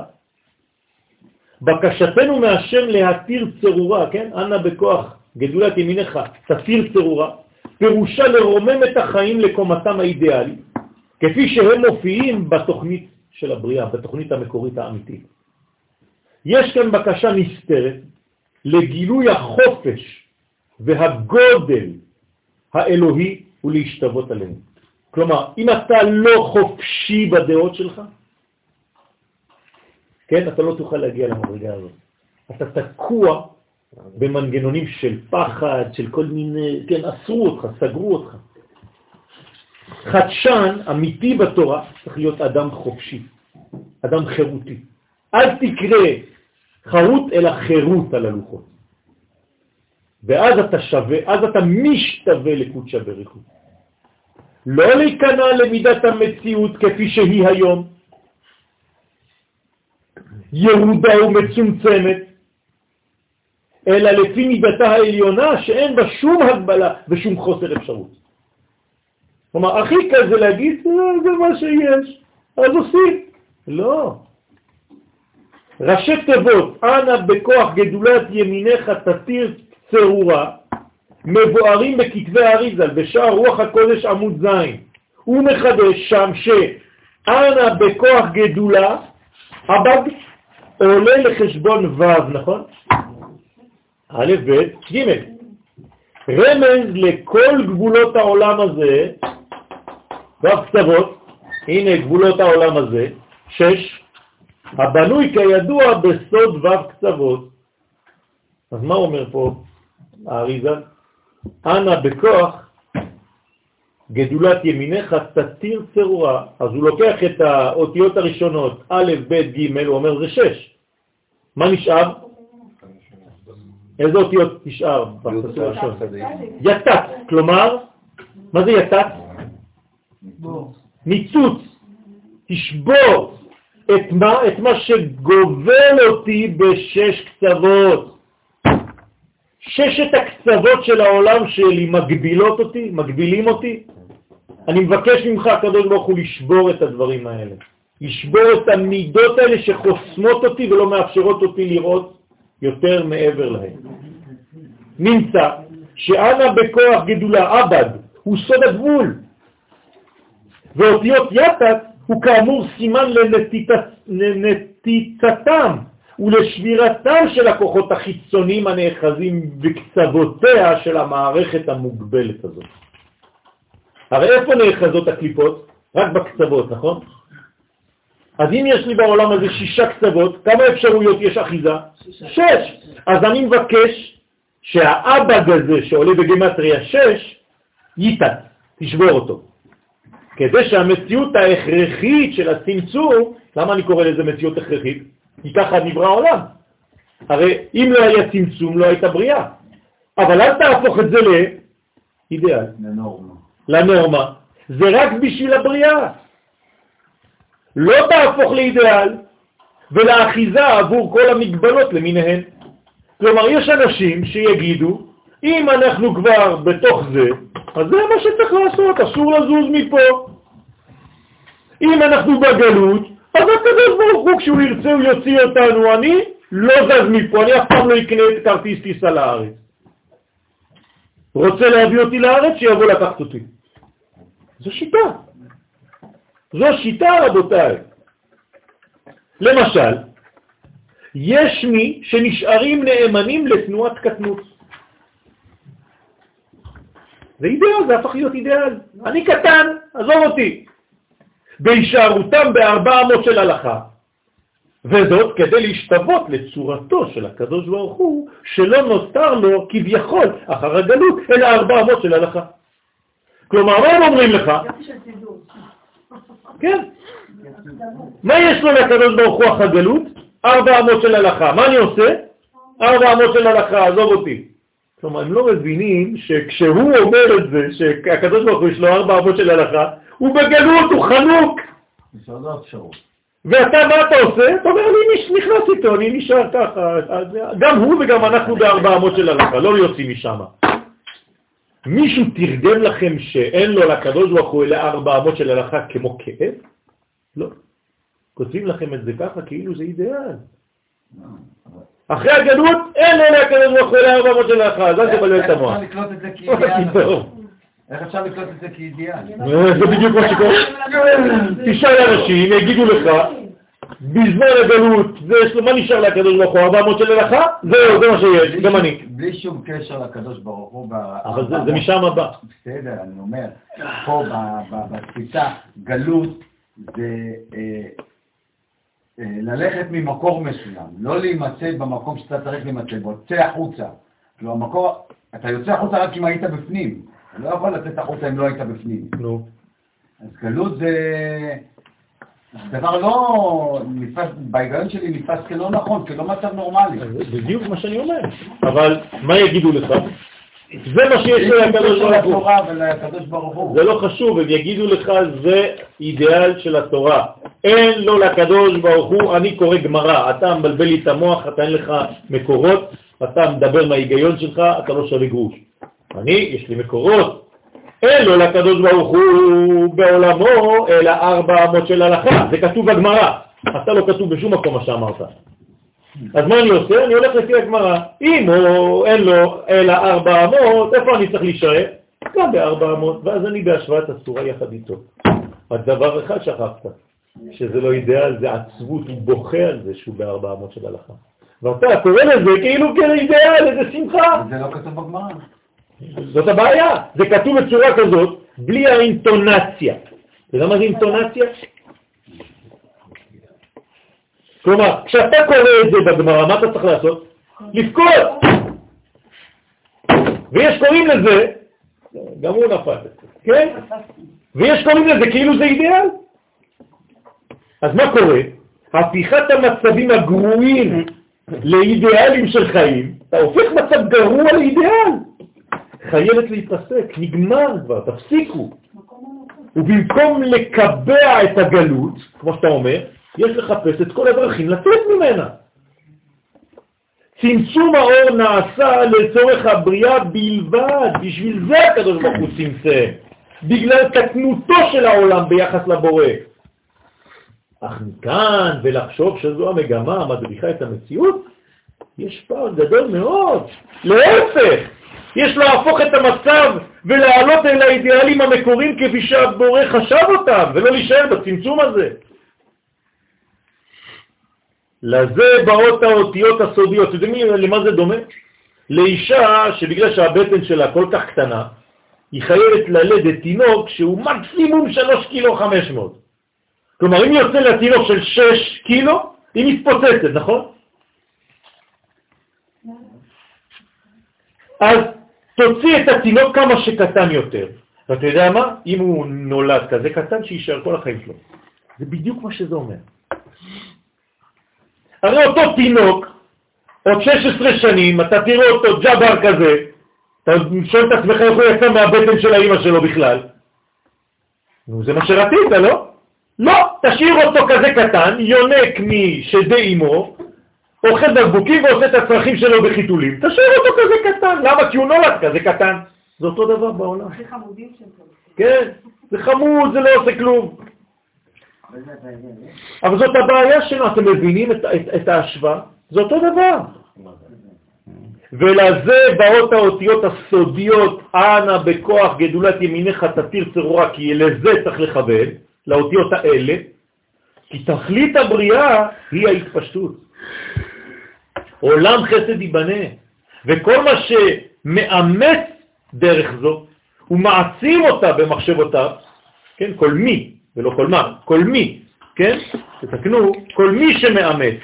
בקשתנו מהשם להתיר צרורה, כן? אנא בכוח גדולת ימינך, תתיר צרורה, פירושה לרומם את החיים לקומתם האידיאלית, כפי שהם מופיעים בתוכנית של הבריאה, בתוכנית המקורית האמיתית. יש כאן בקשה נסתרת לגילוי החופש והגודל האלוהי ולהשתוות עליהם. כלומר, אם אתה לא חופשי בדעות שלך, כן, אתה לא תוכל להגיע למדרגה הזאת. אתה תקוע במנגנונים של פחד, של כל מיני, כן, אסרו אותך, סגרו אותך. חדשן אמיתי בתורה צריך להיות אדם חופשי, אדם חירותי. אל תקרא חרות אלא חירות על הלוחות. ואז אתה שווה, אז אתה משתווה לקודשא בריחו. לא להיכנע למידת המציאות כפי שהיא היום, ירודה ומצומצמת, אלא לפי מידתה העליונה שאין בה שום הגבלה ושום חוסר אפשרות. כלומר, הכי קל זה להגיד, "אה, זה מה שיש, אז עושים. לא. ראשי תיבות, אנא בכוח גדולת ימינך תתיר צרורה, מבוארים בכתבי האריזל, בשער רוח הקודש עמוד זין. הוא מחדש שם שאנא בכוח גדולה, הבד עולה לחשבון ו', נכון? א', ב', ג'. רמז לכל גבולות העולם הזה, ו' קצוות, הנה גבולות העולם הזה, שש, הבנוי כידוע בסוד ו' קצוות. אז מה אומר פה האריזה? אנא בכוח גדולת ימינך תתיר צרורה. אז הוא לוקח את האותיות הראשונות, א', ב', ג', הוא אומר זה שש. מה נשאר? איזה אותיות נשאר בפסוק הראשון? יתת, כלומר, מה זה יתת? ניצוץ, תשבור את מה? את מה שגובל אותי בשש קצוות. ששת הקצוות של העולם שלי מגבילות אותי, מגבילים אותי. אני מבקש ממך, הקדוש ברוך הוא, לשבור את הדברים האלה. לשבור את המידות האלה שחוסמות אותי ולא מאפשרות אותי לראות יותר מעבר להם. נמצא שאנה בכוח גדולה עבד הוא סוד הגבול, ואותיות יתת הוא כאמור סימן לנתיצתם ולשבירתם של הכוחות החיצוניים הנאחזים בקצוותיה של המערכת המוגבלת הזאת. הרי איפה נאחזות הקליפות? רק בקצוות, נכון? אז אם יש לי בעולם הזה שישה קצוות, כמה אפשרויות יש אחיזה? שש. אז אני מבקש שהאבג הזה שעולה בגמטריה שש, ייתת, תשבור אותו. כדי שהמציאות ההכרחית של הצמצום, למה אני קורא לזה מציאות הכרחית? כי ככה נברא העולם. הרי אם לא היה צמצום, לא הייתה בריאה. אבל אל תהפוך את זה לאידאל. לנורמה. לנורמה. זה רק בשביל הבריאה. לא תהפוך לאידאל ולאחיזה עבור כל המגבלות למיניהן. כלומר, יש אנשים שיגידו, אם אנחנו כבר בתוך זה, אז זה מה שצריך לעשות, אסור לזוז מפה. אם אנחנו בגלות, אז הקדוש ברוך הוא, כשהוא ירצה, הוא יוציא אותנו. אני לא זז מפה, אני אף פעם לא אקנה את כרטיס טיסה לארץ. רוצה להביא אותי לארץ, שיבוא לקחת אותי. זו שיטה. זו שיטה, רבותיי. למשל, יש מי שנשארים נאמנים לתנועת קטנות. זה אידאל, זה הפך להיות אידאל. אני קטן, עזוב אותי. בהישארותם בארבע אמות של הלכה. וזאת כדי להשתוות לצורתו של הקדוש ברוך הוא, שלא נותר לו כביכול אחר הגלות, אלא ארבע אמות של הלכה. כלומר, מה הם אומרים לך? כן. מה יש לו לקדוש ברוך הוא אחר גלות? ארבע אמות של הלכה. מה אני עושה? ארבע אמות של הלכה, עזוב אותי. כלומר, הם לא מבינים שכשהוא אומר את זה, שהקדוש ברוך הוא יש לו ארבע אמות של הלכה, הוא בגלות, הוא חנוק. ואתה, מה אתה עושה? אתה אומר, אני נכנס איתו, אני נשאר ככה. גם הוא וגם אנחנו בארבע אמות של הלכה, לא יוצאים משם. מישהו תרגם לכם שאין לו לקדוש ברוך הוא אלא ארבע אמות של הלכה כמו כאב? לא. כותבים לכם את זה ככה כאילו זה אידאל. אחרי הגלות אין לו לקדוש ברוך הוא אלא ארבע אמות של הלכה, אז אל תבלבל את המוח. איך אפשר לקלוט את זה כאידיאל? זה בדיוק מה שקורה. תשאל אנשים, יגידו לך, בזמן הגלות, מה נשאר לקדוש ברוך הוא? 400 של הלכה? זהו, זה מה שיש, גם אני. בלי שום קשר לקדוש ברוך הוא. אבל זה משם הבא. בסדר, אני אומר, פה בתפיסה, גלות זה אה, אה, ללכת ממקור מסוים, לא להימצא במקום שאתה צריך להימצא בו, צא החוצה. המקור, אתה יוצא החוצה רק אם היית בפנים. אתה לא יכול לצאת החוצה אם לא היית בפנים. נו. אז גלות זה... דבר לא נתפס, בהיגיון שלי נתפס כלא נכון, כלא מצב נורמלי. זה בדיוק מה שאני אומר. אבל מה יגידו לך? זה מה שיש לקדוש ברוך הוא. זה לא חשוב, הם יגידו לך, זה אידיאל של התורה. אין לו לקדוש ברוך הוא, אני קורא גמרא, אתה מבלבל לי את המוח, אתה אין לך מקורות, אתה מדבר מההיגיון שלך, אתה לא שווה גרוש. אני, יש לי מקורות, אין לו לקדוש ברוך הוא בעולמו, אלא ארבע אמות של הלכה. זה כתוב בגמרא. אתה לא כתוב בשום מקום מה שאמרת. אז מה אני עושה? אני הולך לפי הגמרא. אם הוא אין לו אלא ארבע אמות, איפה אני צריך להישאר? גם בארבע אמות, ואז אני בהשוואת אסורה יחד איתו. רק דבר אחד שכחת, שזה לא אידאל, זה עצבות, הוא בוכה על זה שהוא בארבע אמות של הלכה. ואתה קורא לזה כאילו כאידאל, איזה שמחה. זה לא כתוב בגמרא. זאת הבעיה, זה כתוב בצורה כזאת, בלי האינטונציה. אתה יודע מה זה אינטונציה? כלומר, כשאתה קורא את זה בגמרא, מה אתה צריך לעשות? לבכות. ויש קוראים לזה, גם הוא נפל, כן? ויש קוראים לזה כאילו זה אידיאל. אז מה קורה? הפיכת המצבים הגרועים לאידיאלים של חיים, אתה הופך מצב גרוע לאידיאל. חייבת להתעסק, נגמר כבר, תפסיקו. ובמקום לקבע את הגלות, כמו שאתה אומר, יש לחפש את כל הדרכים לצאת ממנה. צמצום האור נעשה לצורך הבריאה בלבד, בשביל זה הקדוש ברוך הוא צמצם, בגלל קטנותו של העולם ביחס לבורא. אך מכאן ולחשוב שזו המגמה המדריכה את המציאות, יש פער גדול מאוד. להפך, יש להפוך את המצב ולהעלות אל האידיאלים המקוריים כפי שהבורא חשב אותם, ולא להישאר בצמצום הזה. לזה באות האותיות הסודיות. אתם יודעים למה זה דומה? לאישה שבגלל שהבטן שלה כל כך קטנה, היא חייבת ללדת תינוק שהוא מקסימום 3 קילו 500. כלומר, אם יוצא לה תינוק של 6 קילו, היא מתפוצצת, נכון? אז תוציא את התינוק כמה שקטן יותר. ואתה יודע מה? אם הוא נולד כזה קטן, שישאר כל החיים שלו. זה בדיוק מה שזה אומר. הרי אותו תינוק, עוד 16 שנים, אתה תראה אותו ג'אבר כזה, אתה שואל את עצמך איך הוא יצא מהבטן של האימא שלו בכלל. נו, זה מה שרצית, לא? לא, תשאיר אותו כזה קטן, יונק משדי אמו, אוכל בקבוקים ועושה את הצרכים שלו בחיתולים. תשאיר אותו כזה קטן. למה? כי הוא נולד כזה קטן. זה אותו דבר בעולם. הכי חמודים שלו. כן, זה חמוד, זה לא עושה כלום. אבל זאת הבעיה שלנו, אתם מבינים את, את, את ההשוואה? זה אותו דבר. ולזה באות האותיות הסודיות, אנא בכוח גדולת ימיניך תתיר צרורה, כי לזה צריך לכוון, לאותיות האלה, כי תכלית הבריאה היא ההתפשטות. עולם חסד ייבנה, וכל מה שמאמץ דרך זו, הוא מעצים אותה במחשבותיו, כן, כל מי, ולא כל מה, כל מי, כן, תתקנו, כל מי שמאמץ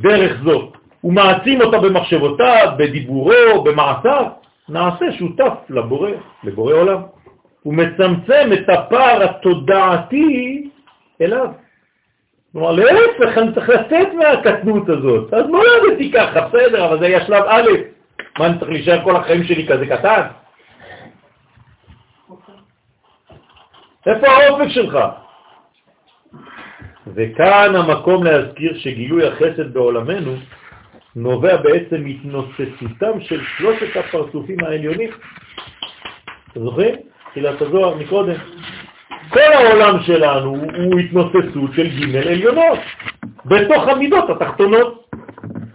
דרך זו, הוא מעצים אותה במחשבותיו, בדיבורו, במעשיו, נעשה שותף לבורא, לבורא עולם. הוא מצמצם את הפער התודעתי אליו. כלומר, להפך, אני צריך לצאת מהקטנות הזאת. אז נולדתי ככה, בסדר, אבל זה היה שלב א', מה, אני צריך להישאר כל החיים שלי כזה קטן? איפה האופק שלך? וכאן המקום להזכיר שגילוי החסד בעולמנו נובע בעצם התנוססותם של שלושת הפרצופים העליונים. אתם זוכרים? תחילת הזוהר מקודם. כל העולם שלנו הוא התנוססות של ג' עליונות, בתוך המידות התחתונות.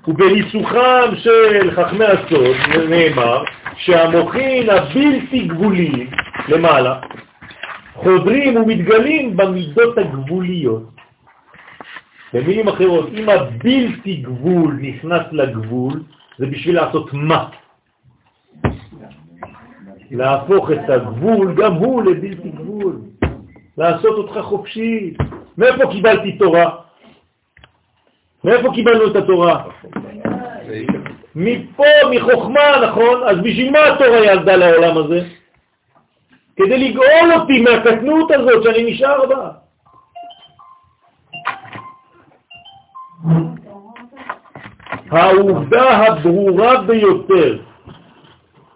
ובניסוחם של חכמי הסוד נאמר שהמוחין הבלתי גבוליים למעלה חודרים ומתגלים במידות הגבוליות. במילים אחרות, אם הבלתי גבול נכנס לגבול, זה בשביל לעשות מה? להפוך את הגבול גם הוא לבלתי גבול. לעשות אותך חופשי. מאיפה קיבלתי תורה? מאיפה קיבלנו את התורה? מפה, מחוכמה, נכון? אז בשביל מה התורה ילדה לעולם הזה? כדי לגאול אותי מהקטנות הזאת שאני נשאר בה. העובדה הברורה ביותר,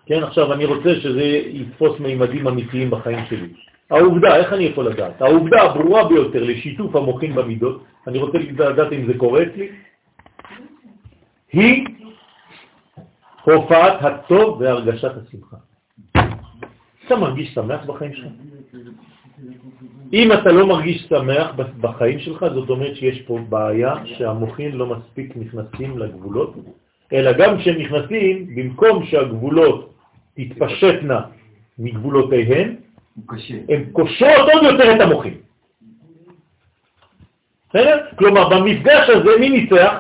כן, עכשיו אני רוצה שזה יתפוס מימדים אמיתיים בחיים שלי. העובדה, איך אני יכול לדעת? העובדה הברורה ביותר לשיתוף המוחין במידות, אני רוצה לדעת אם זה קורה אצלי, היא הופעת הטוב והרגשת השמחה. אתה מרגיש שמח בחיים שלך? אם אתה לא מרגיש שמח בחיים שלך, זאת אומרת שיש פה בעיה שהמוחין לא מספיק נכנסים לגבולות, אלא גם כשהם נכנסים, במקום שהגבולות תתפשטנה מגבולותיהן, הן קושרות עוד יותר את המוחים. בסדר? כלומר, במפגש הזה מי ניצח?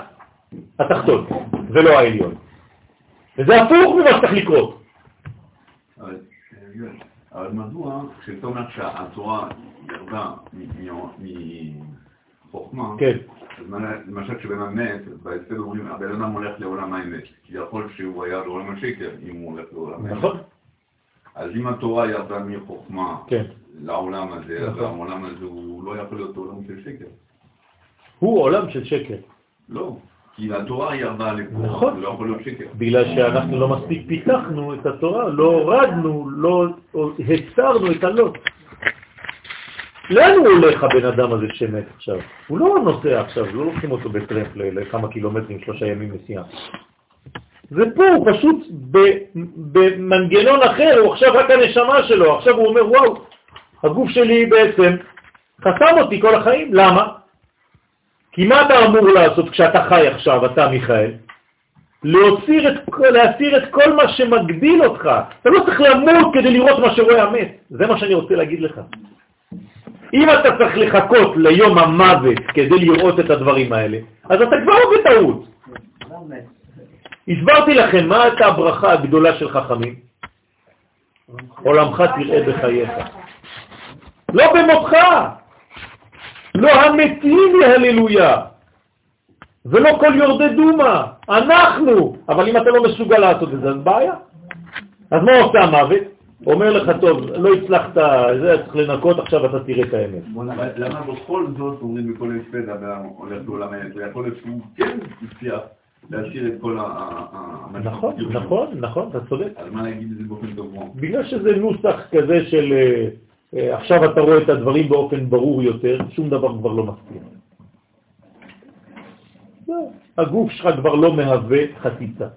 התחתון, ולא העליון. וזה הפוך ממה שצריך לקרות. אבל מדוע, כשאתה אומר שהתורה ירדה מחוכמה, כן. למשל כשבן אדם מת, בהספד אומרים, הבן אדם הולך לעולם האמת. יכול שהוא היה לעולם השקר אם הוא הולך לעולם האמת. נכון. אז אם התורה ירדה מחוכמה כן. לעולם הזה, אז נכון. העולם הזה הוא לא יכול להיות עולם של שקר. הוא עולם של שקר. לא, כי התורה ירדה לפה, נכון. לא יכול להיות שקר. בגלל שאנחנו לא מספיק פיתחנו את התורה, לא הורדנו, לא הסרנו את הלא. לאן הוא הולך הבן אדם הזה שמת עכשיו? הוא לא נוסע עכשיו, לא לוקחים אותו בטרמפ לכמה קילומטרים, שלושה ימים נסיעה. זה פה, הוא פשוט במנגנון אחר, הוא עכשיו רק הנשמה שלו, עכשיו הוא אומר, וואו, הגוף שלי בעצם חסם אותי כל החיים, למה? כי מה אתה אמור לעשות כשאתה חי עכשיו, אתה מיכאל? להסיר את, להסיר את כל מה שמגדיל אותך. אתה לא צריך למות כדי לראות מה שרואה המת. זה מה שאני רוצה להגיד לך. אם אתה צריך לחכות ליום המוות כדי לראות את הדברים האלה, אז אתה כבר עובד טעות. הסברתי לכם מה הייתה הברכה הגדולה של חכמים. עולמך תראה בחייך. לא במותך, לא המתים להללויה, ולא כל יורדי דומה, אנחנו. אבל אם אתה לא מסוגל לעשות את זה, אז בעיה. אז מה עושה המוות? אומר לך, טוב, לא הצלחת, זה צריך לנקות, עכשיו אתה תראה את האמת. למה בכל זאת אומרים בכל הספד אדם הולך לעולם האמת? ויכול להיות שהוא כן הצליח להשאיר את כל ה... נכון, נכון, נכון, אתה צודק. אז מה להגיד את זה באופן גבוה? בגלל שזה נוסח כזה של אה, אה, עכשיו אתה רואה את הדברים באופן ברור יותר, שום דבר כבר לא מפתיע. לא, הגוף שלך כבר לא מהווה חציצה.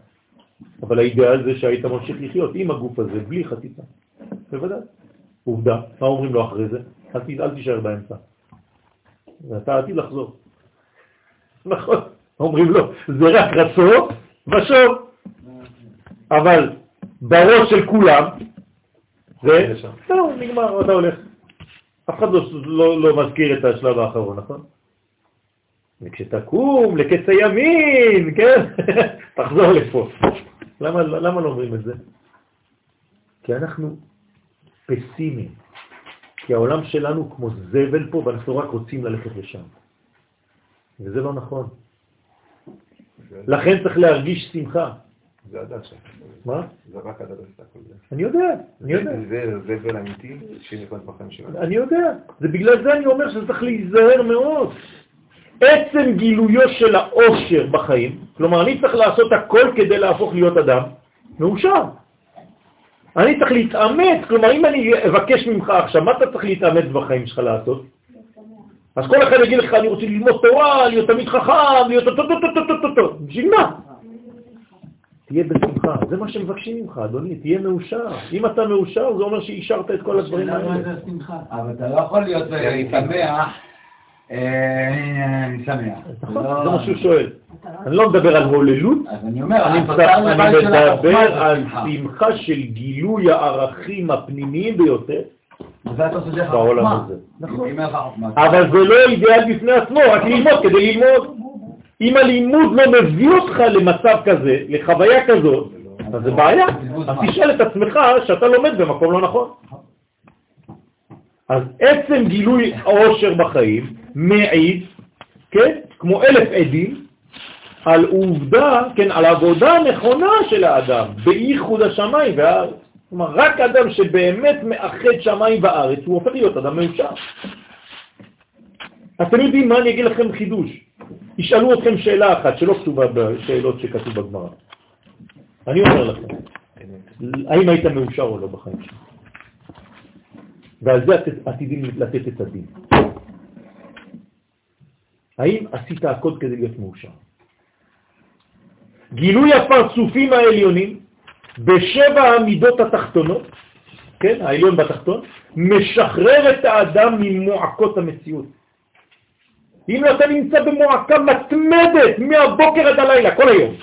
אבל האידאל זה שהיית ממשיך לחיות עם הגוף הזה, בלי חציצה. בוודאי. עובדה, מה אומרים לו אחרי זה? אל, אל תישאר באמצע. ואתה עתיד לחזור. נכון, אומרים לו, זה רק רצון ושוב. אבל בראש של כולם, זה, לא, נגמר, אתה הולך. אף אחד לא, לא, לא מזכיר את השלב האחרון, נכון? וכשתקום לקץ הימין, כן, תחזור לפה. למה, למה לא אומרים את זה? כי אנחנו פסימיים. כי העולם שלנו כמו זבל פה ואנחנו רק רוצים ללכת לשם. וזה לא נכון. לכן צריך להרגיש שמחה. זה שלך. מה? זה רק זה. אני יודע, אני יודע. זה זבל אמיתי שנכנס בחיים שלנו. אני יודע. זה בגלל זה אני אומר שצריך להיזהר מאוד. עצם גילויו של האושר בחיים, כלומר אני צריך לעשות הכל כדי להפוך להיות אדם מאושר. אני צריך להתאמץ, כלומר אם אני אבקש ממך עכשיו, מה אתה צריך להתאמץ בחיים שלך לעשות? אז כל אחד יגיד לך, אני רוצה ללמוד תורה, להיות תמיד חכם, להיות טו-טו-טו-טו-טו-טו, בשביל מה? תהיה בשמחה, זה מה שמבקשים ממך, אדוני, תהיה מאושר. אם אתה מאושר, זה אומר שאישרת את כל הדברים האלה. אבל אתה לא יכול להיות שמח אה, אני שמח. נכון, זה מה שהוא שואל. אני לא מדבר על הוללות, אני אומר, אני מדבר על שמחה של גילוי הערכים הפנימיים ביותר בעולם הזה. נכון. אבל זה לא אידאל בפני עצמו, רק ללמוד כדי ללמוד. אם הלימוד לא מביא אותך למצב כזה, לחוויה כזאת, אז זה בעיה. אז תשאל את עצמך שאתה לומד במקום לא נכון. אז עצם גילוי העושר בחיים מעיד, כן, כמו אלף עדים, על עובדה, כן, על עבודה נכונה של האדם, בייחוד השמיים והארץ. כלומר, רק אדם שבאמת מאחד שמיים וארץ, הוא הופך להיות אדם מאושר. אתם יודעים מה? אני אגיד לכם חידוש. ישאלו אתכם שאלה אחת שלא כתובה בשאלות שכתוב בגמרא. אני אומר לכם, האם היית מאושר או לא בחיים שלך? ועל זה עתידים לתת את הדין. האם עשית הכל כדי להיות מאושר? גילוי הפרצופים העליונים בשבע המידות התחתונות, כן, העליון בתחתון, משחרר את האדם ממועקות המציאות. אם לא אתה נמצא במועקה מתמדת מהבוקר עד הלילה, כל היום.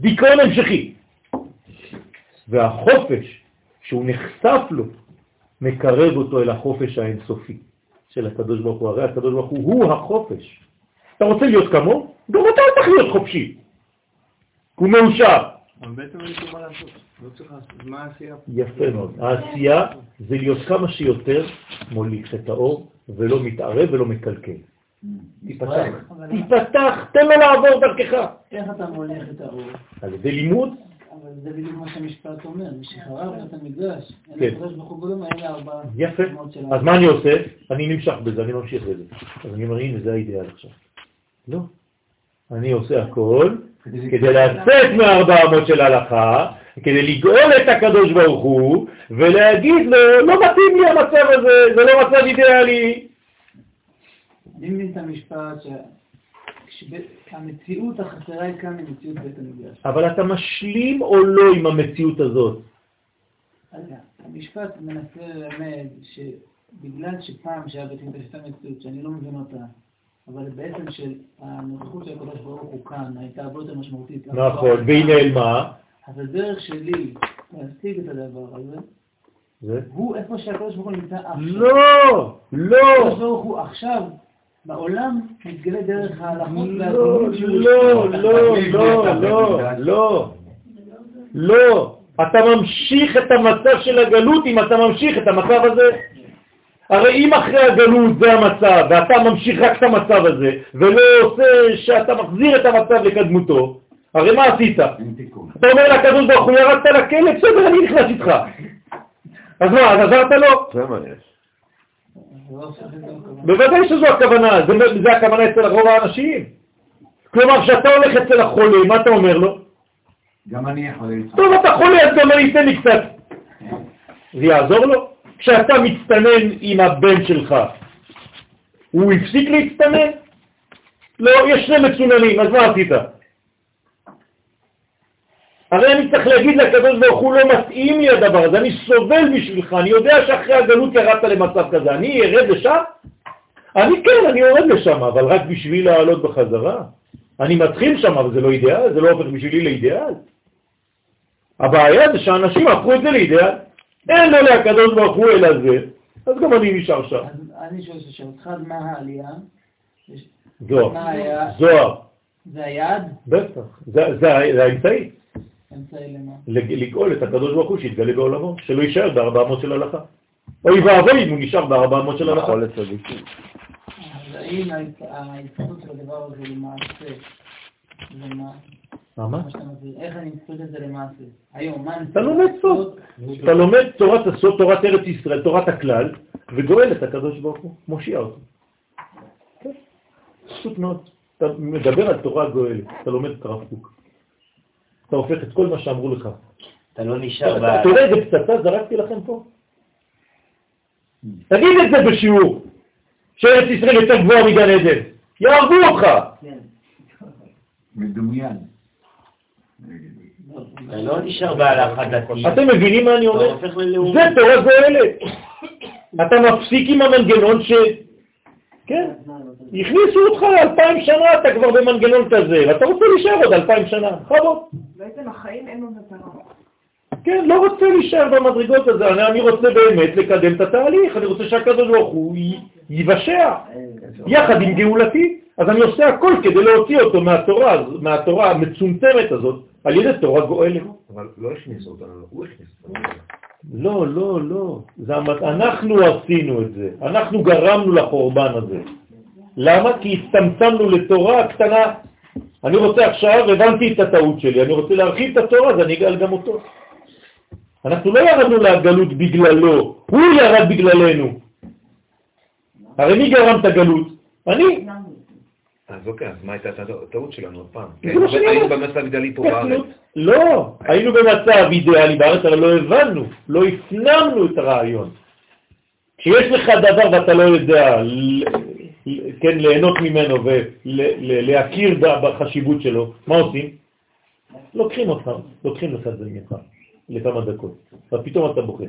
דיכאון המשכי. והחופש שהוא נחשף לו מקרב אותו אל החופש האינסופי של הקדוש ברוך הוא. הרי הקדוש ברוך הוא הוא החופש. אתה רוצה להיות כמוהו? גם אתה צריך להיות חופשי. הוא מאושר. אבל בעצם אין לי מה לעשות. לא צריך לעשות. מה העשייה? יפה מאוד. העשייה זה להיות כמה שיותר מוליך את האור ולא מתערב ולא מקלקל. תיפתח, תיפתח, תן לו לעבור דרכך. איך אתה מוליך את האור? על ידי לימוד אבל זה בדיוק מה שהמשפט אומר, מי שחרב את המקדש, כן. יפה. אז מה אני עושה? אני נמשך בזה, אני ממשיך בזה. אז אני אומר, הנה, זה האידאל עכשיו. לא. אני עושה הכל כדי לצאת מהארבע אמות של ההלכה, כדי לגאול את הקדוש ברוך הוא, ולהגיד לו, לא מתאים לי המצב הזה, זה לא מצב אידיאלי. אני מבין את המשפט שהמציאות החסרה היא כאן היא מציאות בית המקדש. אבל אתה משלים או לא עם המציאות הזאת? המשפט מנסה ללמד שבגלל שפעם שהיה בית מקדש הייתה מציאות שאני לא מבין אותה, אבל בעצם שהנוכחות של הקדוש ברוך הוא כאן הייתה הרבה יותר משמעותית. נכון, והיא נעלמה. אז הדרך שלי להשיג את הדבר הזה, זה? הוא איפה שהקדוש ברוך הוא נמצא עכשיו. לא, לא. הקדוש ברוך הוא עכשיו, בעולם, מתגלה דרך ההלכות לא, והדינים שהוא לא, לא, לא, לא, לא, לא. אתה ממשיך את המצב של הגלות אם אתה ממשיך את המצב הזה. הרי אם אחרי הגלות זה המצב, ואתה ממשיך רק את המצב הזה, ולא עושה שאתה מחזיר את המצב לקדמותו, הרי מה עשית? אתה אומר לקדוש ברוך הוא, ירדת לכלא, בסדר, אני נכנס איתך. אז מה, אז עזרת לו? זה מה יש. בוודאי שזו הכוונה, זה, זה הכוונה אצל רוב האנשים. כלומר, כשאתה הולך אצל החולה, מה אתה אומר לו? גם אני יכול לצחוק. טוב, אתה חולה, אז גם אני אתן לי קצת. זה יעזור לו? כשאתה מצטנן עם הבן שלך, הוא הפסיק להצטנן? לא, יש שני מצוננים, אז מה עשית? הרי אני צריך להגיד לקדוש ברוך הוא לא מתאים לי הדבר הזה, אני סובל בשבילך, אני יודע שאחרי הגלות ירדת למצב כזה, אני ארד לשם? אני כן, אני יורד לשם, אבל רק בשביל לעלות בחזרה. אני מתחיל שם, אבל זה לא אידיאל, זה לא הופך בשבילי לאידיאל. הבעיה זה שאנשים הפכו את זה לאידיאל. אין לו לקדוש ברוך הוא אלא זה, אז גם אני נשאר שם. אז אני שואל אחד מה העלייה? זוהר? זוהר, זה היעד? בטח, זה זה- זה האמצעי, אמצעי למה? לג- לגאול את הקדוש ברוך הוא שיתגלה בעולמו, שלא יישאר בארבע אמות של הלכה. אוי ואבוי אם הוא נשאר בארבע אמות של הלכה. יכול לצדיקים. אז האם ההת- ההתפתחות של הדבר הזה למעשה, זה מה? איך אני מפריד את זה למעשה? היום, מה אני אתה לומד סוד. אתה לומד תורת הסוד, תורת ארץ ישראל, תורת הכלל, וגואל את הקדוש ברוך הוא, מושיע אותו. כן, פשוט מאוד. אתה מדבר על תורה גואלת, אתה לומד את הרב קוק. אתה הופך את כל מה שאמרו לך. אתה לא נשאר אתה אתה יודע איזה פצצה זרקתי לכם פה? תגיד את זה בשיעור, שארץ ישראל יותר גבוהה מגן עדן. יהרגו אותך. מדומיין. אתה לא נשאר בהלכה דתית. אתם מבינים מה אני אומר? זה תורה גואלת. אתה מפסיק עם המנגנון ש... כן, הכניסו אותך אלפיים שנה, אתה כבר במנגנון כזה, ואתה רוצה להישאר עוד אלפיים שנה, בכבוד. בעצם החיים אין לו מטרה. כן, לא רוצה להישאר במדרגות הזה, אני, אני רוצה באמת לקדם את התהליך, אני רוצה שהקדוש ברוך הוא י- ייוושע, יחד עם גאולתי. אז אני עושה הכל כדי להוציא אותו מהתורה, מהתורה המצומצמת הזאת, על ידי תורה גואלת. אבל לא הכניסו אותנו, הוא הכניס אותנו. לא, לא, לא. המת... אנחנו עשינו את זה. אנחנו גרמנו לחורבן הזה. למה? כי הצטמצמנו לתורה קטנה. אני רוצה עכשיו, הבנתי את הטעות שלי, אני רוצה להרחיב את התורה, אז אני אגאל גם אותו. אנחנו לא ירדנו לגלות בגללו, הוא ירד בגללנו. הרי מי גרם את הגלות? אני. אז אוקיי, אז מה הייתה הטעות שלנו עוד פעם? זה מה שאני היינו. במצב אידאלי פה בארץ. לא, היינו במצב אידיאלי בארץ, אבל לא הבנו, לא הפנמנו את הרעיון. כשיש לך דבר ואתה לא יודע כן, ליהנות ממנו ולהכיר בחשיבות שלו, מה עושים? לוקחים אותך, לוקחים לך את זה ממך לכמה דקות, ופתאום אתה בוכה.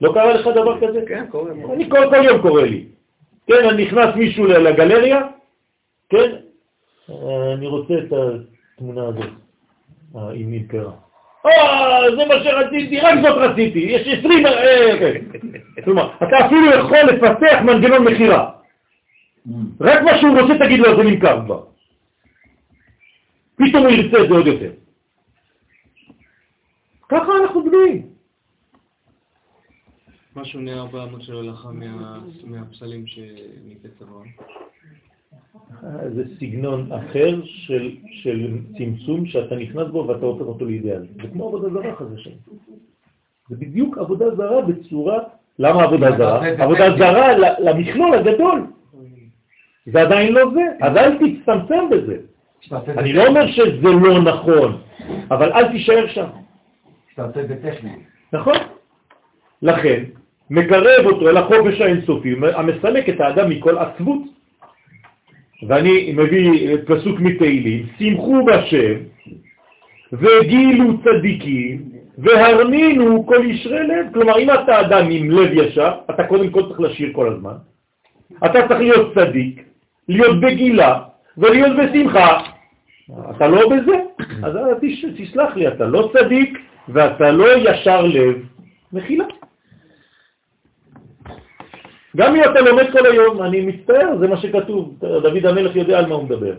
לא קרה לך דבר כזה? כן, קורה. אני כל, כל יום קורא לי. כן, אני נכנס מישהו לגלריה, כן, אני רוצה את התמונה הזאת, עם פרע. אה, זה מה שרציתי, רק זאת רציתי, יש 20... אה, כן. כלומר, אתה אפילו יכול לפתח מנגנון מחירה. רק מה שהוא רוצה תגיד לו, זה נמכר כבר. פתאום הוא ירצה את זה עוד יותר. ככה אנחנו בנויים. מה שונה ארבע אמות של הלכה מה- מהפסלים שניתת אברהם? זה סגנון אחר של, של צמצום שאתה נכנס בו ואתה הופך אותו לאידאל. זה כמו עבודה זרה חזה שם. זה בדיוק עבודה זרה בצורה... למה עבודה זרה? עבודה. זרה ל- למכלול הגדול. זה עדיין לא זה, אז אל תצטמצם בזה. אני לא אומר שזה לא נכון, אבל אל תישאר שם. כשאתה עושה את זה טכני. נכון? לכן, מקרב אותו אל החופש האינסופי, המסלק את האדם מכל עצבות. ואני מביא פסוק מתהילים, שמחו בשם, וגילו צדיקים, והרנינו כל ישרי לב. כלומר, אם אתה אדם עם לב ישר, אתה קודם כל צריך לשיר כל הזמן. אתה צריך להיות צדיק, להיות בגילה ולהיות בשמחה. אתה לא בזה, אז תסלח לי, אתה לא צדיק ואתה לא ישר לב. מחילה. גם אם אתה לומד כל היום, אני מצטער, זה מה שכתוב, דוד המלך יודע על מה הוא מדבר.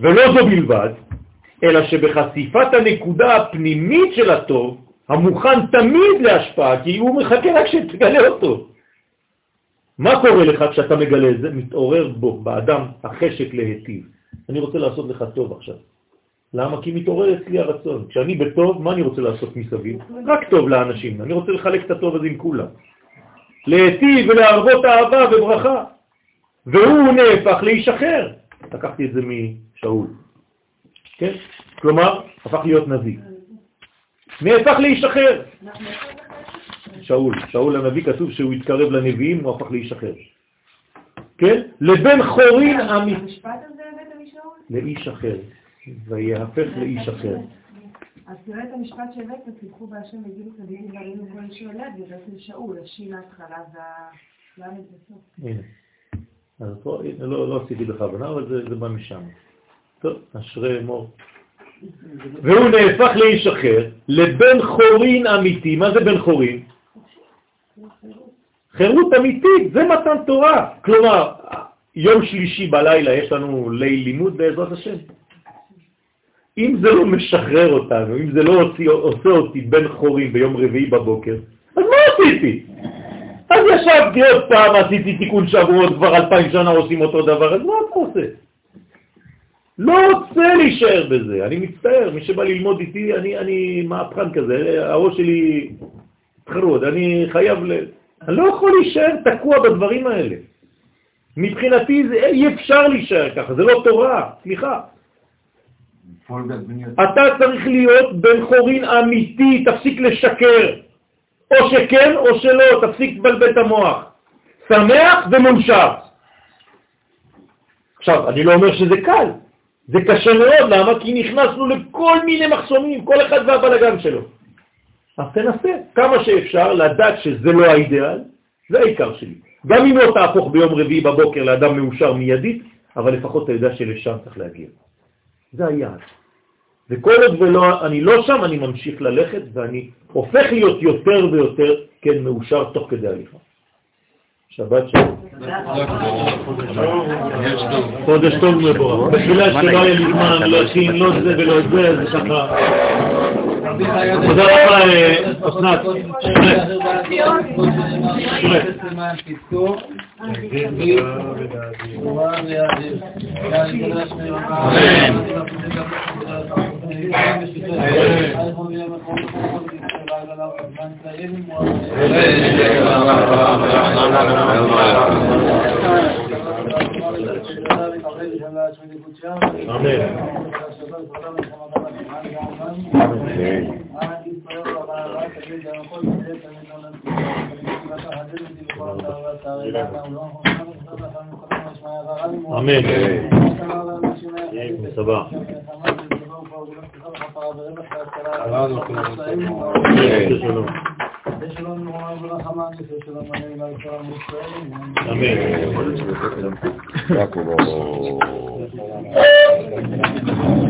ולא זו בלבד, אלא שבחשיפת הנקודה הפנימית של הטוב, המוכן תמיד להשפעה, כי הוא מחכה רק שתגלה אותו. מה קורה לך כשאתה מגלה את זה? מתעורר בו, באדם, החשק להיטיב. אני רוצה לעשות לך טוב עכשיו. למה? כי מתעורר אצלי הרצון. כשאני בטוב, מה אני רוצה לעשות מסביב? רק טוב לאנשים. אני רוצה לחלק את הטוב הזה עם כולם. להיטיב ולהרבות אהבה וברכה. והוא נהפך להישחרר. לקחתי את זה משאול. כן? כלומר, הפך להיות נביא. נהפך להישחרר. שאול, שאול הנביא כתוב שהוא התקרב לנביאים, הוא הפך להישחרר. כן? לבין חורין אמיתי. המשפט הזה הבאת משאול? לאיש אחר, ויהפך לאיש אחר. אז תראה את המשפט שהבאת, תלכו בהשם וגילו צדיקים וראינו כל איש הולד, זה בעצם שאול, השין ההתחלה והל"ד בסוף. הנה. אז פה, הנה, לא, לא עשיתי בכוונה, אבל זה, זה בא משם. טוב, אשרי אמור. והוא נהפך לאיש אחר, לבן חורין אמיתי. מה זה בן חורין? חירות אמיתית, זה מתן תורה. כלומר, יום שלישי בלילה יש לנו ליל לימוד בעזרת השם. אם זה לא משחרר אותנו, אם זה לא עושה, עושה אותי בן חורים ביום רביעי בבוקר, אז מה עשיתי? אז ישבתי עוד פעם, עשיתי תיקון שבועות, כבר אלפיים שנה עושים אותו דבר, אז מה אתה עושה? לא רוצה להישאר בזה, אני מצטער, מי שבא ללמוד איתי, אני, אני מהפכן כזה, הראש שלי חרוד, אני חייב ל... אני לא יכול להישאר תקוע בדברים האלה. מבחינתי זה, אי אפשר להישאר ככה, זה לא תורה, סליחה. אתה צריך להיות בן חורין אמיתי, תפסיק לשקר. או שכן או שלא, תפסיק לבלבל את המוח. שמח ומאושר. עכשיו, אני לא אומר שזה קל, זה קשה מאוד, למה? כי נכנסנו לכל מיני מחסומים, כל אחד והבלגן שלו. אז תנסה כמה שאפשר לדעת שזה לא האידאל, זה העיקר שלי. גם אם לא תהפוך ביום רביעי בבוקר לאדם מאושר מיידית, אבל לפחות אתה יודע שלשם צריך להגיע. זה היעד. וכל עוד ולא, אני לא שם, אני ממשיך ללכת ואני הופך להיות יותר ויותר, כן, מאושר תוך כדי הליכה. שבת שלום. חודש טוב מבורך. בתחילה שלא היה לי זמן להכין לא זה ולא זה, זה ככה... תודה רבה, אסנת. אמן. סבבה. אמן.